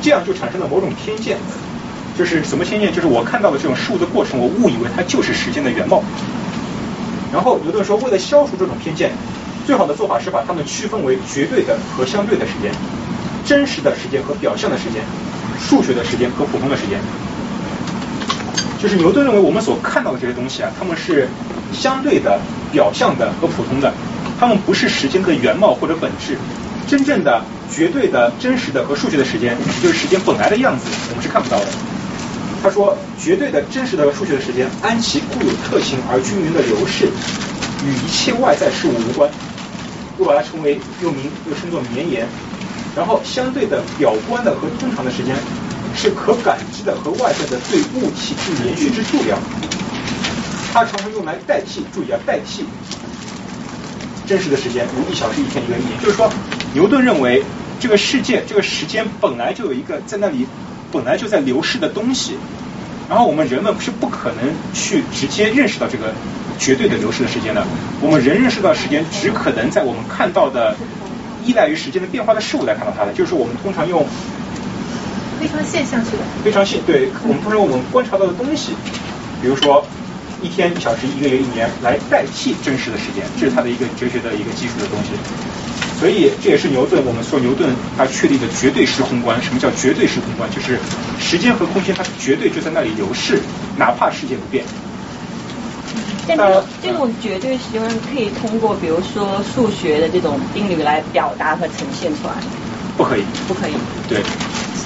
[SPEAKER 1] 这样就产生了某种偏见。就是什么偏见？就是我看到的这种事物的过程，我误以为它就是时间的原貌。然后有的人说，为了消除这种偏见。最好的做法是把它们区分为绝对的和相对的时间，真实的时间和表象的时间，数学的时间和普通的时间。就是牛顿认为我们所看到的这些东西啊，他们是相对的、表象的和普通的，它们不是时间的原貌或者本质。真正的、绝对的、真实的和数学的时间，也就是时间本来的样子，我们是看不到的。他说，绝对的、真实的和数学的时间，按其固有特性而均匀的流逝，与一切外在事物无关。又把它称为又名又称作绵延。然后，相对的、表观的和通常的时间，是可感知的和外在的对物体之延续之数量。它常常用来代替，注意啊，代替真实的时间，如一小时、一天、一个一年。就是说，牛顿认为这个世界、这个时间本来就有一个在那里本来就在流逝的东西，然后我们人们是不可能去直接认识到这个绝对的流逝的时间的。我们人认识到时间，只可能在我们看到的依赖于时间的变化的事物来看到它的。就是我们通常用
[SPEAKER 8] 非常现象去的，
[SPEAKER 1] 非常现对，我们通常我们观察到的东西，比如说。一天一小时一个月一年来代替真实的时间，这是它的一个哲学的一个基础的东西。所以这也是牛顿我们说牛顿他确立的绝对时空观。什么叫绝对时空观？就是时间和空间它绝对就在那里流逝，哪怕世界不变。
[SPEAKER 3] 但这这种绝对时间可以通过比如说数学的这种定律来表达和呈现出来。
[SPEAKER 1] 不可以。
[SPEAKER 3] 不可以。
[SPEAKER 1] 对。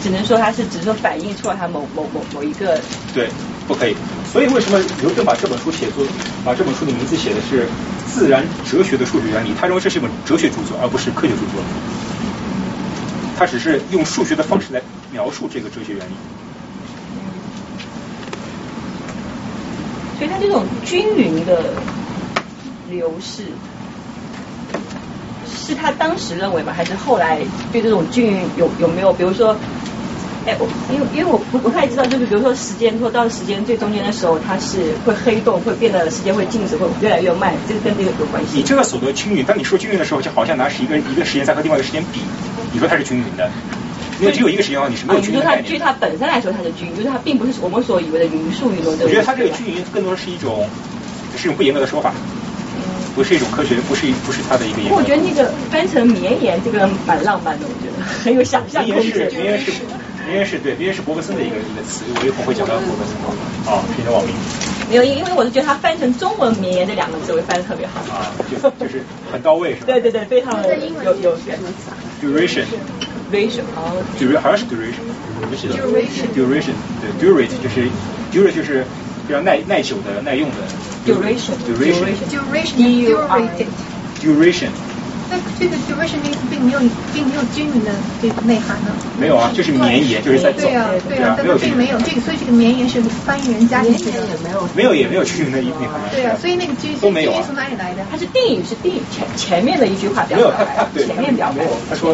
[SPEAKER 3] 只能说它是只是说反映出了它某某某某一个。
[SPEAKER 1] 对。不可以，所以为什么牛顿把这本书写作，把这本书的名字写的是自然哲学的数学原理？他认为这是一本哲学著作，而不是科学著作。他只是用数学的方式来描述这个哲学原理。
[SPEAKER 3] 所以，他这种均匀的流逝，是他当时认为吗？还是后来对这种均匀有有没有？比如说。哎，我因为因为我不不太知道，就是比如说时间，说到时间最中间的时候，它是会黑洞，会变得时间会静止，会越来越慢，这个跟这个有关系。
[SPEAKER 1] 你这个所得均匀，当你说均匀的时候，就好像拿是一个一个时间在和另外一个时间比，你说它是均匀的，因为只有一个时间的话，你是没有均匀概念。
[SPEAKER 3] 就它本身来说，它是均匀，就是它并不是我们所以为的匀速运动。
[SPEAKER 1] 我觉得它这个均匀更多的是一种是一种不严格的说法，不是一种科学，不是不是它的一个。
[SPEAKER 3] 我觉得那个翻成绵延这个蛮浪漫的，我觉得很有想象空间。
[SPEAKER 1] 绵延是绵延是。绵延是对，绵延是伯格森的一个一个词，我一会儿会讲到伯格森啊，是你的网名。
[SPEAKER 3] 没有，因为我是觉得它翻成中文“绵延”这两个字，会翻的特别好。
[SPEAKER 1] 啊，就就是很到位，是吧？
[SPEAKER 3] 对对对，非常的有有什么词啊
[SPEAKER 1] ？Duration，duration，
[SPEAKER 3] 哦
[SPEAKER 1] ，duration 好像是
[SPEAKER 8] duration，duration，duration，
[SPEAKER 1] 对，durate 就是 durate 就是比较耐耐久的、耐用的。
[SPEAKER 8] duration，duration，duration，duration。那这个 duration 意思并没有并没有均匀的这个内涵呢？
[SPEAKER 1] 没有啊，就是绵延，就是在
[SPEAKER 8] 对啊对啊，但是并没有这个，所以这个绵延是翻译人加进去的。
[SPEAKER 1] 没有也没有均匀的内涵。
[SPEAKER 8] 对啊，所以那个均
[SPEAKER 1] 都没有
[SPEAKER 8] 从哪里来的？
[SPEAKER 3] 它是定语是定前前面的一句话表
[SPEAKER 1] 达。没有他他
[SPEAKER 3] 前面表
[SPEAKER 1] 没有他说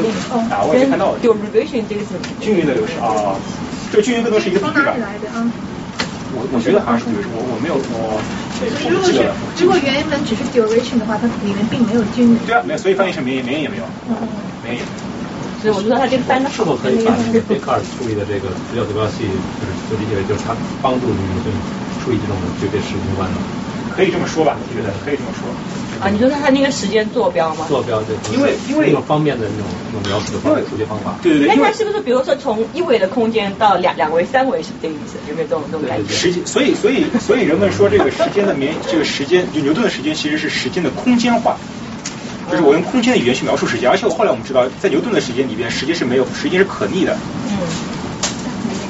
[SPEAKER 1] 啊，我也看到了。
[SPEAKER 3] duration 这个是
[SPEAKER 1] 均匀的流失啊，这个均匀更多是一个比喻吧。我我觉得好像是我我没有我。
[SPEAKER 8] 如果是如果原文只是 duration 的话，它里面并没有均匀。
[SPEAKER 1] 对啊，没有，所以翻译成绵延，绵延也没有。
[SPEAKER 8] 嗯。
[SPEAKER 1] 绵延。
[SPEAKER 3] 所以我觉得它这个翻的
[SPEAKER 10] 是否可以把贝克尔处理的这个直角坐标系，就是就理解为就是他帮助你们处理这种绝对时空观呢？
[SPEAKER 1] 可以这么说吧，我觉得可以这么说。
[SPEAKER 3] 啊，你说他那个时间坐标吗？
[SPEAKER 10] 坐标对，
[SPEAKER 1] 因为因为
[SPEAKER 10] 那种方便的那种那种描述的方数学方法。
[SPEAKER 1] 对对对。
[SPEAKER 3] 那它是不是比如说从一维的空间到两两维、三维是这个意思？有没有这种这种感觉？
[SPEAKER 1] 时间，所以所以所以人们说这个时间的绵，这个时间就牛顿的时间其实是时间的空间化，就是我用空间的语言去描述时间。而且我后来我们知道，在牛顿的时间里边，时间是没有时间是可逆的。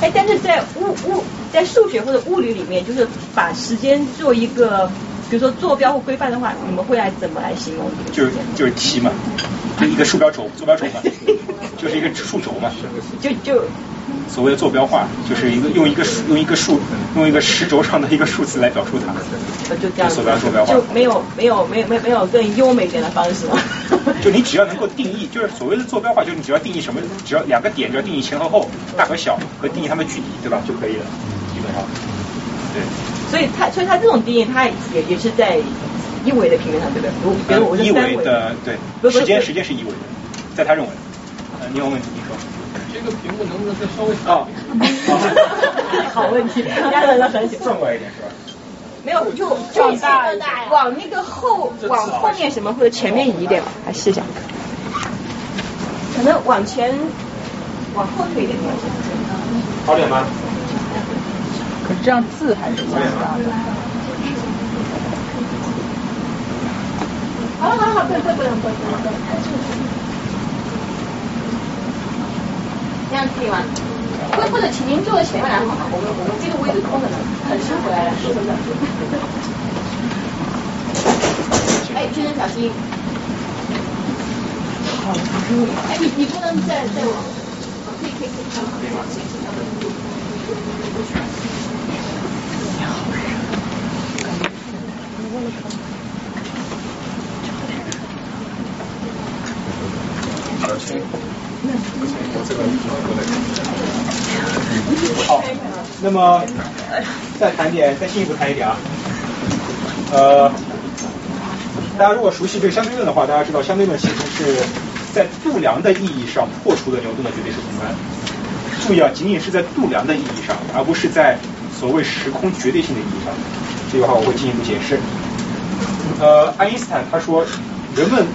[SPEAKER 3] 嗯。哎，但是在物物在数学或者物理里面，就是把时间做一个。比如说坐标或规范的话，你们会来怎么来形容？
[SPEAKER 1] 就是就是题嘛，就一个数标轴，坐标轴嘛，就是一个数轴嘛。
[SPEAKER 3] 就就
[SPEAKER 1] 所谓的坐标化，就是一个用一个数用一个数用一个时轴上的一个数字来表述它。
[SPEAKER 3] 就这样。
[SPEAKER 1] 坐标坐标化。
[SPEAKER 3] 就没有没有没有没有没有更优美点的方式吗？
[SPEAKER 1] 就你只要能够定义，就是所谓的坐标化，就是你只要定义什么，只要两个点，只要定义前和后、大和小和定义它们距离，对吧？就可以了，基本上。对。
[SPEAKER 3] 所以它，所以它这种定义，它也也是在一维的平面上，对不对？如比如我是
[SPEAKER 1] 三维的，对，时间时间是一维的，在他认为，呃，你有问题，你说。
[SPEAKER 5] 这个屏幕能不能再稍微啊？
[SPEAKER 3] 好问题，压人了很久。
[SPEAKER 1] 转过来一点是吧？
[SPEAKER 3] 没有，就放大，往那个后，往后面什么或者前面移一点吧，来试一下。可能往前，往后退一点关系。
[SPEAKER 1] 好点吗？
[SPEAKER 7] 可是这样字还是这样的。
[SPEAKER 2] 好了好了好，不不不能不能不能，这样可以吗？或或者请您坐前面来好吗？我们我们这个位置空着呢，很辛苦来了，是不是？哎，先生小心。哎，你你不能再再往，可以可以可以。
[SPEAKER 1] 好，好那么再谈点，再进一步谈一点啊。呃，大家如果熟悉这个相对论的话，大家知道相对论其实是在度量的意义上破除了牛顿的绝对时空观。注意啊，仅仅是在度量的意义上，而不是在所谓时空绝对性的意义上。这句话我会进一步解释。呃，爱因斯坦他说，人们，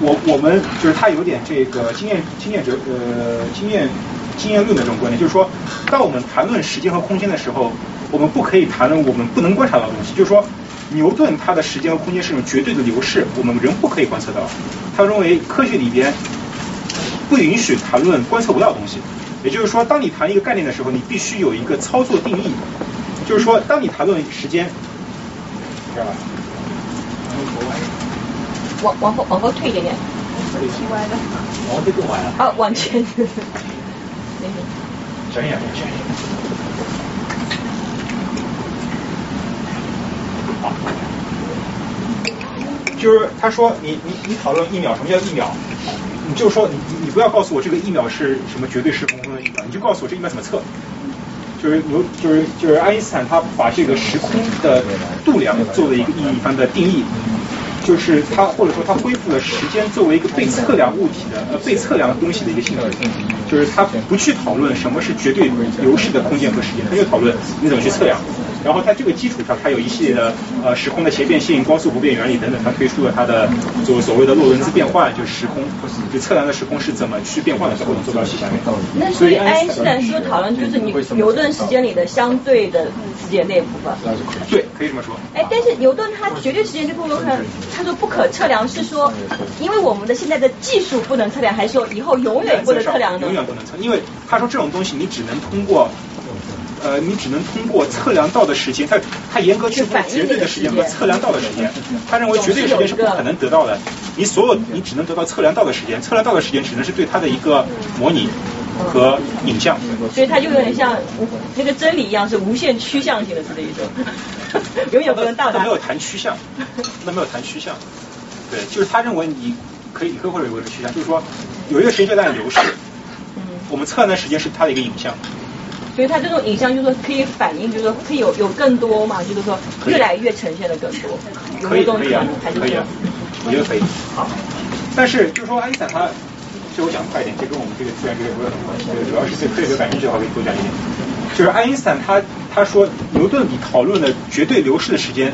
[SPEAKER 1] 我我们就是他有点这个经验经验哲呃经验经验论的这种观点，就是说，当我们谈论时间和空间的时候，我们不可以谈论我们不能观察到的东西。就是说，牛顿他的时间和空间是一种绝对的流逝，我们人不可以观测到。他认为科学里边不允许谈论观测不到的东西。也就是说，当你谈一个概念的时候，你必须有一个操作定义。就是说，当你谈论时间，知道吧？
[SPEAKER 3] 往往后往后退一点点。
[SPEAKER 10] 踢歪了。往这更歪了。
[SPEAKER 3] 啊，往前。
[SPEAKER 1] 转眼，转眼。好。就是他说，你你你讨论一秒，什么叫一秒？你就说你你不要告诉我这个一秒是什么绝对时空中的一秒，你就告诉我这一秒怎么测。就是牛就是就是爱因斯坦他把这个时空的度量做了一个意义番的定义。就是它，或者说它恢复了时间作为一个被测量物体的呃被测量东西的一个性质，就是它不去讨论什么是绝对流逝的空间和时间，它就讨论你怎么去测量。然后在这个基础上，它有一系列的呃时空的斜变性、光速不变原理等等，它推出了它的就所谓的洛伦兹变换，就是时空就测量的时空是怎么去变换的，最后能做到细下面。
[SPEAKER 3] 那所以爱因斯坦是不是讨论就是你牛顿时间里的相对的时间那部分？
[SPEAKER 1] 对，可以这么说。
[SPEAKER 3] 哎，但是牛顿他绝对时间这部分，他说不可测量，是说因为我们的现在的技术不能测量，还是说以后永远不能测量
[SPEAKER 1] 永远不能测，因为他说这种东西你只能通过。呃，你只能通过测量到的时间，他他严格区分绝对的时间和测量到的时间。他认为绝对时间是不可能得到的，你所有你只能得到测量到的时间，测量到的时间只能是对它的一个模拟和影像。
[SPEAKER 3] 所以它就有点像那个真理一样，是无限趋向性的是这一种，永远不能到达。
[SPEAKER 1] 那没有谈趋向，那没有谈趋向。对，就是他认为你可以可以或者有个趋向，就是说有一个时间阶段流逝，我们测量的时间是它的一个影像。
[SPEAKER 3] 所以它这种影像就是说可以反映，就是说可以有有更多嘛，就是说越来越呈现的更多。
[SPEAKER 1] 可以可以啊，可以啊，我觉得可以。好，但是就是说爱因斯坦他，就我讲快一点，这跟我们这个自然哲学不有什么关系，主要是对科学感兴趣的话可以多讲一点。就是爱因斯坦他他说牛顿你讨论的绝对流逝的时间，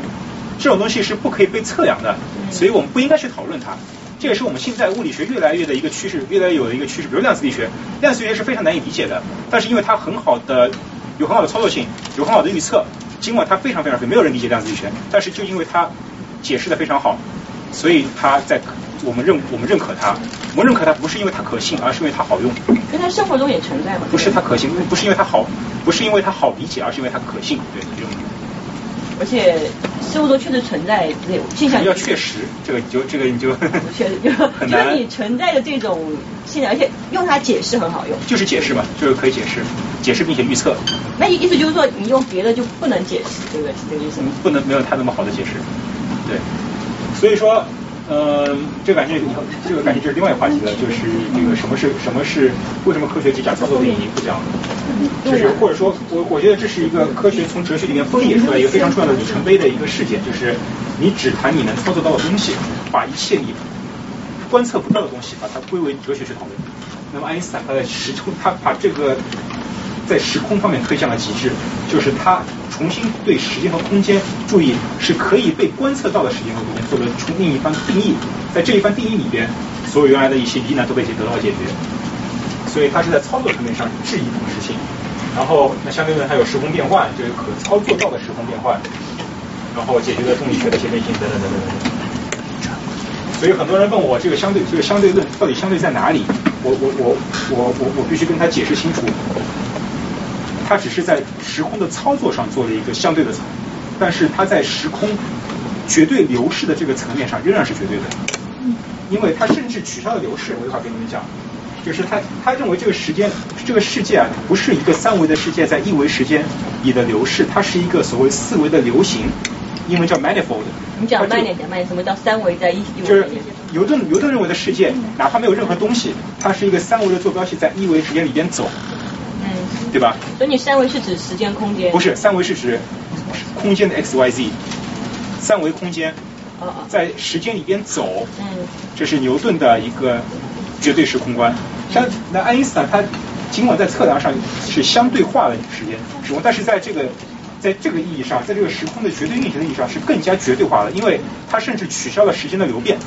[SPEAKER 1] 这种东西是不可以被测量的，所以我们不应该去讨论它。这也是我们现在物理学越来越的一个趋势，越来越有的一个趋势。比如量子力学，量子力学是非常难以理解的，但是因为它很好的有很好的操作性，有很好的预测，尽管它非常非常非，没有人理解量子力学，但是就因为它解释的非常好，所以它在我们认我们认可它，我们认可它不是因为它可信，而是因为它好用。
[SPEAKER 3] 因为它生活中也存在嘛。
[SPEAKER 1] 不是它可信，不是因为它好，不是因为它好理解，而是因为它可信，对这种。
[SPEAKER 3] 而且生活中确实存在这种现象。
[SPEAKER 1] 要确实，这个就这个你就
[SPEAKER 3] 确实就很难。就是你存在的这种现象，而且用它解释很好用。
[SPEAKER 1] 就是解释嘛，就是可以解释，解释并且预测。
[SPEAKER 3] 那意思就是说，你用别的就不能解释，对不对？是这个意思吗？
[SPEAKER 1] 不能没有它那么好的解释，对。所以说。呃，这个感觉以后，这个感觉就是另外一个话题了，就是这个什么是什么是为什么科学只讲操作定义不讲，就是或者说我我觉得这是一个科学从哲学里面分野出来一个非常重要的里程碑的一个事件，就是你只谈你能操作到的东西，把一切你观测不到的东西把它归为哲学去讨论。那么爱因斯坦他在时空，他把这个在时空方面推向了极致，就是他。重新对时间和空间，注意是可以被观测到的时间和空间做了重另一番定义，在这一番定义里边，所有原来的一些疑难都被解得到解决，所以它是在操作层面上质疑同时性。然后那相对论还有时空变换，就是可操作到的时空变换，然后解决了动力学的些变性等等等等等等。所以很多人问我这个相对这个相对论到底相对在哪里？我我我我我我必须跟他解释清楚，它只是在时空的操作上做了一个相对的层，但是它在时空绝对流逝的这个层面上仍然是绝对的，因为它甚至取消了流逝。我一会儿跟你们讲，就是他他认为这个时间这个世界啊不是一个三维的世界在一维时间里的流逝，它是一个所谓四维的流行。英文叫 manifold。
[SPEAKER 3] 你讲慢点，讲慢点。什么叫三维在一？
[SPEAKER 1] 就是牛顿，牛顿认为的世界，哪怕没有任何东西，它是一个三维的坐标系在一维时间里边走。
[SPEAKER 3] 嗯。
[SPEAKER 1] 对吧？
[SPEAKER 3] 所以你三维是指时间空间？
[SPEAKER 1] 不是，三维是指空间的 x y z。三维空间。在时间里边走。
[SPEAKER 3] 嗯。
[SPEAKER 1] 这是牛顿的一个绝对时空观。像那爱因斯坦，他尽管在测量上是相对化的时间时空，但是在这个。在这个意义上，在这个时空的绝对运行的意义上是更加绝对化的，因为他甚至取消了时间的流变，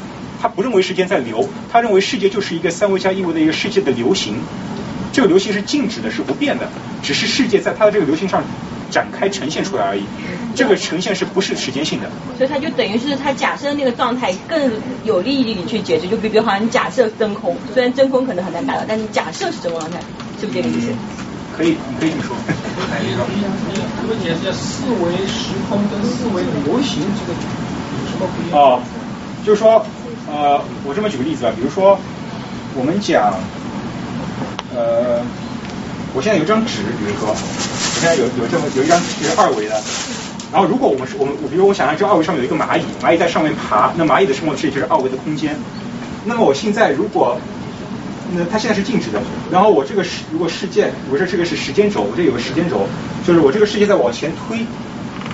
[SPEAKER 1] 他不认为时间在流，他认为世界就是一个三维加一维的一个世界的流行，这个流行是静止的，是不变的，只是世界在它的这个流行上展开呈现出来而已，这个呈现是不是时间性的？
[SPEAKER 3] 所以它就等于是它假设那个状态更有利于你去解释，就比比如好像你假设真空，虽然真空可能很难达到，但你假设是真空状态，是不是这个意思？
[SPEAKER 1] 可以，你可以这么说。
[SPEAKER 5] 你你你们解释一下四维时空跟四维流行这个有什么不一样？哦，
[SPEAKER 1] 就是说，呃，我这么举个例子啊，比如说，我们讲，呃，我现在有张纸，比如说，我现在有有这么有一张纸是二维的，然后如果我们是我们，比如我想象这二维上面有一个蚂蚁，蚂蚁在上面爬，那蚂蚁的生活世界就是二维的空间。那么我现在如果那它现在是静止的，然后我这个世如果事件，我这这个是时间轴，我这有个时间轴，就是我这个世界在往前推，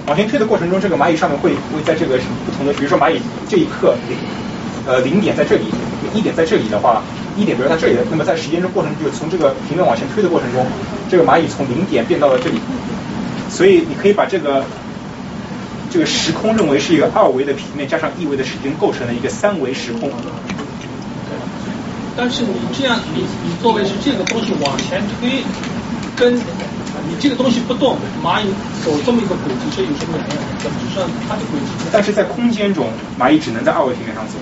[SPEAKER 1] 往前推的过程中，这个蚂蚁上面会会在这个不同的，比如说蚂蚁这一刻零呃零点在这里，一点在这里的话，一点比如在这里的，那么在时间的过程就从这个平面往前推的过程中，这个蚂蚁从零点变到了这里，所以你可以把这个这个时空认为是一个二维的平面加上一维的时间构成了一个三维时空。
[SPEAKER 5] 但是你这样，你你作为是这个东西往前推，跟你这个东西不动，蚂蚁走这么一个轨迹，这有什么两样？本质上它的轨迹。
[SPEAKER 1] 但是在空间中，蚂蚁只能在二维平面上走，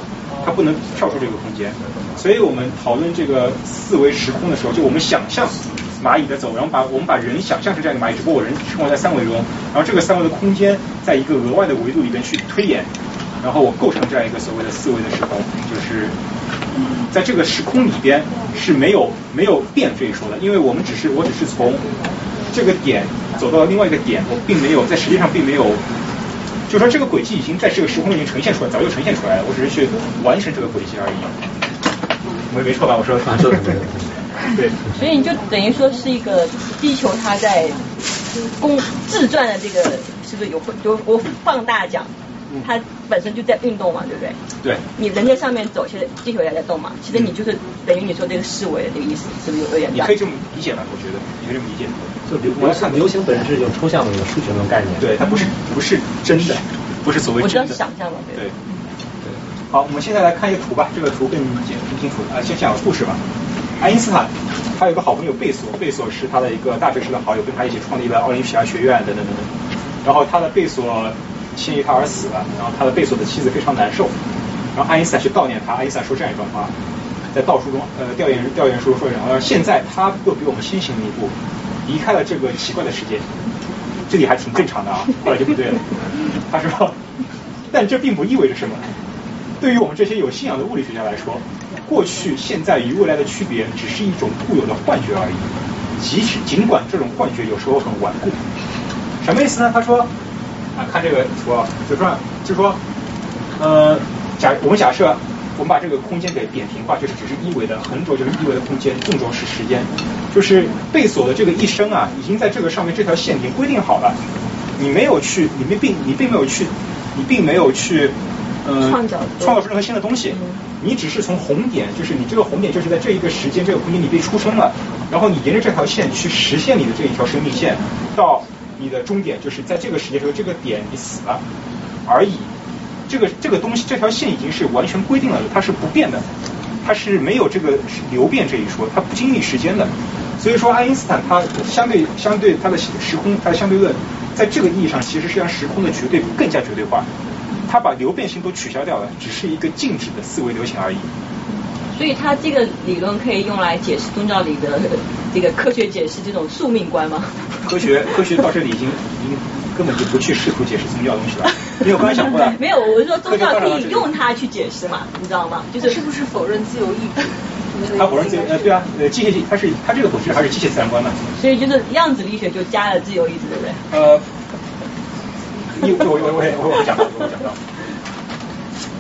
[SPEAKER 1] 它不能跳出这个空间。所以我们讨论这个四维时空的时候，就我们想象蚂蚁的走，然后把我们把人想象成这样一个蚂蚁，只不过我人生活在三维中，然后这个三维的空间在一个额外的维度里边去推演，然后我构成这样一个所谓的四维的时空，就是。在这个时空里边是没有没有变这一说的，因为我们只是我只是从这个点走到另外一个点，我并没有在实际上并没有，就说这个轨迹已经在这个时空已经呈现出来，早就呈现出来了，我只是去完成这个轨迹而已。没没错吧？我说 对。
[SPEAKER 3] 所以你就等于说是一个地球，它在公自转的这个是不是有就我放大讲？它本身就在运动嘛，对不对？
[SPEAKER 1] 对。
[SPEAKER 3] 你人在上面走，其实地球也在动嘛。其实你就是等于你说这个四维的这个意思，是不是有点？
[SPEAKER 1] 你可以这么理解吧？我觉得你可以这么理解。
[SPEAKER 10] 就流，我要看流行本质就抽象的一个数学的概念。
[SPEAKER 1] 对，它不是不是真的，不是所谓真
[SPEAKER 3] 的。我想象嘛，
[SPEAKER 1] 对。对。好，我们现在来看一个图吧，这个图更简更清楚啊。先讲个故事吧。爱因斯坦他有个好朋友贝索，贝索是他的一个大学时的好友，跟他一起创立了奥林匹亚学院等等等等。然后他的贝索。先于他而死了，然后他的贝索的妻子非常难受，然后爱因斯坦去悼念他，爱因斯坦说这样一段话，在悼书中，呃，调研调研书说，然后现在他又比我们先行了一步，离开了这个奇怪的世界，这里还挺正常的啊，后来就不对了，他说，但这并不意味着什么，对于我们这些有信仰的物理学家来说，过去、现在与未来的区别只是一种固有的幻觉而已，即使尽管这种幻觉有时候很顽固，什么意思呢？他说啊。看这个图啊，就说就说，呃，假我们假设我们把这个空间给扁平化，就是只是一维的，横轴就是一维的空间，纵轴是时间，就是贝索的这个一生啊，已经在这个上面这条线已经规定好了，你没有去，你没并你并没有去，你并没有去，呃，创造创造出任何新的东西，你只是从红点，就是你这个红点就是在这一个时间这个空间你被出生了，然后你沿着这条线去实现你的这一条生命线到。你的终点就是在这个时间时这个点你死了而已，这个这个东西这条线已经是完全规定了，它是不变的，它是没有这个流变这一说，它不经历时间的。所以说爱因斯坦他相对相对他的时空他的相对论，在这个意义上其实是让时空的绝对更加绝对化。他把流变性都取消掉了，只是一个静止的四维流行而已。
[SPEAKER 3] 所以他这个理论可以用来解释宗教里的这个科学解释这种宿命观吗？
[SPEAKER 1] 科学科学到这里已经已经根本就不去试图解释宗教东西了。没有刚才想过了？
[SPEAKER 3] 没有，我是说宗教可以用它去解释嘛，你知道吗？就是
[SPEAKER 6] 是不是否认自由意志？
[SPEAKER 1] 他否认自由呃对啊呃机械它是它这个本质还是机械自然观嘛？
[SPEAKER 3] 所以就是量子力学就加了自由意志，对不对？
[SPEAKER 1] 呃，你我我我我我讲到我讲到。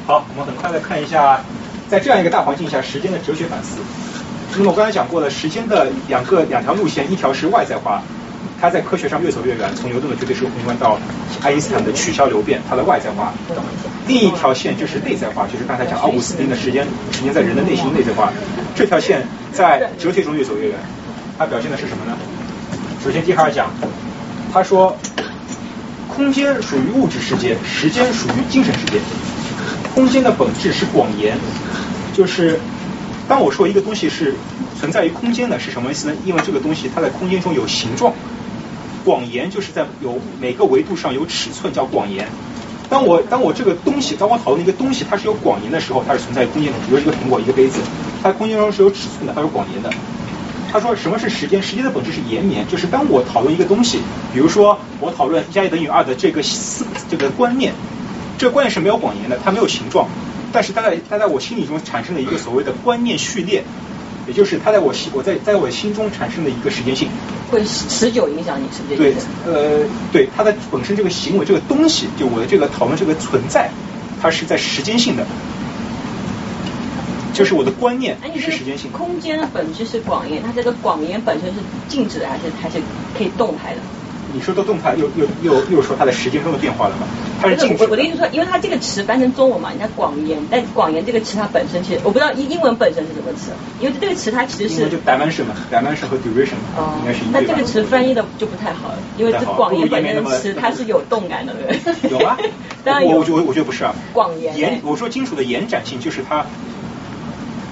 [SPEAKER 1] 好，我们很快的看一下，在这样一个大环境下，时间的哲学反思。那么我刚才讲过了，时间的两个两条路线，一条是外在化。它在科学上越走越远，从牛顿的绝对时空观到爱因斯坦的取消流变，它的外在化。另一条线就是内在化，就是刚才讲奥古斯丁的时间，时间在人的内心内在化。这条线在哲学中越走越远，它表现的是什么呢？首先，笛卡尔讲，他说，空间属于物质世界，时间属于精神世界。空间的本质是广延，就是当我说一个东西是存在于空间的，是什么意思呢？因为这个东西它在空间中有形状。广延就是在有每个维度上有尺寸，叫广延。当我当我这个东西，当我讨论一个东西，它是有广延的时候，它是存在于空间的。比如一个苹果，一个杯子，它空间中是有尺寸的，它有广延的。他说什么是时间？时间的本质是延绵，就是当我讨论一个东西，比如说我讨论一加一等于二的这个思这个观念，这个观念是没有广延的，它没有形状，但是它在它在我心里中产生了一个所谓的观念序列。也就是它在我心，我在在我心中产生的一个时间性，
[SPEAKER 3] 会持久影响你是不是？
[SPEAKER 1] 对，呃，对，它的本身这个行为这个东西，就我的这个讨论这个存在，它是在时间性的，就是我的观念是时间性。
[SPEAKER 3] 空间的本质是广延，它这个广延本身是静止的还是还是可以动态的？
[SPEAKER 1] 你说的动态，又又又又说它的时间中的变化了吗？它是静止。
[SPEAKER 3] 我的意思说，因为它这个词翻成中文嘛，人家广延，但广延这个词它本身其实我不知道英英文本身是什么词，因为这个词它其实是
[SPEAKER 1] 就 dimension 嘛，dimension 和 duration
[SPEAKER 3] 哦，
[SPEAKER 1] 应该是一
[SPEAKER 3] 那这个词翻译的就不太好了，因为这广延本身的词它是有动感的，对
[SPEAKER 1] 不对？有啊，
[SPEAKER 3] 当然有。
[SPEAKER 1] 我我我觉得不是啊。
[SPEAKER 3] 广延。
[SPEAKER 1] 延，我说金属的延展性就是它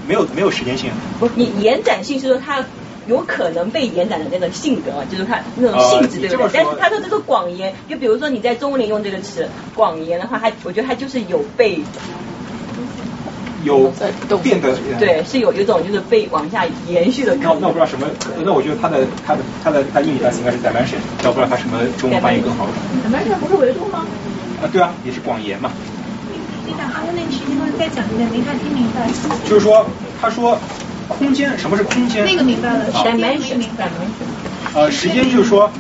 [SPEAKER 1] 没有没有时间性。
[SPEAKER 3] 不，你延展性是说它。有可能被延展的那个性格，就是它那种性质，对不对？但是他说这个广延，就比如说你在中文里用这个词广延的话，它我觉得它就是有被
[SPEAKER 1] 有变得
[SPEAKER 3] 对，是有一种就是被往下延续的。
[SPEAKER 1] 那那我不知道什么，那我觉得它的它的它的它英语单词应该是 dimension，但我不知道它什么中文翻译更好。
[SPEAKER 3] dimension 不是维度吗？
[SPEAKER 1] 啊，对啊，也是广延嘛。
[SPEAKER 8] 队长，还有那个时间段再讲一遍，没太听明白。
[SPEAKER 1] 就是说，他说。空间，什么是空间？
[SPEAKER 8] 那个明白了。
[SPEAKER 3] dimension，
[SPEAKER 1] 呃，时间就是说，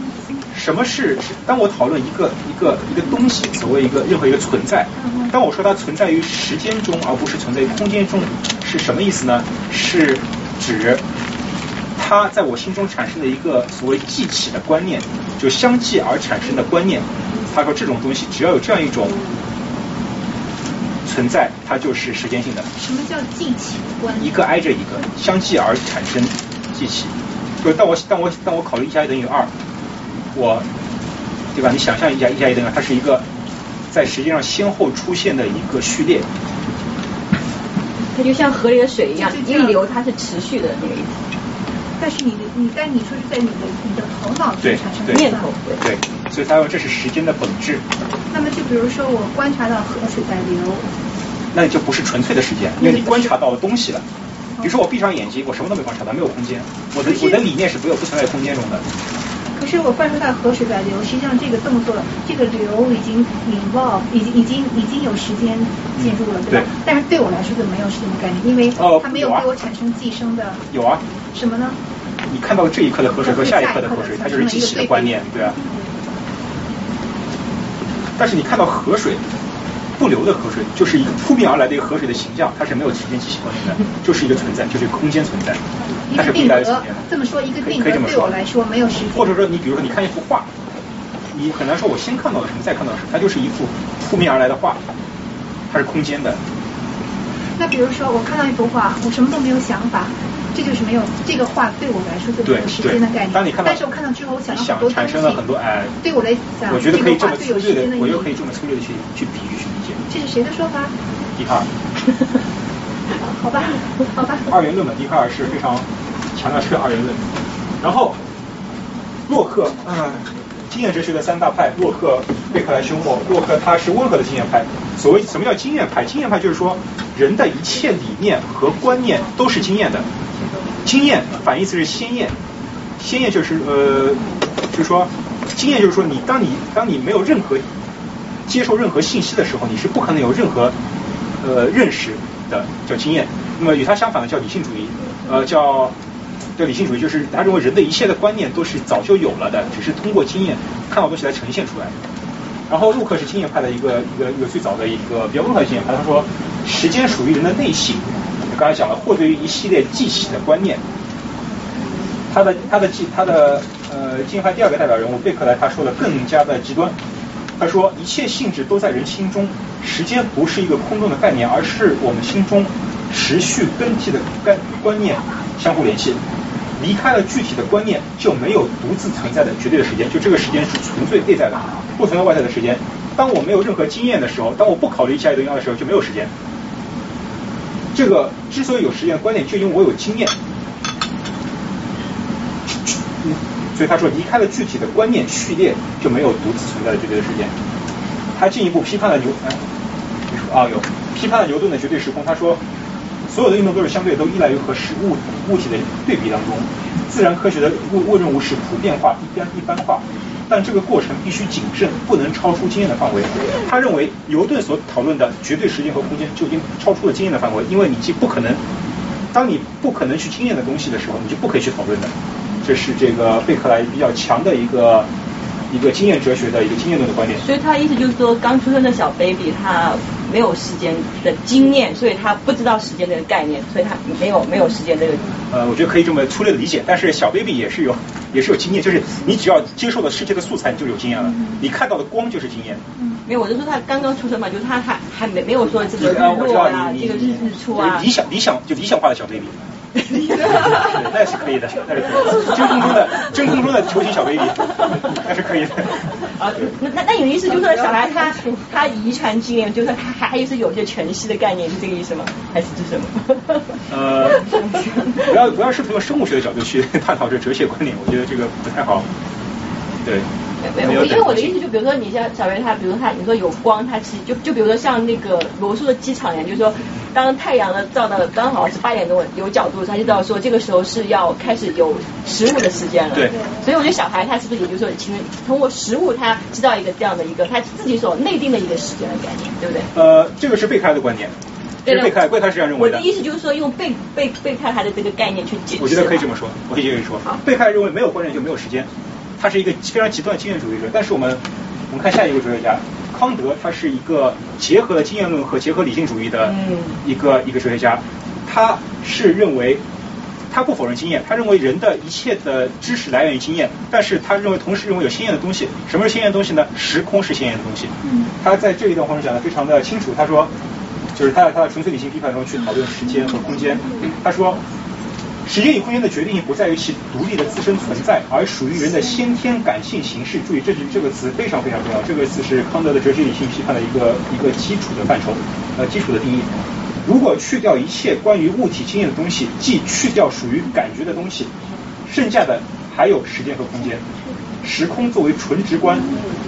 [SPEAKER 1] 什么是当我讨论一个一个一个东西，所谓一个任何一个存在，当我说它存在于时间中，而不是存在于空间中，是什么意思呢？是指它在我心中产生的一个所谓记起的观念，就相继而产生的观念。他说这种东西只要有这样一种。存在，它就是时间性的。
[SPEAKER 8] 什么叫记起观？
[SPEAKER 1] 一个挨着一个，相继而产生记起。就是当我当我当我考虑一加一等于二，我，对吧？你想象一下，一加一等于二，它是一个在时间上先后出现的一个序列。
[SPEAKER 3] 它就像河里的水一样，一流它是持续的那个意思。
[SPEAKER 8] 但是你的你但你说是在你的你的头脑中产生
[SPEAKER 3] 念头，
[SPEAKER 1] 对，所以他说这是时间的本质。
[SPEAKER 8] 那么就比如说我观察到河水在流。
[SPEAKER 1] 那就不是纯粹的时间，因为你观察到了东西了。比如说我闭上眼睛，我什么都没观察到，没有空间。我的我的理念是不有不存在空间中的。
[SPEAKER 8] 可是我观察到河水在流，实际上这个动作，这个流已经引爆，已经已经已经有时间进入了，对吧？但是对我来说就没有时间的概念，因为它没有对我产生寄生的。
[SPEAKER 1] 有啊。
[SPEAKER 8] 什么呢？
[SPEAKER 1] 你看到这一刻的河水和下一刻的河水，它就是记起的观念，对啊。但是你看到河水。不流的河水就是一个扑面而来的一个河水的形象，它是没有时间记起观念的，就是一个存在，就是空间存在，它是不带时间的。
[SPEAKER 8] 这么说，一个定
[SPEAKER 1] 格
[SPEAKER 8] 对我来说没有时间。
[SPEAKER 1] 或者说，你比如说，你看一幅画，你很难说我先看到了什么，再看到什么，它就是一幅扑面而来的画，它是空间的。
[SPEAKER 8] 那比如说，我看到一幅画，我什么都没有想法。这就是没有这个话对我来说就没有时间的概念。
[SPEAKER 1] 当你看到，
[SPEAKER 8] 但是我看到之后，我想
[SPEAKER 1] 到
[SPEAKER 8] 很多
[SPEAKER 1] 产生了很多哎。
[SPEAKER 8] 对我来讲，
[SPEAKER 1] 我觉得可以这么粗略
[SPEAKER 8] 的，
[SPEAKER 1] 我又可以这么粗略的去去比喻去。
[SPEAKER 8] 这是谁的说法？
[SPEAKER 1] 笛卡尔。
[SPEAKER 8] 好吧，好吧。
[SPEAKER 1] 二元论嘛，笛卡尔是非常强调这个二元论。然后，洛克，嗯，经验哲学的三大派，洛克、贝克莱、休谟。洛克他是温和的经验派。所谓什么叫经验派？经验派就是说，人的一切理念和观念都是经验的。经验反义词是先验，先验就是呃，就是说，经验就是说，你当你当你没有任何接受任何信息的时候，你是不可能有任何呃认识的，叫经验。那么与它相反的叫理性主义，呃，叫叫理性主义，就是他认为人的一切的观念都是早就有了的，只是通过经验看到东西来呈现出来。然后陆克是经验派的一个一个一个最早的一个比较温和的经验派，他说时间属于人的内性。刚才讲了，获得于一系列记起的观念。他的他的记他的呃经验派第二个代表人物贝克莱他说的更加的极端。他说一切性质都在人心中，时间不是一个空洞的概念，而是我们心中持续更替的概观念相互联系。离开了具体的观念，就没有独自存在的绝对的时间，就这个时间是纯粹内在的，不存在外在的时间。当我没有任何经验的时候，当我不考虑其他东西的时候，就没有时间。这个之所以有时间观念，就因为我有经验。所以他说，离开了具体的观念序列，就没有独自存在的绝对的时间。他进一步批判了牛，啊有批判了牛顿的绝对时空。他说。所有的运动都是相对，都依赖于和实物物体的对比当中。自然科学的物物任务是普遍化、一般一般化，但这个过程必须谨慎，不能超出经验的范围。他认为牛顿所讨论的绝对时间和空间就已经超出了经验的范围，因为你既不可能，当你不可能去经验的东西的时候，你就不可以去讨论的。这是这个贝克莱比较强的一个。一个经验哲学的一个经验论的观点，
[SPEAKER 3] 所以他意思就是说，刚出生的小 baby 他没有时间的经验，所以他不知道时间这个概念，所以他没有没有时间这个。
[SPEAKER 1] 呃，我觉得可以这么粗略的理解，但是小 baby 也是有也是有经验，就是你只要接受了世界的素材，你就有经验了。你看到的光就是经验。
[SPEAKER 3] 嗯，没有，我就说他刚刚出生嘛，就是他还还没没有说这个日落啊，这个日日出啊。
[SPEAKER 1] 理想理想就理想化的小 baby。那是可以的，那是可以的。真空中的真空中的球形小 baby，那是可以的。
[SPEAKER 3] 啊，那那那有意思就是说小孩他他遗传基因，就是他还还是有些全息的概念，是这个意思吗？还是是什么？
[SPEAKER 1] 呃，不要不要试图用生物学的角度去探讨这哲学观点，我觉得这个不太好。对。
[SPEAKER 3] 没有，因为我的意思就比如说你像小袁他，比如他你说有光，他其实就就比如说像那个罗素的机场一样，就是说当太阳呢照到刚好是八点钟有角度，他就知道说这个时候是要开始有食物的时间了。
[SPEAKER 1] 对。
[SPEAKER 3] 所以我觉得小孩他是不是也就是说，其实通过食物他知道一个这样的一个他自己所内定的一个时间的概念，对不对？
[SPEAKER 1] 呃，这个是贝克莱的观点。对贝克莱，贝克莱是这样认为
[SPEAKER 3] 的。我的意思就是说，用贝贝贝开他的这个概念去解释。
[SPEAKER 1] 我觉得可以这么说，我可以这么说。贝克莱认为没有观念就没有时间。他是一个非常极端的经验主义者，但是我们我们看下一个哲学家康德，他是一个结合了经验论和结合理性主义的一个一个哲学家。他是认为他不否认经验，他认为人的一切的知识来源于经验，但是他认为同时认为有鲜艳的东西。什么是鲜艳的东西呢？时空是鲜艳的东西。他在这一段话中讲的非常的清楚，他说，就是他在他的纯粹理性批判中去讨论时间和空间。他说。时间与空间的决定性不在于其独立的自身存在，而属于人的先天感性形式。注意，这是这个词非常非常重要。这个词是康德的哲学理性批判的一个一个基础的范畴，呃，基础的定义。如果去掉一切关于物体经验的东西，即去掉属于感觉的东西，剩下的还有时间和空间。时空作为纯直观，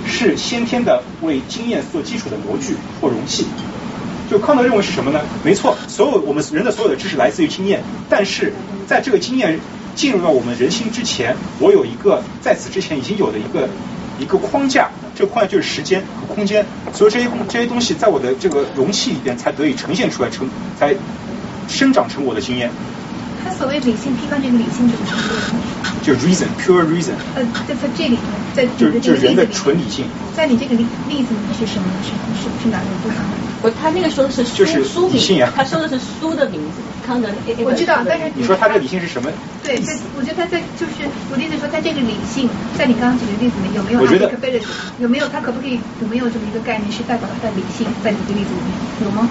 [SPEAKER 1] 是先天的为经验做基础的模具或容器。就康德认为是什么呢？没错，所有我们人的所有的知识来自于经验，但是在这个经验进入到我们人心之前，我有一个在此之前已经有的一个一个框架，这个框架就是时间和空间，所以这些这些东西在我的这个容器里边才得以呈现出来，成才生长成我的经验。
[SPEAKER 8] 他所谓理性批判这个理性怎么程度？
[SPEAKER 1] 就 reason，pure reason。
[SPEAKER 8] 呃，在在这里，在
[SPEAKER 1] 就是就是人的纯理性。
[SPEAKER 8] 在你这个例例子里面是什么？是是是哪个部分？
[SPEAKER 3] 我他那个说的是书书名，他说的是苏的名字，康德。
[SPEAKER 8] 我知道，但是
[SPEAKER 1] 你说他这个理性是什么？
[SPEAKER 8] 对，在我觉得他在就是我的意思说，在这个理性，在你刚刚举的例子里面有没有？
[SPEAKER 1] 我觉得
[SPEAKER 8] 有没有他可不可以有没有这么一个概念是代表他的理性，在你的例子里面有吗？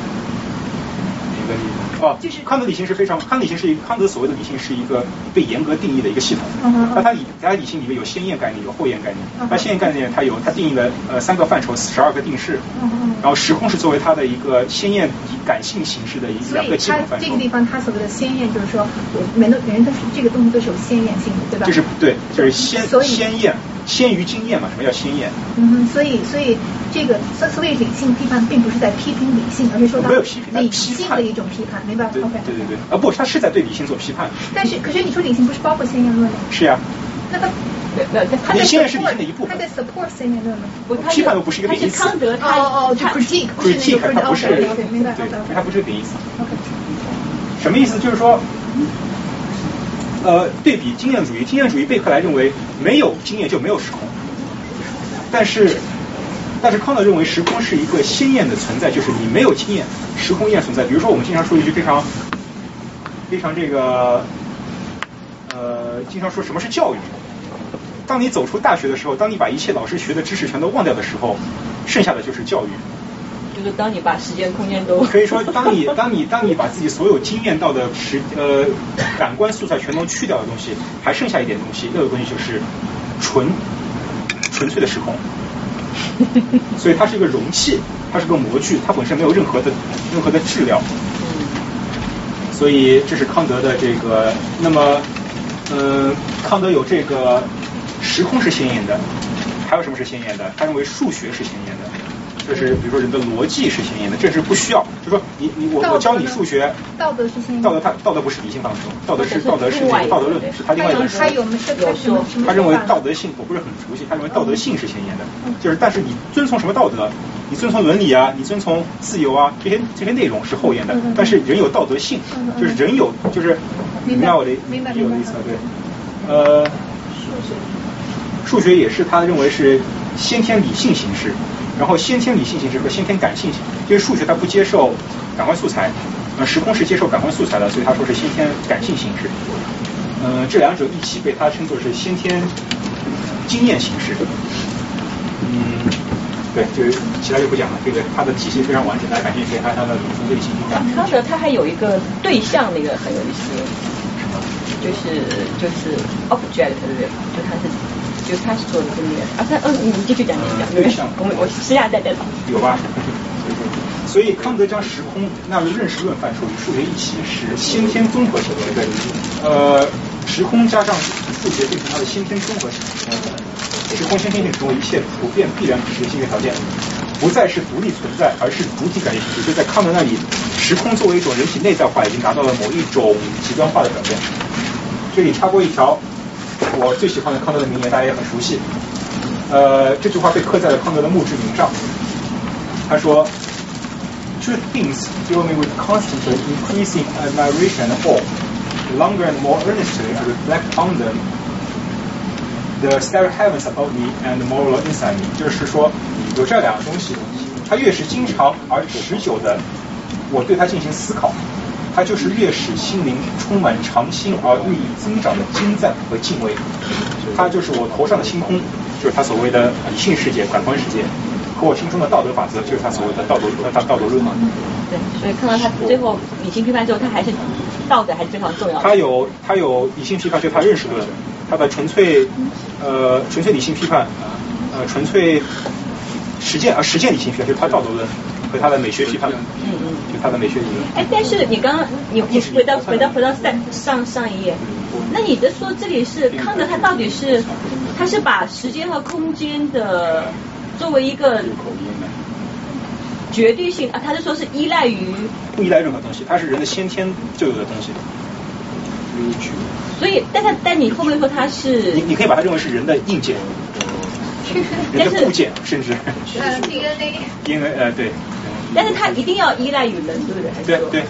[SPEAKER 1] 哦，就是康德理性是非常，康德理性是一康德所谓的理性是一一个被严格定义的一个系统。那它理它理性里面有先验概念，有后验概念。那先验概念它有它定义了呃三个范畴，十二个定式。然后时空是作为它的一个先验感性形式的一两个基本范畴。
[SPEAKER 8] 这个地方它所谓的先验就是说，我每个人都是这个东西都是有先验性的，对吧？
[SPEAKER 1] 就是对，就是先先验。先于经验嘛？什么叫先验？
[SPEAKER 8] 嗯，所以所以这个所所谓理性批判，并不是在批评理性，而是说到理性的一种批判，明白？OK。
[SPEAKER 1] 对对对，啊不，他是在对理性做批判。
[SPEAKER 8] 但是可是你说理性不是包括先验论吗？
[SPEAKER 1] 是呀。
[SPEAKER 8] 那他
[SPEAKER 1] 理性是理性的一部分。
[SPEAKER 8] 他在 support 先验论吗？
[SPEAKER 1] 批判都不是一个名
[SPEAKER 3] 词。康德他
[SPEAKER 8] 哦哦，critique
[SPEAKER 1] critique 他不是？对，他不是贬义词。
[SPEAKER 8] OK。
[SPEAKER 1] 什么意思？就是说。呃，对比经验主义，经验主义贝克莱认为没有经验就没有时空，但是但是康德认为时空是一个先验的存在，就是你没有经验，时空依然存在。比如说我们经常说一句非常非常这个呃，经常说什么是教育？当你走出大学的时候，当你把一切老师学的知识全都忘掉的时候，剩下的就是教育。
[SPEAKER 3] 就是当你把时间、空间都
[SPEAKER 1] 可以说，当你当你当你把自己所有经验到的时呃感官素材全都去掉的东西，还剩下一点东西，那个东西就是纯纯粹的时空。所以它是一个容器，它是个模具，它本身没有任何的任何的质量。所以这是康德的这个，那么呃，康德有这个时空是先验的，还有什么是先验的？他认为数学是先验的。就是比如说人的逻辑是先验的，这是不需要。就说你你我我教你数学，
[SPEAKER 8] 道德是先验。
[SPEAKER 1] 道德它道德不是理性范畴，道德是道德是这个道德论，是他另外一本书。
[SPEAKER 8] 他
[SPEAKER 1] 认为道德性我不是很熟悉，他认为道德性是先验的，就是但是你遵从什么道德？你遵从伦理啊，你遵从自由啊，这些这些内容是后验的，但是人有道德性，就是人有就是
[SPEAKER 8] 明白
[SPEAKER 1] 我的
[SPEAKER 8] 明白
[SPEAKER 1] 我的意思对，呃，数学也是他认为是先天理性形式。然后先天理性形式和先天感性形式，因为数学它不接受感官素材，呃，时空是接受感官素材的，所以他说是先天感性形式。嗯，这两者一起被他称作是先天经验形式。嗯，对，就是其他就不讲了，这个它的体系非常完整，大家感兴趣可以看它的从类型。
[SPEAKER 3] 康德他还有一个对象，那个很有意思，就是就是 object 对不对？就他是。就是他是做的分裂啊，他嗯，你继续讲，继续讲。
[SPEAKER 1] 对象，
[SPEAKER 3] 我我私下再再讨。
[SPEAKER 1] 有吧？所以康德将时空纳入认识论范畴与数学一起，使先天综合性的概念。呃，时空加上数学变成它的先天综合性。时空先天性成为一切普遍必然实现先决条件，不再是独立存在，而是主体感觉形式。就在康德那里，时空作为一种人体内在化，已经达到了某一种极端化的表现。这里插播一条。我最喜欢的康德的名言，大家也很熟悉。呃，这句话被刻在了康德的墓志铭上。他说：“Two things fill me with constantly increasing admiration and awe. Longer and more earnestly I reflect on them. The starry heavens above me and the moral inside me。”就是说，有这两个东西，它越是经常而持久的，我对它进行思考。它就是越使心灵充满长新而日益增长的精赞和敬畏，它就是我头上的星空，就是他所谓的理性世界、感官世界，和我心中的道德法则，就是他所谓的道德他道德论嘛。
[SPEAKER 3] 对，所以看到他最后理性批判之后，他还是道德还是非常重要的。
[SPEAKER 1] 他有他有理性批判，就他认识论，他的纯粹呃纯粹理性批判，呃纯粹实践啊实践理性批判，就是他道德论和他的美学批判。嗯嗯。就他的美学理论。
[SPEAKER 3] 哎，但是你刚刚你你回到回到回到上上上一页，那你的说这里是康德他到底是他是把时间和空间的作为一个绝对性啊，他是说是依赖于
[SPEAKER 1] 不依赖任何东西，它是人的先天就有的东西。
[SPEAKER 3] 所以，但他但你后面说他是
[SPEAKER 1] 你你可以把它认为是人的硬件，人的部件，甚至
[SPEAKER 8] DNA
[SPEAKER 1] DNA 呃对。
[SPEAKER 3] 但是它一定要依赖于人，对不对？
[SPEAKER 1] 对对，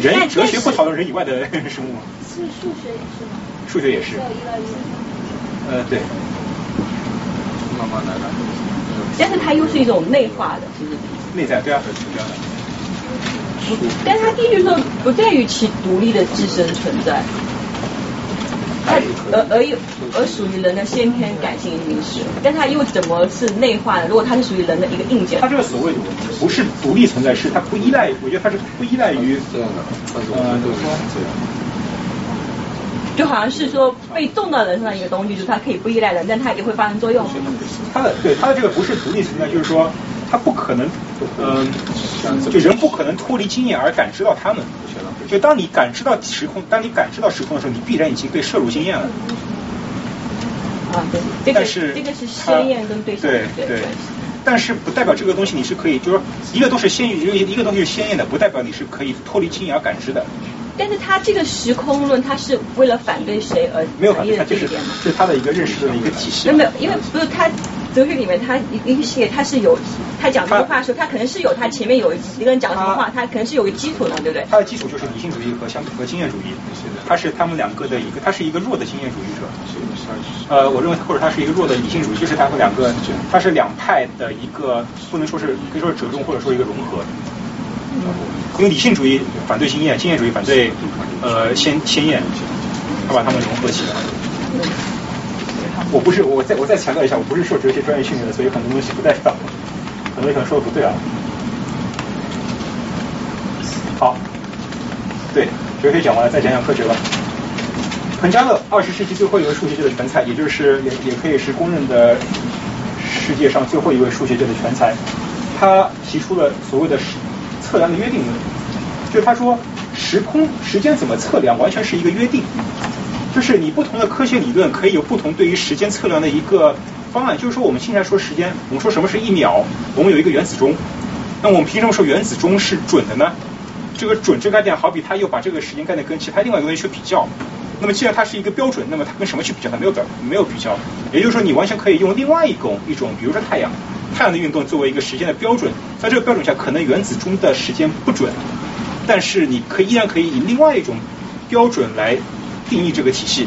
[SPEAKER 1] 人哲学不讨论人以外的 生物吗。
[SPEAKER 8] 是数学也是吗？
[SPEAKER 1] 数学也是。
[SPEAKER 8] 要依赖于。
[SPEAKER 1] 呃，对。
[SPEAKER 4] 慢慢来吧。
[SPEAKER 3] 但是它又是一种内化的，其实。
[SPEAKER 1] 内在对啊，是这样的。
[SPEAKER 3] 但是它第一句说不在于其独立的自身存在。它而而有而属于人的先天感性因素，但它又怎么是内化的？如果它是属于人的一个硬件，
[SPEAKER 1] 它这个所谓不是独立存在，是它不依赖，我觉得它是不依赖于
[SPEAKER 4] 这样的，
[SPEAKER 1] 呃，怎么说？
[SPEAKER 3] 就好像是说被种到人身上一个东西，就是它可以不依赖人，但它也会发生作用。
[SPEAKER 1] 它的对它的这个不是独立存在，就是说它不可能，嗯，就人不可能脱离经验而感知到他们。就当你感知到时空，当你感知到时空的时候，你必然已经被摄入经验了。
[SPEAKER 3] 啊，对，但是这个是鲜艳跟对
[SPEAKER 1] 对对，但是不代表这个东西你是可以，就是说一个都是鲜个一个东西是鲜艳的，不代表你是可以脱离经验而感知的。
[SPEAKER 3] 但是他这个时空论，他是为了反对谁而
[SPEAKER 1] 没有反对，他就是是他的一个认识的一个体系。
[SPEAKER 3] 没有，因为不是他哲学里面，他一一个系列，他是有他讲这个话的时候，他可能是有他前面有一个人讲什么话，他可能是有个基础的，对不对？
[SPEAKER 1] 他的基础就是理性主义和相和经验主义，他是他们两个的一个，他是一个弱的经验主义者。呃，我认为或者他是一个弱的理性主义，就是他们两个，他是两派的一个，不能说是可以说是折中，或者说一个融合。因为理性主义反对经验，经验主义反对呃鲜鲜艳，他把他们融合起来。我不是，我再我再强调一下，我不是受哲学专业训练的，所以很多东西不代表，很多可能说的不对啊。好，对，哲学讲完了，再讲讲科学吧。彭加勒，二十世纪最后一位数学界的全才，也就是也也可以是公认的世界上最后一位数学界的全才，他提出了所谓的时。测量的约定论，就是他说时空时间怎么测量，完全是一个约定，就是你不同的科学理论可以有不同对于时间测量的一个方案。就是说我们现在说时间，我们说什么是一秒，我们有一个原子钟，那我们凭什么说原子钟是准的呢？这个准这个概念，好比他又把这个时间概念跟其他另外一个东西去比较。那么既然它是一个标准，那么它跟什么去比较？它没有表没有比较。也就是说，你完全可以用另外一种一种，比如说太阳。太阳的运动作为一个时间的标准，在这个标准下，可能原子钟的时间不准，但是你可以依然可以以另外一种标准来定义这个体系。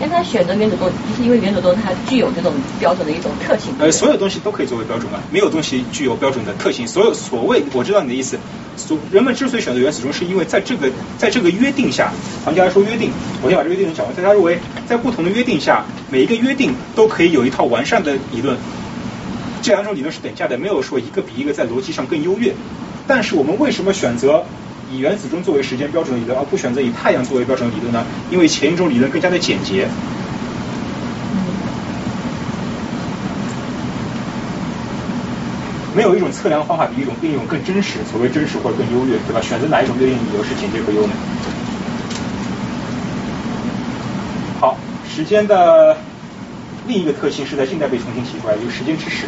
[SPEAKER 3] 但他选择原子钟，就是因为原子钟它具有这种标准的一种特性。
[SPEAKER 1] 呃，所有东西都可以作为标准啊，没有东西具有标准的特性。所有所谓，我知道你的意思。所人们之所以选择原子钟，是因为在这个在这个约定下，唐家说约定，我先把这个约定讲完。大家认为，在不同的约定下，每一个约定都可以有一套完善的理论。这两种理论是等价的，没有说一个比一个在逻辑上更优越。但是我们为什么选择以原子钟作为时间标准的理论，而不选择以太阳作为标准的理论呢？因为前一种理论更加的简洁。没有一种测量方法比一种另一种更真实，所谓真实或者更优越，对吧？选择哪一种约定理由是简洁和优美。好，时间的。另一个特性是在近代被重新提出来，就是时间之始。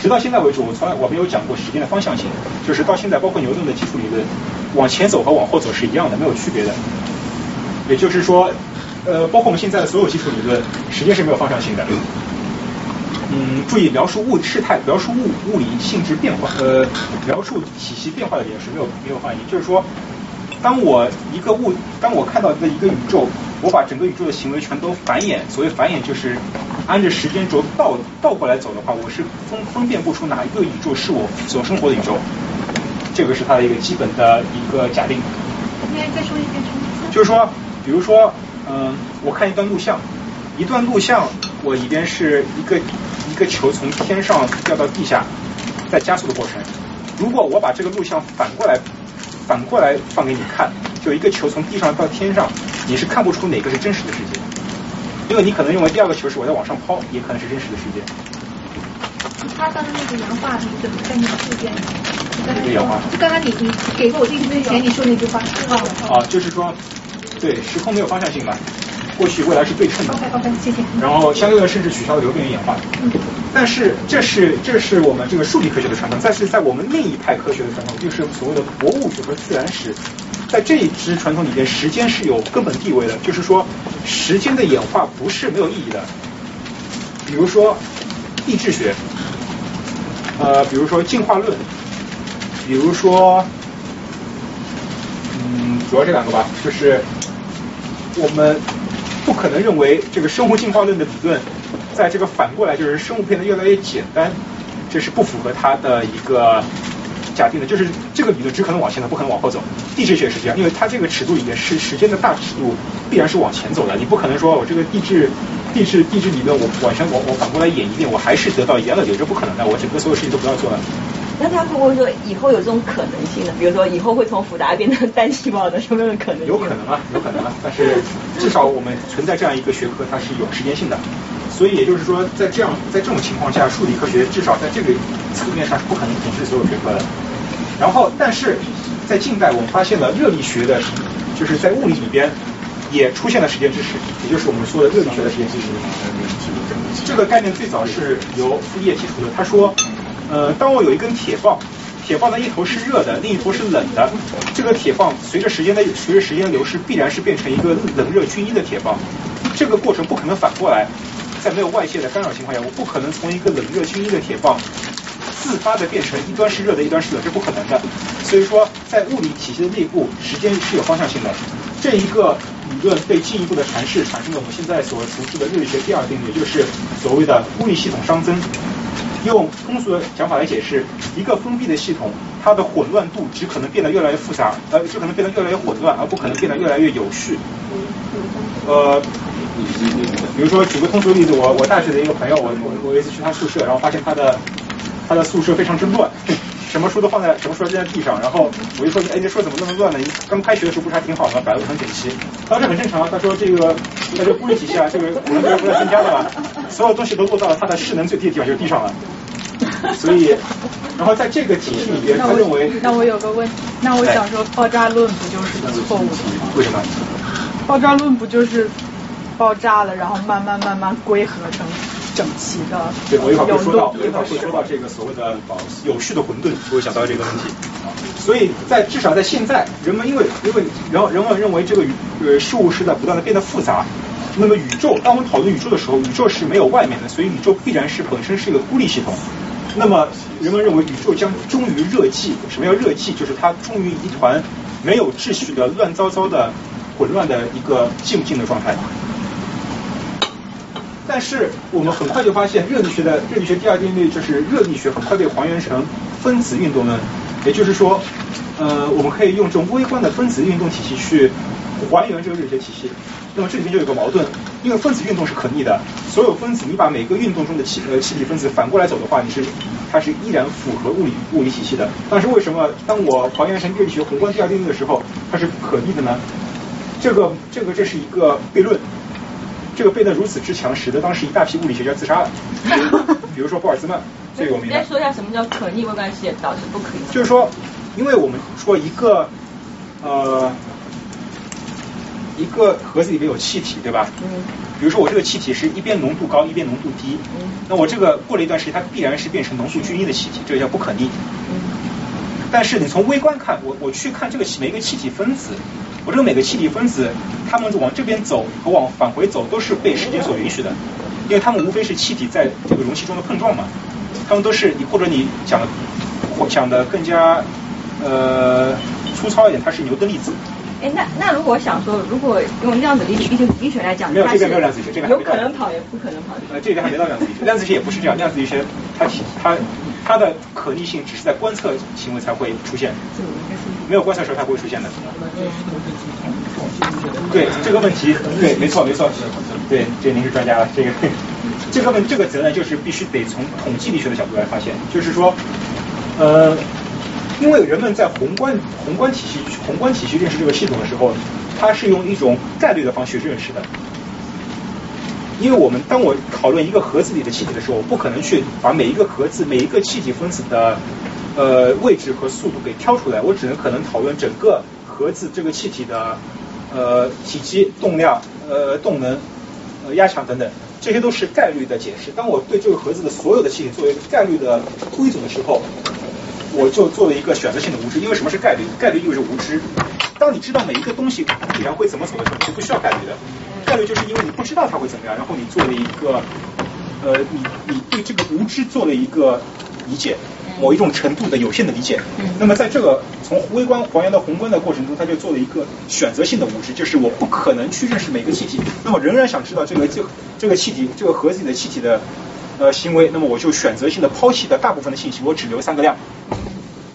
[SPEAKER 1] 直到现在为止，我从来我没有讲过时间的方向性，就是到现在，包括牛顿的基础理论，往前走和往后走是一样的，没有区别的。也就是说，呃，包括我们现在的所有基础理论，时间是没有方向性的。嗯，注意描述物事态、描述物物理性质变化，呃，描述体系变化的也是没有没有方向。就是说，当我一个物，当我看到的一个宇宙。我把整个宇宙的行为全都繁衍，所谓繁衍就是按着时间轴倒倒过来走的话，我是分分辨不出哪一个宇宙是我所生活的宇宙。这个是它的一个基本的一个假定。
[SPEAKER 8] 再说一遍。
[SPEAKER 1] 就是说，比如说，嗯，我看一段录像，一段录像，我里边是一个一个球从天上掉到地下，在加速的过程。如果我把这个录像反过来反过来放给你看。就一个球从地上到天上，你是看不出哪个是真实的世界，因为你可能认为第二个球是我在往上抛，也可能是真实的世界。
[SPEAKER 8] 他刚刚那个洋画是怎么在描述这样
[SPEAKER 1] 的？洋画。
[SPEAKER 8] 就刚刚你你给过我信息之前你说那句话。
[SPEAKER 1] 啊，就是说，对，时空没有方向性嘛，过去未来是对称的。
[SPEAKER 8] OK OK，谢谢。
[SPEAKER 1] 然后相对论甚至取消了流变与演化。嗯。但是这是这是我们这个数理科学的传统，但是在我们另一派科学的传统，就是所谓的博物学和自然史。在这一支传统里边，时间是有根本地位的。就是说，时间的演化不是没有意义的。比如说地质学，呃，比如说进化论，比如说，嗯，主要这两个吧。就是我们不可能认为这个生物进化论的理论，在这个反过来就是生物变得越来越简单，这是不符合它的一个。假定的就是这个理论只可能往前走，不可能往后走。地质学也是这样，因为它这个尺度里面是时间的大尺度，必然是往前走的。你不可能说我这个地质地质地质理论我完全我我反过来演一遍，我还是得到一样的结果，这不可能的。我整个所有事情都不要做了。
[SPEAKER 3] 那他会不会说以后有这种可能性呢？比如说以后会从复杂变成单细胞的，有没有可能？
[SPEAKER 1] 有可能啊，有可能啊。但是至少我们存在这样一个学科，它是有时间性的。所以也就是说，在这样在这种情况下，数理科学至少在这个层面上是不可能统治所有学科的。然后，但是在近代，我们发现了热力学的，就是在物理里边也出现了时间知识，也就是我们说的热力学的时间知识。这个概念最早是由傅叶提出的。他说，呃，当我有一根铁棒，铁棒的一头是热的，另一头是冷的，这个铁棒随着时间的随着时间的流逝，必然是变成一个冷热均一的铁棒。这个过程不可能反过来，在没有外界的干扰情况下，我不可能从一个冷热均一的铁棒自发的变成一端是热的，一端是冷，这不可能的。所以说，在物理体系的内部，时间是有方向性的。这一个理论被进一步的阐释，产生了我们现在所熟知的热力学第二定律，就是所谓的物理系统熵增。用通俗的讲法来解释，一个封闭的系统，它的混乱度只可能变得越来越复杂，呃，只可能变得越来越混乱，而不可能变得越来越有序。呃，比如说举个通俗的例子，我我大学的一个朋友，我我我有一次去他宿舍，然后发现他的他的宿舍非常之乱。什么书都放在什么书都在地上，然后我就说，哎，这书怎么那么乱呢？刚开学的时候不是还挺好的，摆的很整齐。他说这很正常啊，他说这个在这物理体系啊，这个我们不是不断增加的吧，所有东西都落到了它的势能最低的地方，就是地上了。所以，然后在这个体系里边，他认为，
[SPEAKER 7] 那我有个问题，那我想说，爆炸论不就是个错误的吗？
[SPEAKER 1] 为什么？
[SPEAKER 7] 爆炸论不就是爆炸了，然后慢慢慢慢归合成？整齐的，
[SPEAKER 1] 对我一会儿会说到，我一会儿会说到这个所谓的保有序的混沌，会想到这个问题。所以在至少在现在，人们因为因为人人们认为这个宇呃事物是在不断的变得复杂，那么宇宙，当我们讨论宇宙的时候，宇宙是没有外面的，所以宇宙必然是本身是一个孤立系统。那么人们认为宇宙将终于热寂，什么叫热寂？就是它终于一团没有秩序的乱糟糟的混乱的一个静静的状态。但是我们很快就发现，热力学的热力学第二定律就是热力学很快被还原成分子运动论，也就是说，呃，我们可以用这种微观的分子运动体系去还原这个热力学体系。那么这里面就有个矛盾，因为分子运动是可逆的，所有分子你把每个运动中的气呃气体分子反过来走的话，你是它是依然符合物理物理体系的。但是为什么当我还原成热力学宏观第二定律的时候，它是可逆的呢？这个这个这是一个悖论。这个变得如此之强，使得当时一大批物理学家自杀了。比如说波尔兹曼最有名的。
[SPEAKER 3] 再说一下什么叫可逆微观系导致不可逆？
[SPEAKER 1] 就是说，因为我们说一个呃一个盒子里面有气体，对吧？嗯。比如说我这个气体是一边浓度高，一边浓度低。嗯。那我这个过了一段时间，它必然是变成浓度均一的气体，这个叫不可逆。嗯。但是你从微观看，我我去看这个每一个气体分子。我这个每个气体分子，它们往这边走和往返回走都是被时间所允许的，因为它们无非是气体在这个容器中的碰撞嘛，它们都是你或者你讲讲的更加呃粗糙一点，它是牛顿粒子。
[SPEAKER 3] 哎，那那如果想说，如果用量子力学力学来讲，
[SPEAKER 1] 没有这边没有量子力学，这边
[SPEAKER 3] 有可能跑也不可能跑。
[SPEAKER 1] 呃，这边还没到量子力学，量子力学也不是这样，量子力学它它它的可逆性只是在观测行为才会出现，没有观测时候它不会出现的。对这个问题，对，没错没错，对，这您是专家了，这个这个问这个责任就是必须得从统计力学的角度来发现，就是说，呃。因为人们在宏观宏观体系宏观体系认识这个系统的时候，它是用一种概率的方式认识的。因为我们当我讨论一个盒子里的气体的时候，我不可能去把每一个盒子每一个气体分子的呃位置和速度给挑出来，我只能可能讨论整个盒子这个气体的呃体积、动量、呃动能、呃压强等等，这些都是概率的解释。当我对这个盒子的所有的气体做一个概率的推总的时候。我就做了一个选择性的无知，因为什么是概率？概率意味着无知。当你知道每一个东西必然会怎么走的时候，是不需要概率的。概率就是因为你不知道它会怎么样，然后你做了一个，呃，你你对这个无知做了一个理解，某一种程度的有限的理解。那么在这个从微观还原到宏观的过程中，他就做了一个选择性的无知，就是我不可能去认识每个气体，那么仍然想知道这个这这个气体这个盒子里的气体的。呃，行为，那么我就选择性的抛弃了大部分的信息，我只留三个量。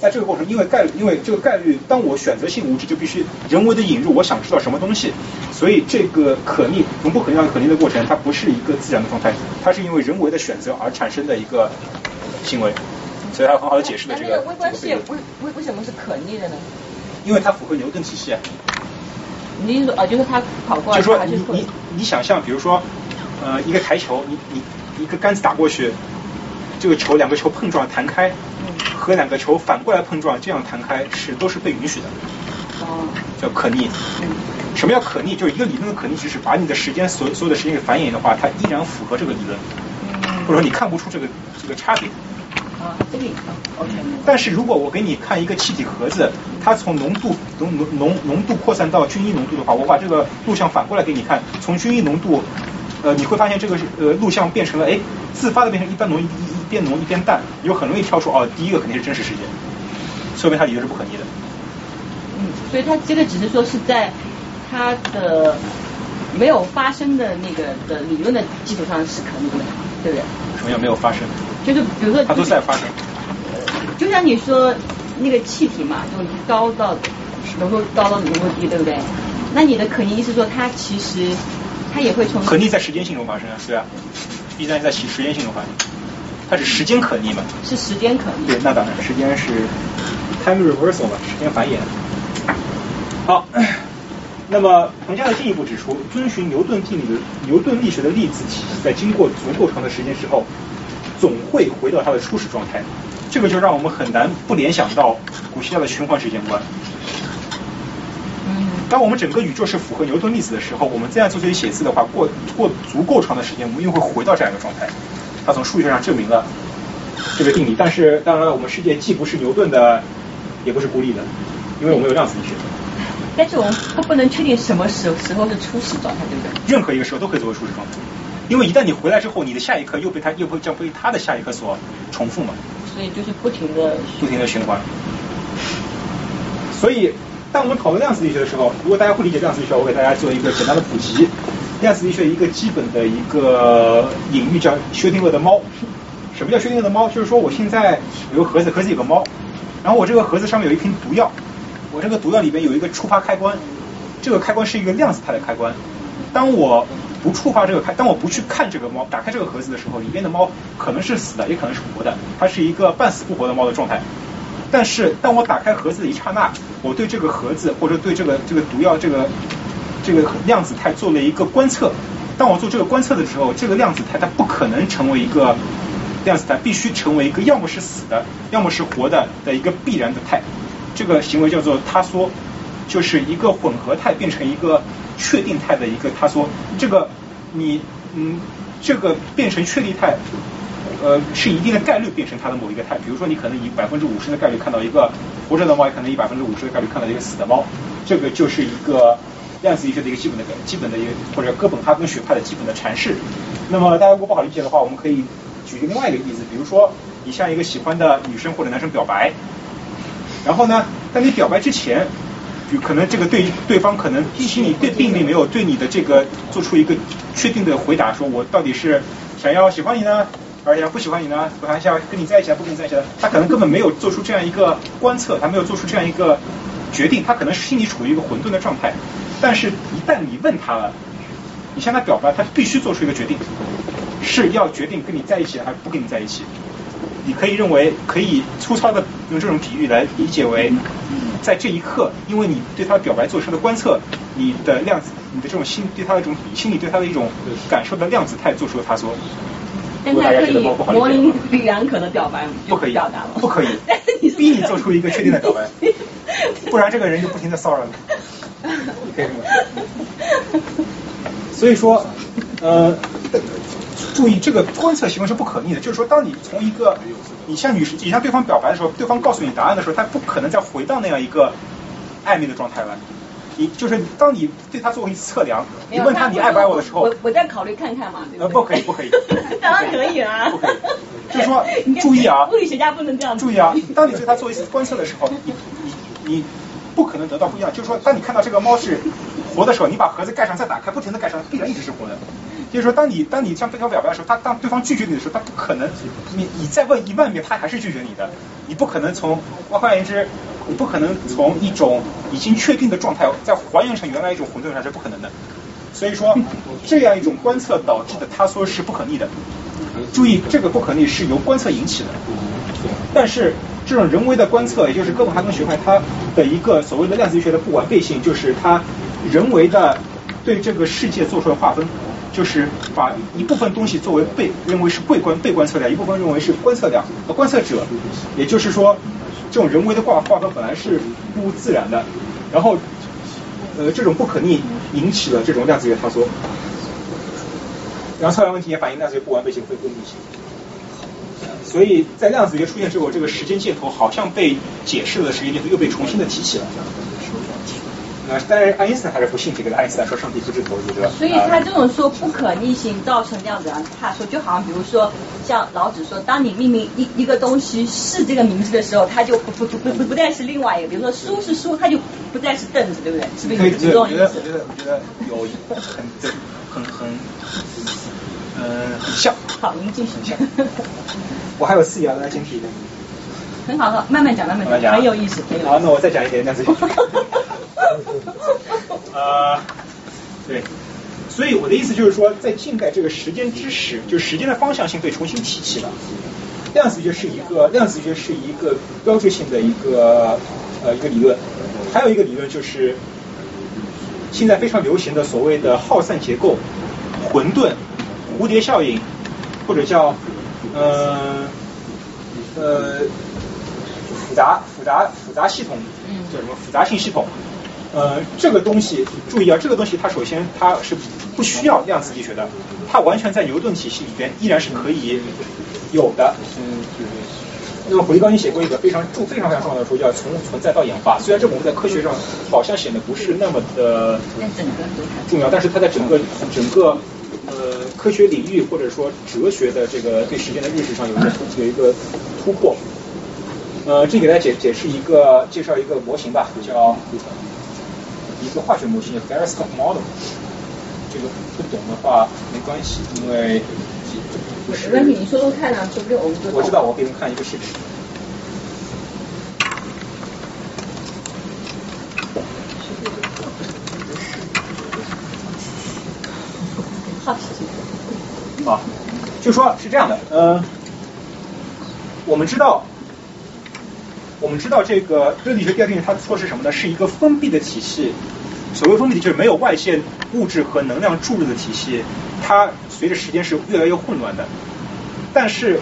[SPEAKER 1] 在这个过程，因为概率，因为这个概率，当我选择性无知，就必须人为的引入我想知道什么东西，所以这个可逆从不可逆到可逆的过程，它不是一个自然的状态，它是因为人为的选择而产生的一个行为，所以它很好的解释了这个。
[SPEAKER 3] 微观系为为为什么是可逆的呢？
[SPEAKER 1] 因为它符合牛顿体系。
[SPEAKER 3] 你意思啊，就是它跑过来，
[SPEAKER 1] 就说你你你想象，比如说呃一个台球，你你。一个杆子打过去，这个球两个球碰撞弹开，和两个球反过来碰撞这样弹开是都是被允许的，叫可逆。什么叫可逆？就是一个理论的可逆，就是把你的时间所所有的时间给反演的话，它依然符合这个理论。或者说你看不出这个这个差别。
[SPEAKER 3] 啊，这里 OK。
[SPEAKER 1] 但是如果我给你看一个气体盒子，它从浓度浓浓浓浓度扩散到均一浓度的话，我把这个录像反过来给你看，从均一浓度，呃，你会发现这个是呃录像变成了哎自发的变成一般浓一一边浓一边淡，你就很容易挑出哦第一个肯定是真实事件，说明它理论是不可逆的。
[SPEAKER 3] 嗯，所以它这个只是说是在它的没有发生的那个的理论的基础上是可逆的，对不对？
[SPEAKER 1] 什么叫没有发生？
[SPEAKER 3] 就是比如说，
[SPEAKER 1] 它都在发生。
[SPEAKER 3] 就像你说那个气体嘛，就高到浓度高到浓度低，对不对？那你的可逆意思说它其实它也会从
[SPEAKER 1] 可逆在时间性中发生啊，对啊，必然在时时间性中发生，它是时间可逆嘛？
[SPEAKER 3] 是时间可逆。
[SPEAKER 1] 对，那当然，时间是 time reversal 嘛，时间繁衍。好，那么彭加勒进一步指出，遵循牛顿定理的牛顿力学的粒子体系，在经过足够长的时间之后，总会回到它的初始状态。这个就让我们很难不联想到古希腊的循环时间观。当我们整个宇宙是符合牛顿粒子的时候，我们这样做这些写字的话，过过足够长的时间，我们又会回到这样一个状态。它从数学上证明了这个定理，但是当然了，我们世界既不是牛顿的，也不是孤立的，因为我们有量子力学。
[SPEAKER 3] 但是我们不不能确定什么时时候是初始状态，对不对？
[SPEAKER 1] 任何一个时候都可以作为初始状态，因为一旦你回来之后，你的下一刻又被它又会将被它的下一刻所重复嘛。
[SPEAKER 3] 所以就是不停的
[SPEAKER 1] 不停的循环。所以，当我们讨论量子力学的时候，如果大家不理解量子力学，我给大家做一个简单的普及。量子力学一个基本的一个隐喻叫薛定谔的猫。什么叫薛定谔的猫？就是说我现在有个盒子，盒子有个猫，然后我这个盒子上面有一瓶毒药，我这个毒药里边有一个触发开关，这个开关是一个量子态的开关。当我不触发这个开，当我不去看这个猫，打开这个盒子的时候，里面的猫可能是死的，也可能是活的，它是一个半死不活的猫的状态。但是当我打开盒子的一刹那，我对这个盒子或者对这个这个毒药这个这个量子态做了一个观测。当我做这个观测的时候，这个量子态它不可能成为一个量子态，必须成为一个要么是死的，要么是活的的一个必然的态。这个行为叫做塌缩，就是一个混合态变成一个。确定态的一个塌缩，这个你嗯，这个变成确定态，呃，是一定的概率变成它的某一个态。比如说，你可能以百分之五十的概率看到一个活着的猫，也可能以百分之五十的概率看到一个死的猫。这个就是一个量子力学的一个基本的、基本的一个或者哥本哈根学派的基本的阐释。那么大家如果不好理解的话，我们可以举另外一个例子，比如说你向一个喜欢的女生或者男生表白，然后呢，在你表白之前。可能这个对对方可能心里对并没有对你的这个做出一个确定的回答，说我到底是想要喜欢你呢，而且不喜欢你呢？我还想跟你在一起，不跟你在一起的？他可能根本没有做出这样一个观测，他没有做出这样一个决定，他可能是心里处于一个混沌的状态。但是，一旦你问他了，你向他表白，他必须做出一个决定，是要决定跟你在一起还是不跟你在一起。你可以认为，可以粗糙的用这种比喻来理解为。在这一刻，因为你对他的表白做出的观测，你的量子，你的这种心对他的一种心理对他的一种感受的量子态做出了他说，
[SPEAKER 3] 现在可以模棱两可的表白吗
[SPEAKER 1] 不可以
[SPEAKER 3] 表达了，
[SPEAKER 1] 不可以，逼 你做出一个确定的表白，不然这个人就不停的骚扰你。所以说，呃。注意，这个观测行为是不可逆的。就是说，当你从一个你向女士、你向对方表白的时候，对方告诉你答案的时候，他不可能再回到那样一个暧昧的状态了。你就是当你对他做一次测量，你问他你爱不爱我的时候，
[SPEAKER 3] 我我再考虑看看嘛。
[SPEAKER 1] 呃，不可以，不可以。
[SPEAKER 3] 当然可以啊。
[SPEAKER 1] 不可以。就是说，注意啊，
[SPEAKER 3] 物理学家不能这样。
[SPEAKER 1] 注意啊，当你对他做一次观测的时候，你你你不可能得到不一样。就是说，当你看到这个猫是活的时候，你把盒子盖上再打开，不停的盖上，必然一直是活的。就是说，当你当你向对方表白的时候，他当对方拒绝你的时候，他不可能，你你再问一万遍，他还是拒绝你的。你不可能从，换言之，你不可能从一种已经确定的状态再还原成原来一种混沌状态是不可能的。所以说，这样一种观测导致的他说是不可逆的。注意，这个不可逆是由观测引起的。但是这种人为的观测，也就是哥本哈根学派它的一个所谓的量子力学的不完备性，就是它人为的对这个世界做出了划分。就是把一部分东西作为被认为是被观被观测量，一部分认为是观测量和观测者，也就是说，这种人为的划划分本来是不自然的，然后呃这种不可逆引起了这种量子力学塌缩。然后测量问题也反映量子不完备性会封闭性。所以在量子学出现之后，这个时间箭头好像被解释了时间箭头又被重新的提起了。那但是爱因斯坦还是不信这个，爱因斯坦说上帝不知投资，对吧？
[SPEAKER 3] 所以他这种说不可逆性造成这样子啊，他说就好像比如说像老子说，当你命名一一个东西是这个名字的时候，它就不不不不不再是另外一个，比如说书是书，它就不再是凳子，对不对？是不是这种意思？
[SPEAKER 1] 我觉得我觉得有很对，很很呃很像。
[SPEAKER 3] 好，您继续讲。
[SPEAKER 1] 我还有四爻来坚持一点。
[SPEAKER 3] 很好，好，慢慢讲，慢慢讲，很有意思。
[SPEAKER 1] 好，那我再讲一点量子学。呃，对，所以我的意思就是说，在近代这个时间知识，就是时间的方向性被重新提起了。量子学是一个，量子学是一个标志性的一个呃一个理论。还有一个理论就是现在非常流行的所谓的耗散结构、混沌、蝴蝶效应，或者叫呃呃复杂复杂复杂系统，叫什么复杂性系统。呃，这个东西注意啊，这个东西它首先它是不需要量子力学的，它完全在牛顿体系里边依然是可以有的。那么胡利高你写过一个非常重、非常非常重要的书，叫《从存在到演化》。虽然这本书在科学上好像显得不是那么的重要，但是它在整个整个呃科学领域或者说哲学的这个对时间的认识上有一个有一个突破。呃，这里给大家解解释一个介绍一个模型吧，叫。一个化学模型叫 Gyroscope model，这个不懂的话没关系，因为
[SPEAKER 3] 没关系，你说说看啊，说不定我们
[SPEAKER 1] 我知道，我给你们看一个视频。
[SPEAKER 3] 好奇
[SPEAKER 1] 心。啊，就说是这样的，嗯，我们知道。我们知道这个热力学第二定律，它说是什么呢？是一个封闭的体系。所谓封闭体，就是没有外线物质和能量注入的体系。它随着时间是越来越混乱的。但是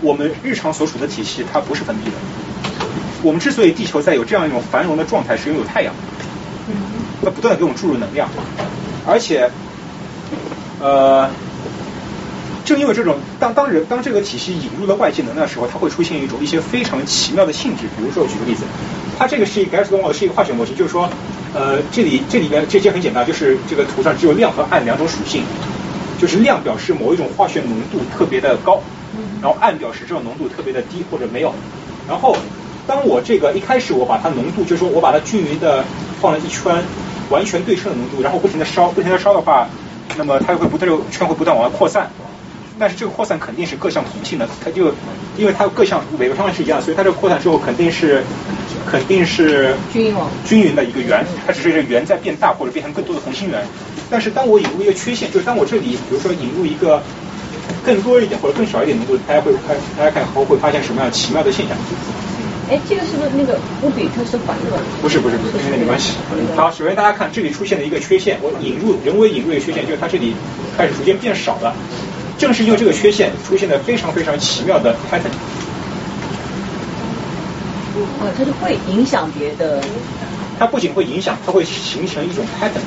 [SPEAKER 1] 我们日常所处的体系，它不是封闭的。我们之所以地球在有这样一种繁荣的状态，是拥有太阳，它不断的给我们注入能量，而且，呃。正因为这种，当当人当这个体系引入了外界能量的时候，它会出现一种一些非常奇妙的性质。比如说，我举个例子，它这个是一个 Gauss 是一个化学模型，就是说，呃，这里这里边这些很简单，就是这个图上只有亮和暗两种属性，就是亮表示某一种化学浓度特别的高，然后暗表示这种浓度特别的低或者没有。然后，当我这个一开始我把它浓度，就是说我把它均匀的放了一圈，完全对称的浓度，然后不停的烧，不停的烧的话，那么它就会不断就圈会不断往外扩散。但是这个扩散肯定是各项同性的，它就因为它各项每个方面是一样，所以它这个扩散之后肯定是肯定是
[SPEAKER 3] 均匀
[SPEAKER 1] 均匀的一个圆，它只是这圆在变大或者变成更多的同心圆。但是当我引入一个缺陷，就是当我这里比如说引入一个更多一点或者更少一点浓度，大家会看大家看后会发现什么样奇妙的现象？
[SPEAKER 3] 哎，这个是不是那个乌比特是反的？
[SPEAKER 1] 不是不是不是，没关系。好，首先大家看这里出现了一个缺陷，我引入人为引入一个缺陷，就是它这里开始逐渐变少了。正是因为这个缺陷，出现了非常非常奇妙的 pattern。
[SPEAKER 3] 啊，它就会影响别的。
[SPEAKER 1] 它不仅会影响，它会形成一种 pattern。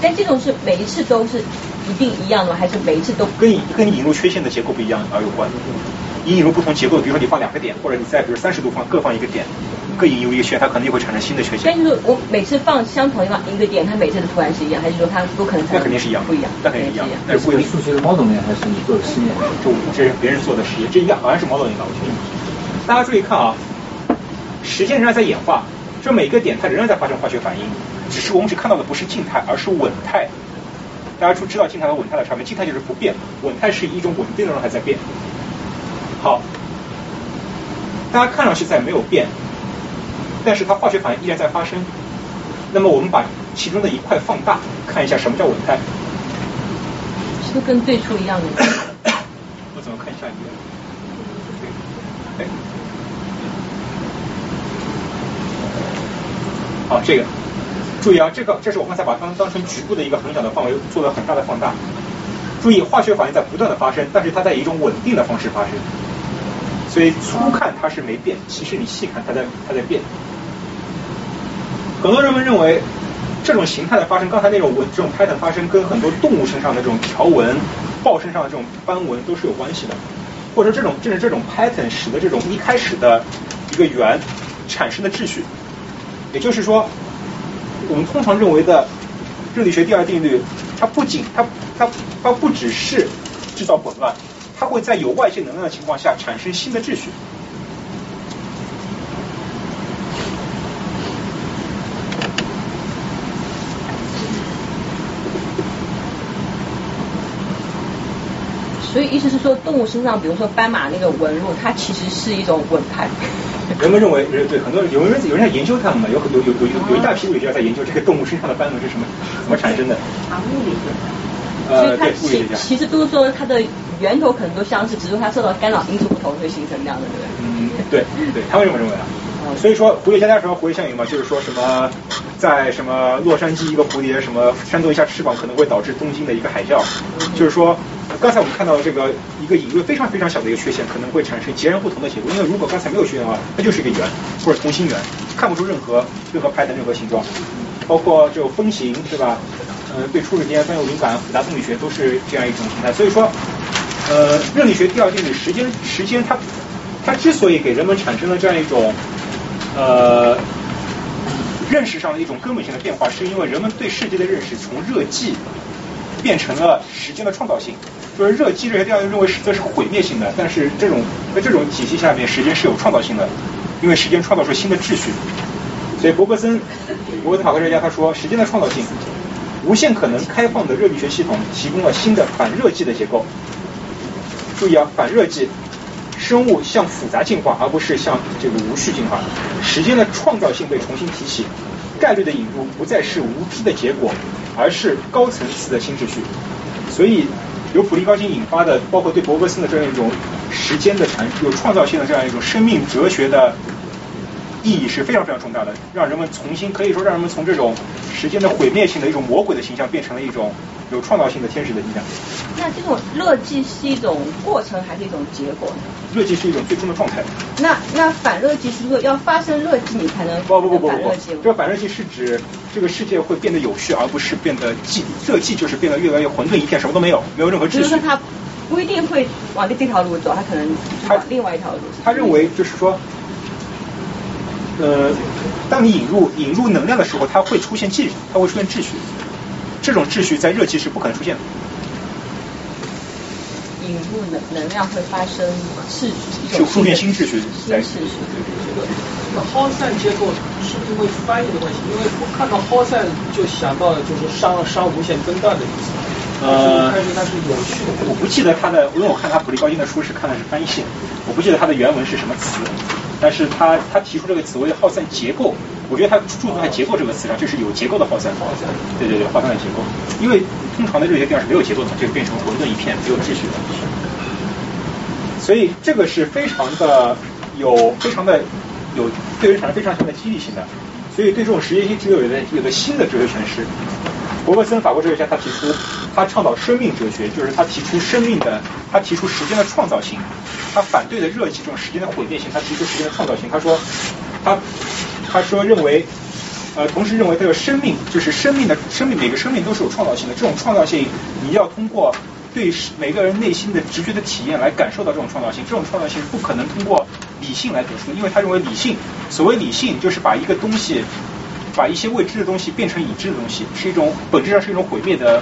[SPEAKER 3] 但这种是每一次都是一定一样的，还是每一次都
[SPEAKER 1] 跟跟你引入缺陷的结构不一样而有关？你引入不同结构，比如说你放两个点，或者你在比如三十度放各放一个点。各引入一个缺，它可能就会产生新的缺陷。
[SPEAKER 3] 但是我每次放相同一个一个点，它每次的图案是一样，还是说它都可能？
[SPEAKER 1] 那肯定是一样，
[SPEAKER 3] 不一样，
[SPEAKER 1] 那肯定是一样。
[SPEAKER 10] 那是数学的 modeling 还是你做的实验？
[SPEAKER 1] 就这是别人做的实验，这应该好像是 modeling 吧？我觉得。大家注意看啊，时间仍然在演化，这每个点它仍然在发生化学反应，只是我们只看到的不是静态，而是稳态。大家就知道静态和稳态的差别，静态就是不变，稳态是一种稳定的状态在变。好，大家看上去在没有变。但是它化学反应依然在发生，那么我们把其中的一块放大，看一下什么叫稳态。
[SPEAKER 3] 是不是跟最初一样的？
[SPEAKER 1] 我怎么看下一页？哎，好，这个，注意啊，这个这是我刚才把它当成局部的一个很小的范围做了很大的放大。注意，化学反应在不断的发生，但是它在以一种稳定的方式发生。所以粗看它是没变，其实你细看它在它在变。很多人们认为这种形态的发生，刚才那种纹这种 pattern 发生，跟很多动物身上的这种条纹、豹身上的这种斑纹都是有关系的。或者说这种正是这种 pattern 使得这种一开始的一个圆产生的秩序。也就是说，我们通常认为的热力学第二定律，它不仅它它它不只是制造混乱，它会在有外界能量的情况下产生新的秩序。
[SPEAKER 3] 所以意思是说，动物身上，比如说斑马那个纹路，它其实是一种纹派。
[SPEAKER 1] 人们认为，对很多有人有人在研究它们嘛，有有有有有一大批物理学家在研究这个动物身上的斑纹是什么怎么产生的。
[SPEAKER 3] 啊，物理学。
[SPEAKER 1] 呃，
[SPEAKER 3] 对，其其实都是说它的源头可能都相似，只是它受到干扰因素不同，会形成这样的，对不对？
[SPEAKER 1] 嗯，对对，他们这么认为啊。所以说蝴蝶家家什么蝴蝶效应嘛，就是说什么在什么洛杉矶一个蝴蝶什么扇动一下翅膀可能会导致东京的一个海啸，就是说刚才我们看到这个一个隐约非常非常小的一个缺陷可能会产生截然不同的结果，因为如果刚才没有缺陷的话，它就是一个圆或者同心圆，看不出任何任何拍的任何形状，包括就风形是吧？呃，对初始天专有灵感复杂动力学都是这样一种形态，所以说呃热力学第二定律时间时间它它之所以给人们产生了这样一种呃，认识上的一种根本性的变化，是因为人们对世界的认识从热寂变成了时间的创造性。就是热寂这些调研认为是这是毁灭性的，但是这种在这种体系下面，时间是有创造性的，因为时间创造出新的秩序。所以伯格森，伯格森考科学家他说，时间的创造性，无限可能开放的热力学系统提供了新的反热寂的结构。注意啊，反热寂。生物向复杂进化，而不是向这个无序进化。时间的创造性被重新提起，概率的引入不再是无知的结果，而是高层次的新秩序。所以，由普利高津引发的，包括对伯格森的这样一种时间的产有创造性的这样一种生命哲学的意义是非常非常重大的，让人们重新可以说让人们从这种时间的毁灭性的一种魔鬼的形象，变成了一种。有创造性的天使的形象。
[SPEAKER 3] 那这种热寂是一种过程还是一种结果呢？
[SPEAKER 1] 热寂是一种最终的状态。
[SPEAKER 3] 那那反热寂是说要发生热寂你才能
[SPEAKER 1] 不不不不
[SPEAKER 3] 不，
[SPEAKER 1] 这个反热寂是指这个世界会变得有序，而不是变得寂。热寂就是变得越来越混沌一片，什么都没有，没有任何秩序。
[SPEAKER 3] 就是说他不一定会往这这条路走，他可能往另外一条路。
[SPEAKER 1] 他认为就是说，呃，当你引入引入能量的时候，它会出现秩序，它会出现秩序。这种秩序在热气是不可能出现的。
[SPEAKER 3] 引入能能量会发生秩序，
[SPEAKER 1] 就出现新秩序。
[SPEAKER 3] 新秩序。
[SPEAKER 5] 这个这个耗散结构是因为翻译的问题，因为我看到耗散就想到了就是熵熵无限分段的意思。呃，但是它是有序的。
[SPEAKER 1] 我不记得它的，因为我看他普利高津的书是看的是翻译性，我不记得它的原文是什么词，但是他他提出这个词为耗散结构。我觉得他注重在结构这个词上，就是有结构的耗散。对对对，耗散的结构。因为通常的热学电是没有结构的，就变成混沌一片，没有秩序的。所以这个是非常的有非常的有对人产生非常强的激励性的。所以对这种实验性只有有的有的新的哲学诠释。伯格森法国哲学家他提出，他倡导生命哲学，就是他提出生命的，他提出时间的创造性。他反对的热寂这种时间的毁灭性，他提出时间的创造性。他说他。他说认为，呃，同时认为这个生命就是生命的生命，每个生命都是有创造性的。这种创造性，你要通过对每个人内心的直觉的体验来感受到这种创造性。这种创造性不可能通过理性来得出，因为他认为理性，所谓理性就是把一个东西，把一些未知的东西变成已知的东西，是一种本质上是一种毁灭的、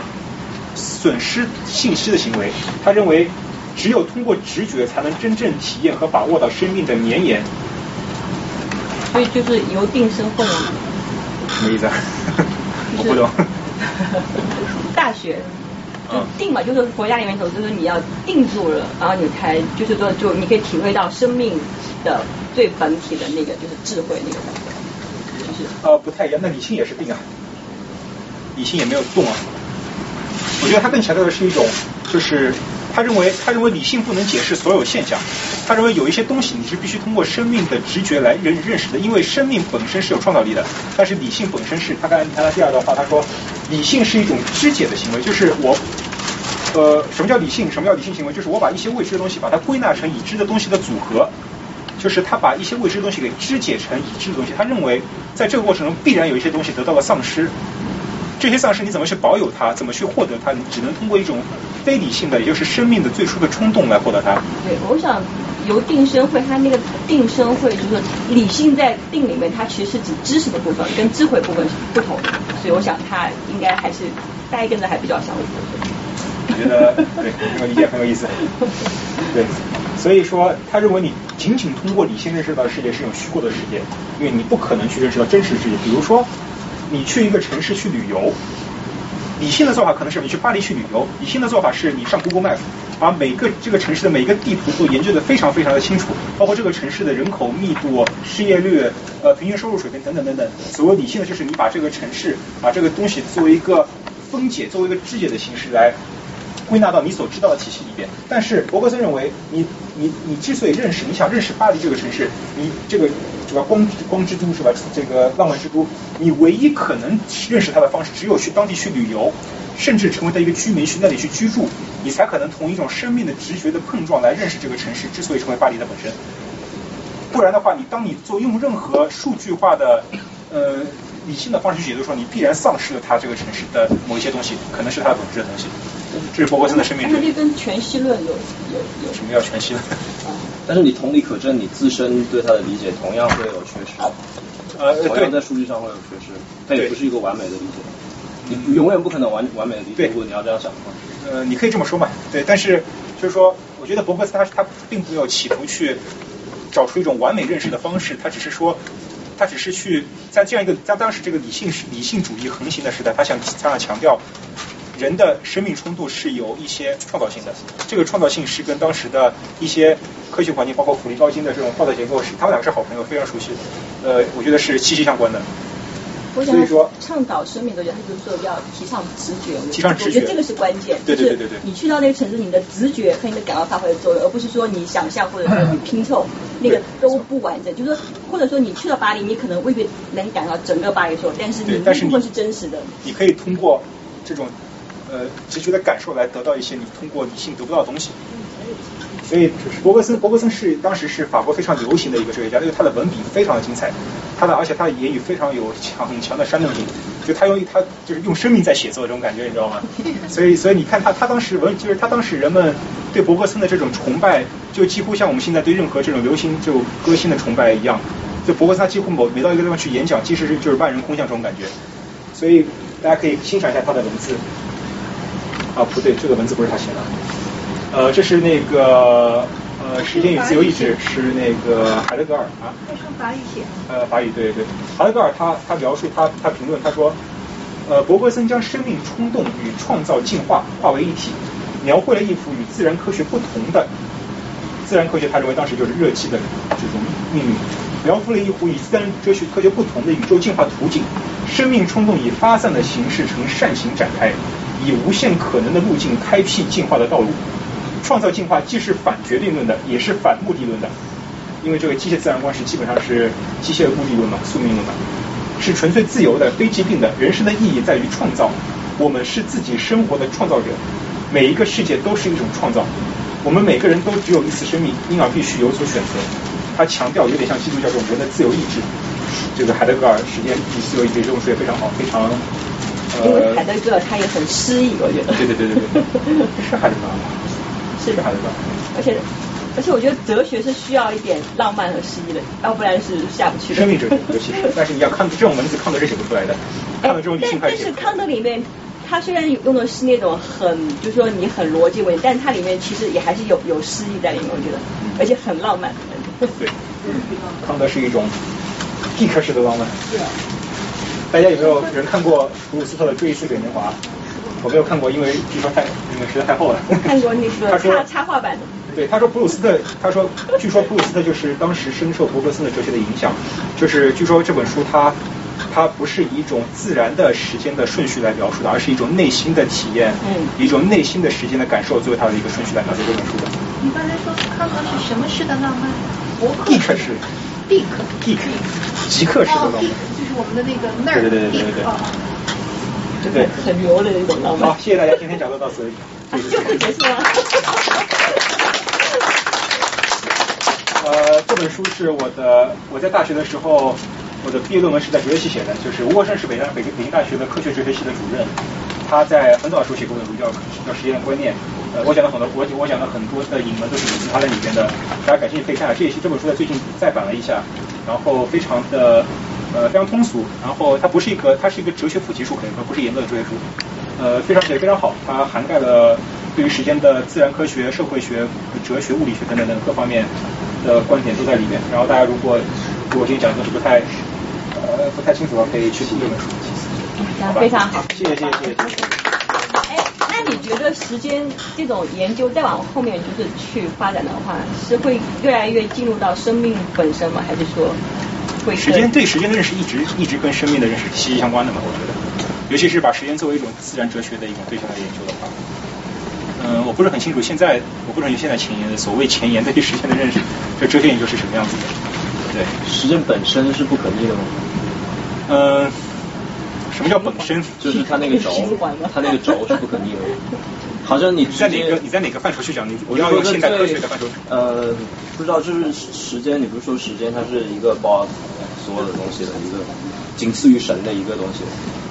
[SPEAKER 1] 损失信息的行为。他认为，只有通过直觉才能真正体验和把握到生命的绵延。
[SPEAKER 3] 所以就是由定生混了。
[SPEAKER 1] 什么意思啊？我不懂。
[SPEAKER 3] 大学就定嘛，就是国家里面走，就是你要定住了，然后你才就是说，就你可以体会到生命的最本体的那个，就是智慧那个。
[SPEAKER 1] 呃，不太一样，那理性也是病啊，理性也没有动啊。我觉得他更强调的是一种，就是。他认为，他认为理性不能解释所有现象。他认为有一些东西你是必须通过生命的直觉来认认识的，因为生命本身是有创造力的。但是理性本身是，他刚才你看他第二段话，他说理性是一种肢解的行为，就是我，呃，什么叫理性？什么叫理性行为？就是我把一些未知的东西把它归纳成已知的东西的组合，就是他把一些未知的东西给肢解成已知的东西。他认为在这个过程中必然有一些东西得到了丧失，这些丧失你怎么去保有它，怎么去获得它？你只能通过一种非理性的，也就是生命的最初的冲动来获得它。
[SPEAKER 3] 对，我想由定生会，它那个定生会就是理性在定里面，它其实是指知识的部分，跟智慧部分是不同的。所以我想它应该还是大概跟着还比较相似。
[SPEAKER 1] 我觉得对，这个理解很有意思。对，所以说他认为你仅仅通过理性认识到的世界是一种虚构的世界，因为你不可能去认识到真实世界。比如说，你去一个城市去旅游，理性的做法可能是你去巴黎去旅游，理性的做法是你上 Google Map，把每个这个城市的每个地图都研究的非常非常的清楚，包括这个城市的人口密度、失业率、呃平均收入水平等等等等。所谓理性的就是你把这个城市把这个东西作为一个分解，作为一个肢解的形式来。归纳到你所知道的体系里边，但是伯格森认为，你你你之所以认识，你想认识巴黎这个城市，你这个这个光光之都是吧？这个浪漫之都，你唯一可能认识它的方式，只有去当地去旅游，甚至成为它一个居民，去那里去居住，你才可能从一种生命的直觉的碰撞来认识这个城市之所以成为巴黎的本身。不然的话，你当你做用任何数据化的呃理性的方式去解读，说你必然丧失了它这个城市的某一些东西，可能是它本质的东西。这是伯格森的生命。
[SPEAKER 3] 它这跟全息论有有有
[SPEAKER 1] 什么叫全息论？
[SPEAKER 11] 但是你同理可证，你自身对它的理解同样会有缺失。
[SPEAKER 1] 呃，
[SPEAKER 11] 同样在数据上会有缺失，它也不是一个完美的理解。你永远不可能完完美的理解，如果你要这样想的话。
[SPEAKER 1] 呃，你可以这么说嘛，对，但是就是说，我觉得伯克斯他他并没有企图去找出一种完美认识的方式，他只是说，他只是去在这样一个在当时这个理性理性主义横行的时代，他想他想强调。人的生命冲突是有一些创造性的，这个创造性是跟当时的一些科学环境，包括普利高津的这种造结构，是他们两个是好朋友，非常熟悉。呃，我觉得是息息相关的。所以说，
[SPEAKER 3] 倡导生命的人，他就是说要提倡直觉。
[SPEAKER 1] 提倡直觉，
[SPEAKER 3] 我觉得这个是关键。
[SPEAKER 1] 对对对对对。
[SPEAKER 3] 你去到那个城市，你的直觉和你的感官发挥的作用，而不是说你想象或者说你拼凑那个都不完整。就是说，或者说你去了巴黎，你可能未必能感到整个巴黎所有，但是你那部分是真实的。
[SPEAKER 1] 你可以通过这种。呃，直觉的感受来得到一些你通过理性得不到的东西。所以，伯格森，伯格森是当时是法国非常流行的一个哲学家，因为他的文笔非常的精彩，他的而且他的言语非常有强很强的煽动性，就他用他就是用生命在写作这种感觉，你知道吗？所以，所以你看他他当时文就是他当时人们对伯格森的这种崇拜，就几乎像我们现在对任何这种流行就歌星的崇拜一样。就伯格森他几乎某每到一个地方去演讲，其实是就是万人空巷这种感觉。所以大家可以欣赏一下他的文字。啊，不对，这个文字不是他写的。呃，这是那个呃，《时间与自由意志》是那个海德格尔啊。
[SPEAKER 8] 那是法语写。
[SPEAKER 1] 呃，法语对对。海德格尔他他描述他他评论他说，呃，伯格森将生命冲动与创造进化化为一体，描绘了一幅与自然科学不同的自然科学，他认为当时就是热气的这种命运，描绘了一幅与自然哲学科学不同的宇宙进化图景，生命冲动以发散的形式呈扇形展开。以无限可能的路径开辟进化的道路，创造进化既是反决定论的，也是反目的论的。因为这个机械自然观是基本上是机械目的论嘛，宿命论嘛，是纯粹自由的、非疾病的。人生的意义在于创造，我们是自己生活的创造者，每一个世界都是一种创造。我们每个人都只有一次生命，因而必须有所选择。他强调有点像基督教这种人的自由意志。这个海德格尔《时间与自由意志》这本书也非常好，非常。
[SPEAKER 3] 因为海德格尔他也很诗意，我觉得。
[SPEAKER 1] 对对对对对，是海德格尔，
[SPEAKER 3] 是
[SPEAKER 1] 海德格尔。
[SPEAKER 3] 而且而且，我觉得哲学是需要一点浪漫和诗意的，要不然是下不去的。
[SPEAKER 1] 生命哲学尤其是，但是你要看这种文字，康德是写不出来的。看到这种理性派
[SPEAKER 3] 但是康德里面，他虽然用的是那种很，就是说你很逻辑文，但它里面其实也还是有有诗意在里面，我觉得，而且很浪漫。
[SPEAKER 1] 对，康德是一种地克式的浪漫。对啊。大家有没有人看过普鲁斯特的《追忆似水年华》？我没有看过，因为据说太因为实在太厚了。
[SPEAKER 3] 看过那个插插画版的。
[SPEAKER 1] 对，他说普鲁斯特，他说据说普鲁斯特就是当时深受伯格森的哲学的影响，就是据说这本书它它不是以一种自然的时间的顺序来描述的，而是一种内心的体验，嗯，一种内心的时间的感受作为它的一个顺序来描述这本书的。
[SPEAKER 8] 你刚才说康德是什么式的浪漫？
[SPEAKER 1] 伯克式。
[SPEAKER 8] 地克。
[SPEAKER 1] 地克。极客式的浪漫。
[SPEAKER 8] 就是我们的那个那儿，对对对对对对，
[SPEAKER 1] 对，
[SPEAKER 3] 很牛的那种浪漫。
[SPEAKER 1] 好，谢谢大家，今天讲座到此为
[SPEAKER 3] 止，就此结束了。
[SPEAKER 1] 呃，这本书是我的，我在大学的时候我的毕业论文是在哲学系写的，就是吴国胜是北大北北京大学的科学哲学系的主任，他在很早的时候写过本书叫叫实验观念，呃，我讲了很多，我我讲了很多的引文都是引自他在里边的，大家感兴趣可以看下这这本书在最近再版了一下，然后非常的呃非常通俗，然后它不是一个它是一个哲学复习书，可以说不是严格的哲学书，呃，非常写的非常好，它涵盖了对于时间的自然科学、社会学、哲学、物理学等等等各方面的观点都在里面，然后大家如果如果今天讲的是不太呃不太清楚的话，可以去读这本书。
[SPEAKER 3] 讲非常好，
[SPEAKER 1] 谢谢谢谢谢谢。
[SPEAKER 3] 哎，那你觉得时间这种研究再往后面就是去发展的话，是会越来越进入到生命本身吗？还是说会？
[SPEAKER 1] 时间对时间的认识一直一直跟生命的认识息息相关的嘛？我觉得，尤其是把时间作为一种自然哲学的一种对象来研究的话，嗯，我不是很清楚现在我不是很清楚现在前沿的所谓前沿对于时间的认识，这哲学研究是什么样子的？对，
[SPEAKER 11] 时间本身是不可逆的吗？
[SPEAKER 1] 嗯。什么叫本身？
[SPEAKER 11] 就是它那个轴，它那个轴是不可逆的。好像你
[SPEAKER 1] 在哪个你在哪个范畴去讲？你我要用现代科学的范畴。
[SPEAKER 11] 呃，不知道，就是时间，你不是说时间它是一个包所有的东西的一个仅次于神的一个东西，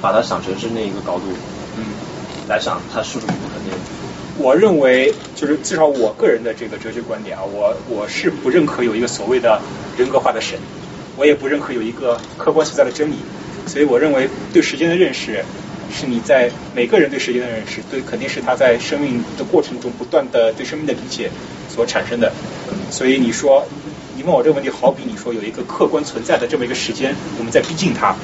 [SPEAKER 11] 把它想成是那一个高度，嗯，来想它是不是不可逆？
[SPEAKER 1] 我认为，就是至少我个人的这个哲学观点啊，我我是不认可有一个所谓的人格化的神，我也不认可有一个客观存在的真理。所以我认为对时间的认识，是你在每个人对时间的认识，对肯定是他在生命的过程中不断的对生命的理解所产生的。所以你说，你问我这个问题，好比你说有一个客观存在的这么一个时间，我们在逼近它，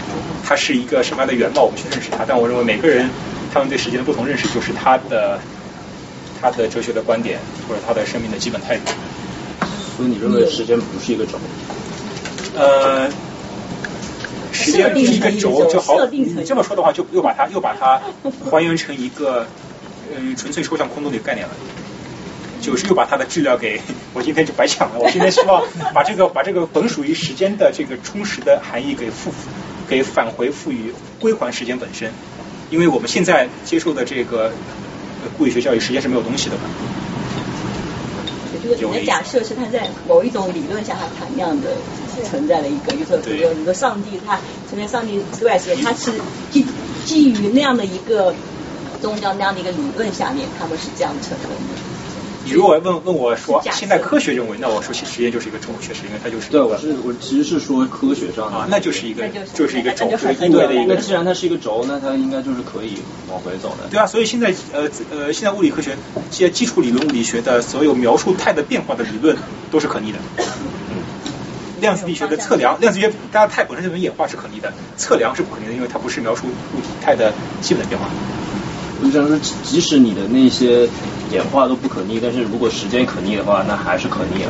[SPEAKER 1] 它是一个什么样的原貌，我们去认识它。但我认为每个人他们对时间的不同认识，就是他的他的哲学的观点或者他的生命的基本态度。
[SPEAKER 11] 所以你认为时间不是一个轴？
[SPEAKER 1] 呃。时间是一个轴就好，你这么说的话，就又把它又把它还原成一个嗯纯粹抽象空洞的概念了，就是又把它的质量给 我今天就白讲了。我今天希望把这个 把这个本属于时间的这个充实的含义给赋给返回赋予归还时间本身，因为我们现在接受的这个物理学教育，时间是没有东西的嘛。
[SPEAKER 3] 就是你的假设是他在某一种理论下他谈样的。存在的一个，就是比如说你说上帝，他存在上帝之外世界，他是基基于那样的一个宗教那样的一个理论下面，他们是这样成功的。
[SPEAKER 1] 你如果问问我说现在科学认为，那我说实验就是一个轴，确实，因为它就是
[SPEAKER 11] 对，我是我其实是说科学上
[SPEAKER 1] 啊，那就是一个就是一个轴，
[SPEAKER 3] 是
[SPEAKER 1] 应对的一个。
[SPEAKER 11] 那既然它是一个轴，那它应该就是可以往回走的。
[SPEAKER 1] 对啊，所以现在呃呃，现在物理科学现在基础理论物理学的所有描述态的变化的理论都是可逆的。量子力学的测量，量子力学大家态本身这种演化是可逆的，测量是不可逆的，因为它不是描述物体态的基本的变化。
[SPEAKER 11] 我就想说，即使你的那些演化都不可逆，但是如果时间可逆的话，那还是可逆。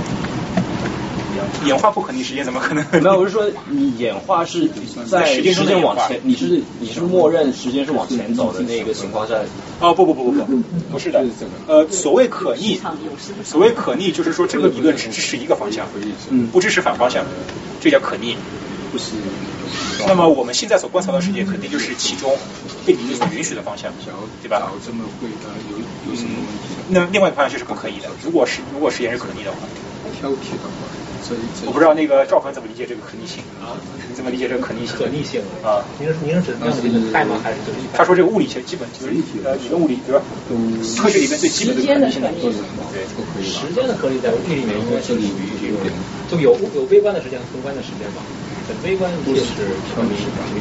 [SPEAKER 1] 演化不可逆，时间怎么可能？
[SPEAKER 11] 没有，我是说你演化是在时间往前，你是你是默认时间是往前走的那个情况下。
[SPEAKER 1] 哦不不不不不，不是的。呃，所谓可逆，所谓可逆就是说这个理论只支持一个方向，嗯，不支持反方向，这叫可逆。
[SPEAKER 11] 不是。
[SPEAKER 1] 那么我们现在所观察到世界，肯定就是其中被理论所允许的方向，对吧？
[SPEAKER 4] 这么会有有什么问题？
[SPEAKER 1] 那另外一个方向就是不可以的。如果是如果实验是可逆的话，
[SPEAKER 4] 挑剔的话。
[SPEAKER 1] 我不知道那个赵凡怎么理解这个可逆性啊？你怎么理解这个可逆性？
[SPEAKER 10] 可逆性
[SPEAKER 1] 啊？
[SPEAKER 10] 您是您是指量子力学态吗？还是就是
[SPEAKER 1] 他说这个物理学基本就是呃理论物理，对吧？科学里面最基本的可逆性的对，
[SPEAKER 10] 时间的合理在物理里面应该是属于这种，就有有微观的时间和宏观的时间吧。在微观确实可逆，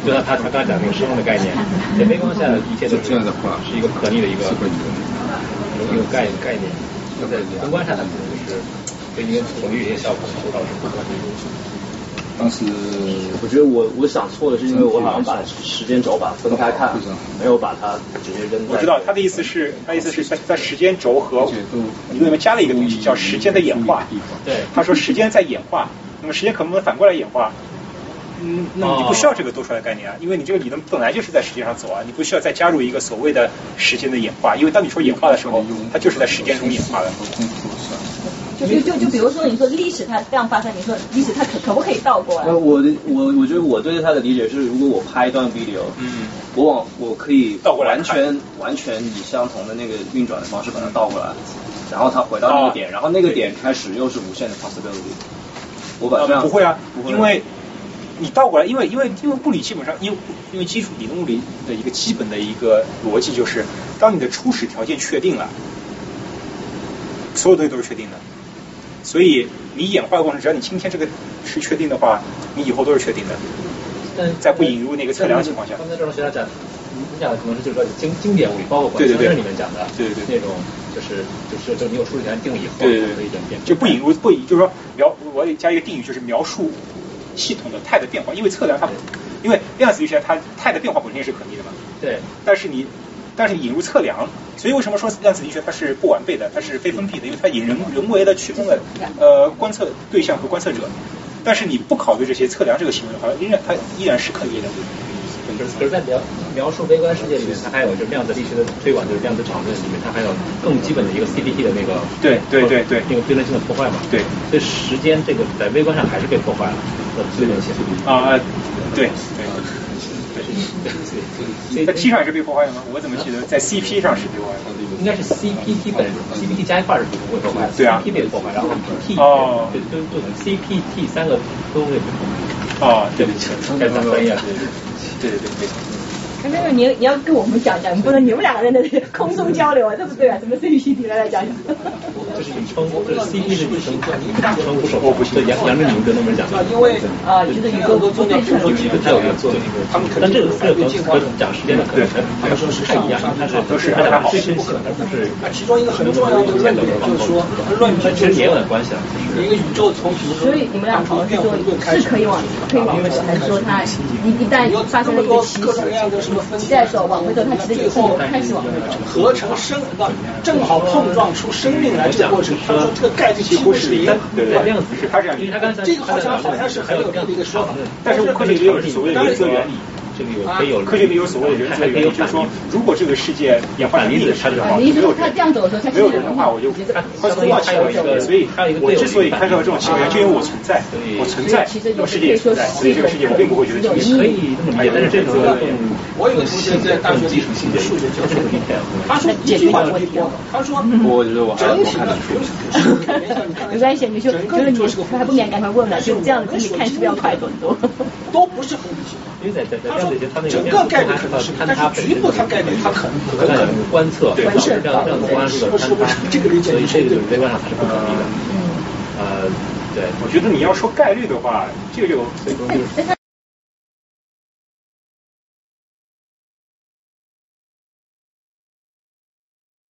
[SPEAKER 10] 就像他他刚才讲那个时空的概念，在微观下一切都是
[SPEAKER 4] 这样的话，
[SPEAKER 10] 是一个可逆的一个一个概概念。在宏观上呢，就是。对一个统计一些效果收到是不可逆的。
[SPEAKER 4] 当时
[SPEAKER 11] 我觉得我我想错的是因为我好像把时间轴把它分开看，没有把它直接扔。
[SPEAKER 1] 我知道他的意思是，他意思是在在时间轴和理论里面加了一个东西，叫时间的演化。
[SPEAKER 10] 对，
[SPEAKER 1] 他说时间在演化，那么时间可不能反过来演化？嗯，那你不需要这个多出来的概念啊，因为你这个理论本来就是在时间上走啊，你不需要再加入一个所谓的时间的演化，因为当你说演化的时候，它就是在时间中演化的。
[SPEAKER 3] 就就就就比如说，你说历史它这样发生，你说历史它可可不可以倒过来？
[SPEAKER 11] 我的我我觉得我对它的理解是，如果我拍一段 video，嗯，我往我可以
[SPEAKER 1] 倒过来，
[SPEAKER 11] 完全完全以相同的那个运转的方式把它倒过来，然后它回到那个点，然后那个点开始又是无限的 possibility。我把这样
[SPEAKER 1] 不会啊，因为你倒过来，因为因为因为物理基本上，因为因为基础理论物理的一个基本的一个逻辑就是，当你的初始条件确定了，所有东西都是确定的。所以你演化的过程，只要你今天这个是确定的话，你以后都是确定的。在不引入那个测量情况下。
[SPEAKER 10] 刚才这种学家讲，你讲的可能是就是说经经典物理，包括管相里面讲的，
[SPEAKER 1] 对对
[SPEAKER 10] 对，那种就是就是就你有初始条件定义以后，
[SPEAKER 1] 对对
[SPEAKER 10] 对，
[SPEAKER 1] 就不引入不引就是说描我得加一个定语，就是描述系统的态的变化，因为测量它，因为量子力学它态的变化本身也是可逆的嘛。
[SPEAKER 10] 对。
[SPEAKER 1] 但是你但是引入测量，所以为什么说量子力学它是不完备的，它是非封闭的，因为它引人人为的区分了呃观测对象和观测者。但是你不考虑这些测量这个行为的话，依然它依然是可逆的。
[SPEAKER 10] 可是，在描描述微观世界里面，它还有就是量子力学的推广，就是量子场论里面，它还有更基本的一个 CPT 的那个
[SPEAKER 1] 对对对对
[SPEAKER 10] 那个对称性的破坏嘛。
[SPEAKER 1] 对。
[SPEAKER 10] 所以时间这个在微观上还是被破坏了，对称性。
[SPEAKER 1] 啊，对对。对在 T 上也是被破坏的吗？我怎么记得在 CP 上是被破坏的？
[SPEAKER 10] 应该是 CPT 本 CPT 加一块是不会破坏的。
[SPEAKER 1] 对啊。
[SPEAKER 10] CPT 被破坏，然后 PT
[SPEAKER 1] 哦，
[SPEAKER 10] 对对对，CPT 三个都会被破坏。
[SPEAKER 1] 哦，对不起，
[SPEAKER 10] 太专业了。
[SPEAKER 1] 对对对对。
[SPEAKER 3] 那那个你你要跟我们讲讲，不能你们两个人的空中交流啊，对不对啊？什么 CPT 来来讲讲。
[SPEAKER 10] 这是你称呼，这是 CP 是女生称呼手，我不行。这杨杨振宁跟他们讲。
[SPEAKER 5] 因为
[SPEAKER 3] 啊，就是一个
[SPEAKER 5] 重要，比如说几个
[SPEAKER 10] 他有一个做的一个，但这个这个和讲时间的可能他们说是太一样，它是
[SPEAKER 1] 都是
[SPEAKER 10] 它讲最深性，而不是。
[SPEAKER 5] 其中一个很重要的论点就是说，论
[SPEAKER 10] 其实也有点关系啊。
[SPEAKER 5] 一个宇宙从
[SPEAKER 3] 所以你们俩讨论是说，是可以往可以往回，还是说它一一旦发生了一个起始，你再说往回走，它其实就开始往回走。
[SPEAKER 5] 合成生，那正好碰撞出生命来这个过程。他说这个概率几乎是零，
[SPEAKER 1] 对对，量子是它这样，
[SPEAKER 5] 这个好像好像是很有用的一个说法，
[SPEAKER 1] 但是科学里有所谓的一个原理。
[SPEAKER 10] 可以有
[SPEAKER 1] 科学里有所谓的原则原理，就是说，如果这个世界演化成逆的话，没有
[SPEAKER 3] 他这样走的时候，
[SPEAKER 1] 没有人的话，我就快速忘记了。所以，我之所以看到这种情况，就因为我存在，我存在，这个世界也存在，所以这个世界我并不会觉得
[SPEAKER 10] 可以这么理解。但是这种，
[SPEAKER 5] 我有个同学在大学基础性的数学教授，他说一句话就可以过，他说，
[SPEAKER 11] 我觉得我
[SPEAKER 5] 整体的，
[SPEAKER 3] 没关系，你就觉得你还不免赶快问了，就这样子，你看是不是要快很多？
[SPEAKER 5] 都不是很理性。
[SPEAKER 10] 因为在在在
[SPEAKER 5] 他整个概率可能是，但是局部它概率它可能不可能
[SPEAKER 10] 观测，
[SPEAKER 5] 对，
[SPEAKER 10] 是这样这样的观测，
[SPEAKER 5] 是不是这个理解？
[SPEAKER 10] 所以这个就是微观上它是不可逆的。
[SPEAKER 3] 嗯，
[SPEAKER 10] 呃，对，
[SPEAKER 1] 我觉得你要说概率的话，这个就最终就是。